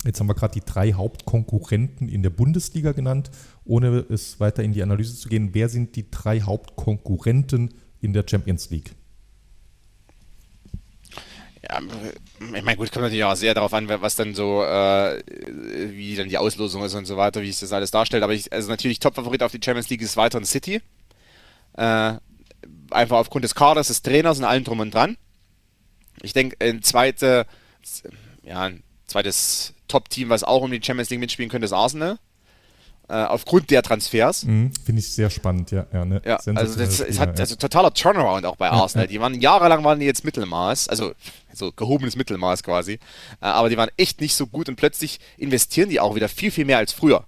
jetzt haben wir gerade die drei Hauptkonkurrenten in der Bundesliga genannt, ohne es weiter in die Analyse zu gehen. Wer sind die drei Hauptkonkurrenten in der Champions League? Ja, ich meine, gut, kommt natürlich auch sehr darauf an, was dann so, äh, wie dann die Auslosung ist und so weiter, wie sich das alles darstellt. Aber ich, also natürlich Top-Favorit auf die Champions League ist weiterhin City. Äh, einfach aufgrund des Kaders, des Trainers und allem drum und dran. Ich denke, ein, zweite, ja, ein zweites Top-Team, was auch um die Champions League mitspielen könnte, ist Arsenal. Äh, aufgrund der Transfers. Mhm, Finde ich sehr spannend, ja. Ja, ne? ja also das Spieler, hat also totaler Turnaround auch bei Arsenal. Ja, die waren jahrelang waren die jetzt Mittelmaß, also so gehobenes Mittelmaß quasi. Äh, aber die waren echt nicht so gut und plötzlich investieren die auch wieder viel, viel mehr als früher.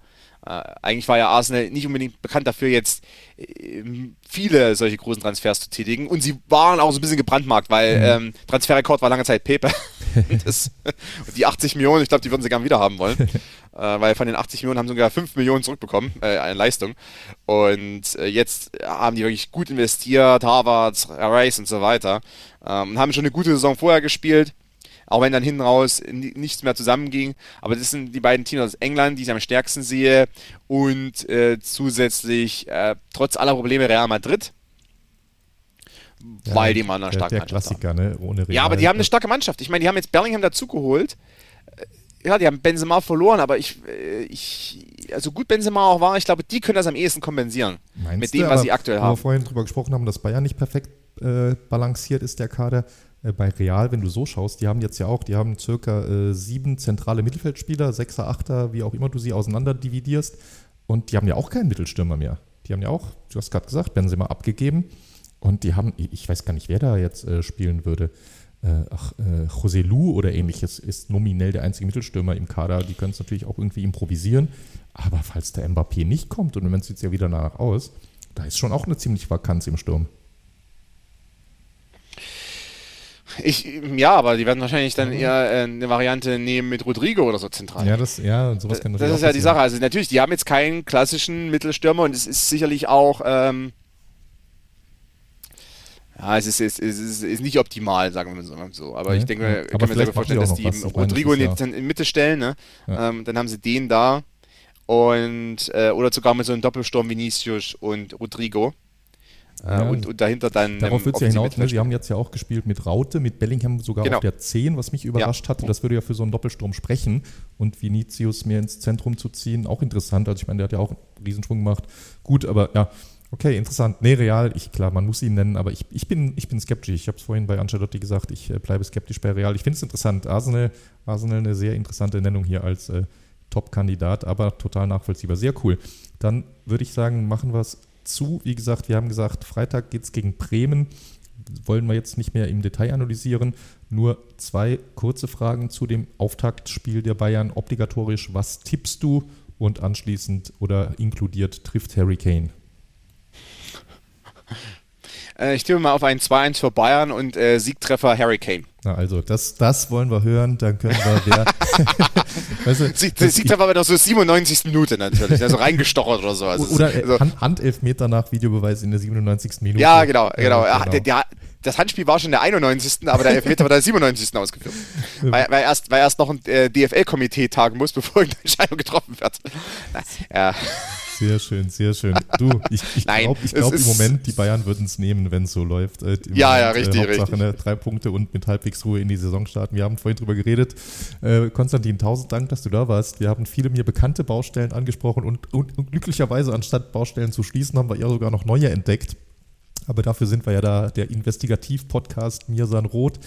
Äh, eigentlich war ja Arsenal nicht unbedingt bekannt dafür, jetzt äh, viele solche großen Transfers zu tätigen. Und sie waren auch so ein bisschen gebrandmarkt, weil mhm. ähm, Transferrekord war lange Zeit Pepe. (laughs) das, die 80 Millionen, ich glaube, die würden sie gerne wieder haben wollen. (laughs) äh, weil von den 80 Millionen haben sie sogar 5 Millionen zurückbekommen, äh, eine Leistung. Und äh, jetzt haben die wirklich gut investiert, Harvard, Rice und so weiter. Ähm, haben schon eine gute Saison vorher gespielt auch wenn dann hinten raus nichts mehr zusammenging. Aber das sind die beiden Teams aus England, die ich am stärksten sehe. Und äh, zusätzlich, äh, trotz aller Probleme, Real Madrid. Ja, weil die mal eine starke der Mannschaft Klassiker, haben. Ne? Ohne Real. Ja, aber die haben eine starke Mannschaft. Ich meine, die haben jetzt Bellingham dazugeholt. Äh, ja, die haben Benzema verloren, aber ich, äh, ich, also gut Benzema auch war, ich glaube, die können das am ehesten kompensieren. Meinst mit dem, du, was sie aktuell haben. Wo wir vorhin drüber gesprochen haben, dass Bayern nicht perfekt äh, balanciert ist, der Kader. Äh, bei Real, wenn du so schaust, die haben jetzt ja auch, die haben circa äh, sieben zentrale Mittelfeldspieler, Sechser, Achter, wie auch immer du sie auseinander dividierst. Und die haben ja auch keinen Mittelstürmer mehr. Die haben ja auch, du hast gerade gesagt, Benzema abgegeben. Und die haben, ich weiß gar nicht, wer da jetzt äh, spielen würde. Äh, ach, äh, José Lu oder ähnliches ist nominell der einzige Mittelstürmer im Kader. Die können es natürlich auch irgendwie improvisieren. Aber falls der Mbappé nicht kommt, und sieht es ja wieder danach aus, da ist schon auch eine ziemliche Vakanz im Sturm. Ich, ja, aber die werden wahrscheinlich dann eher äh, eine Variante nehmen mit Rodrigo oder so zentral. Ja, das, ja, sowas kann Das ist ja die Sache. Also natürlich, die haben jetzt keinen klassischen Mittelstürmer und es ist sicherlich auch, ähm, ja, es ist, es, ist, es ist, nicht optimal, sagen wir mal so. Aber ja, ich denke, ich kann mir selber vorstellen, dass die Rodrigo in die, in Mitte stellen, ne? Ja. Ähm, dann haben sie den da und äh, oder sogar mit so einem Doppelsturm Vinicius und Rodrigo. Ja. Und, und, dahinter dann. Darauf wird es ja hinaus. Ne? Sie haben jetzt ja auch gespielt mit Raute, mit Bellingham sogar genau. auf der 10, was mich überrascht ja. hatte. Das würde ja für so einen Doppelsturm sprechen. Und Vinicius mehr ins Zentrum zu ziehen, auch interessant. Also ich meine, der hat ja auch einen Riesensprung gemacht. Gut, aber ja, okay, interessant. Nee, Real, ich, klar, man muss ihn nennen, aber ich, ich, bin, ich bin skeptisch. Ich habe es vorhin bei Ancelotti gesagt, ich äh, bleibe skeptisch bei Real. Ich finde es interessant. Arsenal, Arsenal eine sehr interessante Nennung hier als äh, Top-Kandidat, aber total nachvollziehbar. Sehr cool. Dann würde ich sagen, machen wir es zu. Wie gesagt, wir haben gesagt, Freitag geht es gegen Bremen. Wollen wir jetzt nicht mehr im Detail analysieren. Nur zwei kurze Fragen zu dem Auftaktspiel der Bayern. Obligatorisch, was tippst du? Und anschließend oder inkludiert trifft Harry Kane? (laughs) Äh, ich tippe mal auf einen 2-1 für Bayern und äh, Siegtreffer Harry Kane. Na also, das, das wollen wir hören, dann können wir wer. (laughs) (laughs) weißt du, Sieg, Siegtreffer aber doch so 97. Minute natürlich, also (laughs) reingestochert oder so. Also oder also, Hand, Handelfmeter nach Videobeweis in der 97. Minute. Ja, genau, genau. Ja, genau. Der, der, das Handspiel war schon der 91. aber der Elfmeter war der 97. ausgeführt. weil, weil, erst, weil erst noch ein äh, DFL-Komitee tagen muss, (laughs) bevor eine Entscheidung getroffen wird. Na, ja. Sehr schön, sehr schön. Du, ich, ich glaube glaub im Moment, die Bayern würden es nehmen, wenn es so läuft. Äh, ja, Moment, ja, richtig, äh, Hauptsache, richtig. Ne, drei Punkte und mit halbwegs Ruhe in die Saison starten. Wir haben vorhin drüber geredet. Äh, Konstantin, tausend Dank, dass du da warst. Wir haben viele mir bekannte Baustellen angesprochen und, und, und glücklicherweise, anstatt Baustellen zu schließen, haben wir eher sogar noch neue entdeckt. Aber dafür sind wir ja da, der Investigativ-Podcast Mirsan Roth.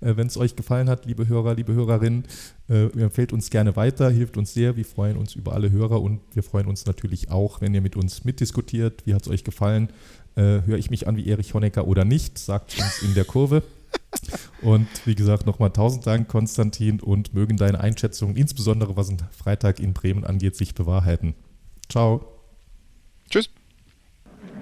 Äh, Wenn es euch gefallen hat, liebe Hörer, liebe Hörerinnen, äh, empfehlt uns gerne weiter, hilft uns sehr. Wir freuen uns über alle Hörer und wir freuen uns natürlich auch, wenn ihr mit uns mitdiskutiert. Wie hat es euch gefallen? Äh, Höre ich mich an wie Erich Honecker oder nicht? Sagt uns in der Kurve. Und wie gesagt, nochmal tausend Dank, Konstantin, und mögen deine Einschätzungen, insbesondere was den Freitag in Bremen angeht, sich bewahrheiten. Ciao. Tschüss hab geträumt von dir.